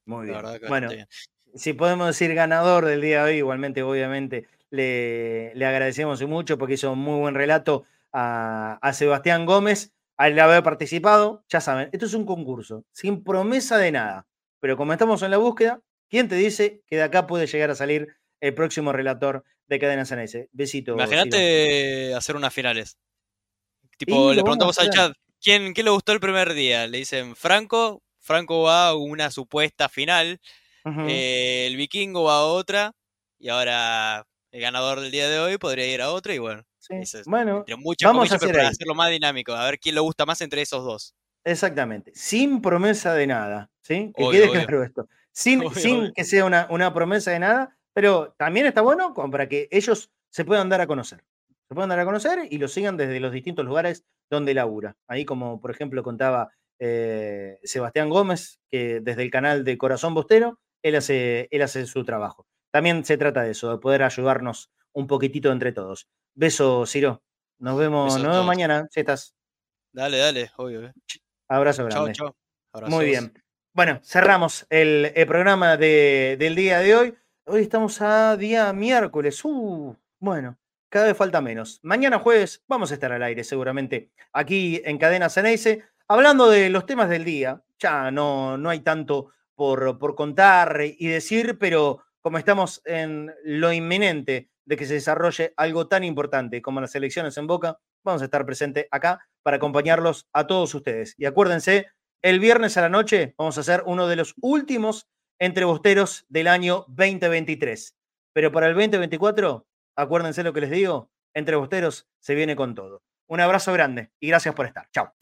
Muy bien. Bueno, bien. si podemos decir ganador del día de hoy, igualmente, obviamente, le, le agradecemos mucho porque hizo un muy buen relato a, a Sebastián Gómez al haber participado. Ya saben, esto es un concurso, sin promesa de nada. Pero como estamos en la búsqueda, ¿quién te dice que de acá puede llegar a salir el próximo relator de Cadena Ceneice? Besito. Imagínate hacer unas finales. Tipo, le preguntamos al chat, ¿quién, ¿qué le gustó el primer día? Le dicen Franco, Franco va a una supuesta final, eh, el vikingo va a otra, y ahora el ganador del día de hoy podría ir a otra, y bueno, Sí, ese es- Bueno, muchas vamos a pero para hacerlo más dinámico, a ver quién le gusta más entre esos dos. Exactamente, sin promesa de nada, ¿sí? Que Obvio, quede obvio. claro esto. Sin, Obvio, [LAUGHS] sin obvio. que sea una, una promesa de nada, pero también está bueno como para que ellos se puedan dar a conocer. Se puedan dar a conocer y lo sigan desde los distintos lugares donde labura. Ahí, como por ejemplo contaba eh, Sebastián Gómez, que desde el canal de Corazón Bostero, él hace, él hace su trabajo. También se trata de eso, de poder ayudarnos un poquitito entre todos. Beso, Ciro. Nos vemos, nos mañana. Si estás. Dale, dale, obvio. eh. Abrazo Chao, grande. chao. Muy Abrazos. bien. Bueno, cerramos el, programa de- del día de hoy. Hoy estamos a día miércoles. Uh, bueno, cada vez falta menos. Mañana jueves vamos a estar al aire seguramente aquí en Cadena Ceneice, hablando de los temas del día. Ya no, no hay tanto por, por contar y decir, pero como estamos en lo inminente de que se desarrolle algo tan importante como las elecciones en Boca, vamos a estar presentes acá para acompañarlos a todos ustedes. Y acuérdense, el viernes a la noche vamos a hacer uno de los últimos entrebosteros del año 2023. Pero para el 2024, acuérdense lo que les digo, entrebosteros se viene con todo. Un abrazo grande y gracias por estar. Chao.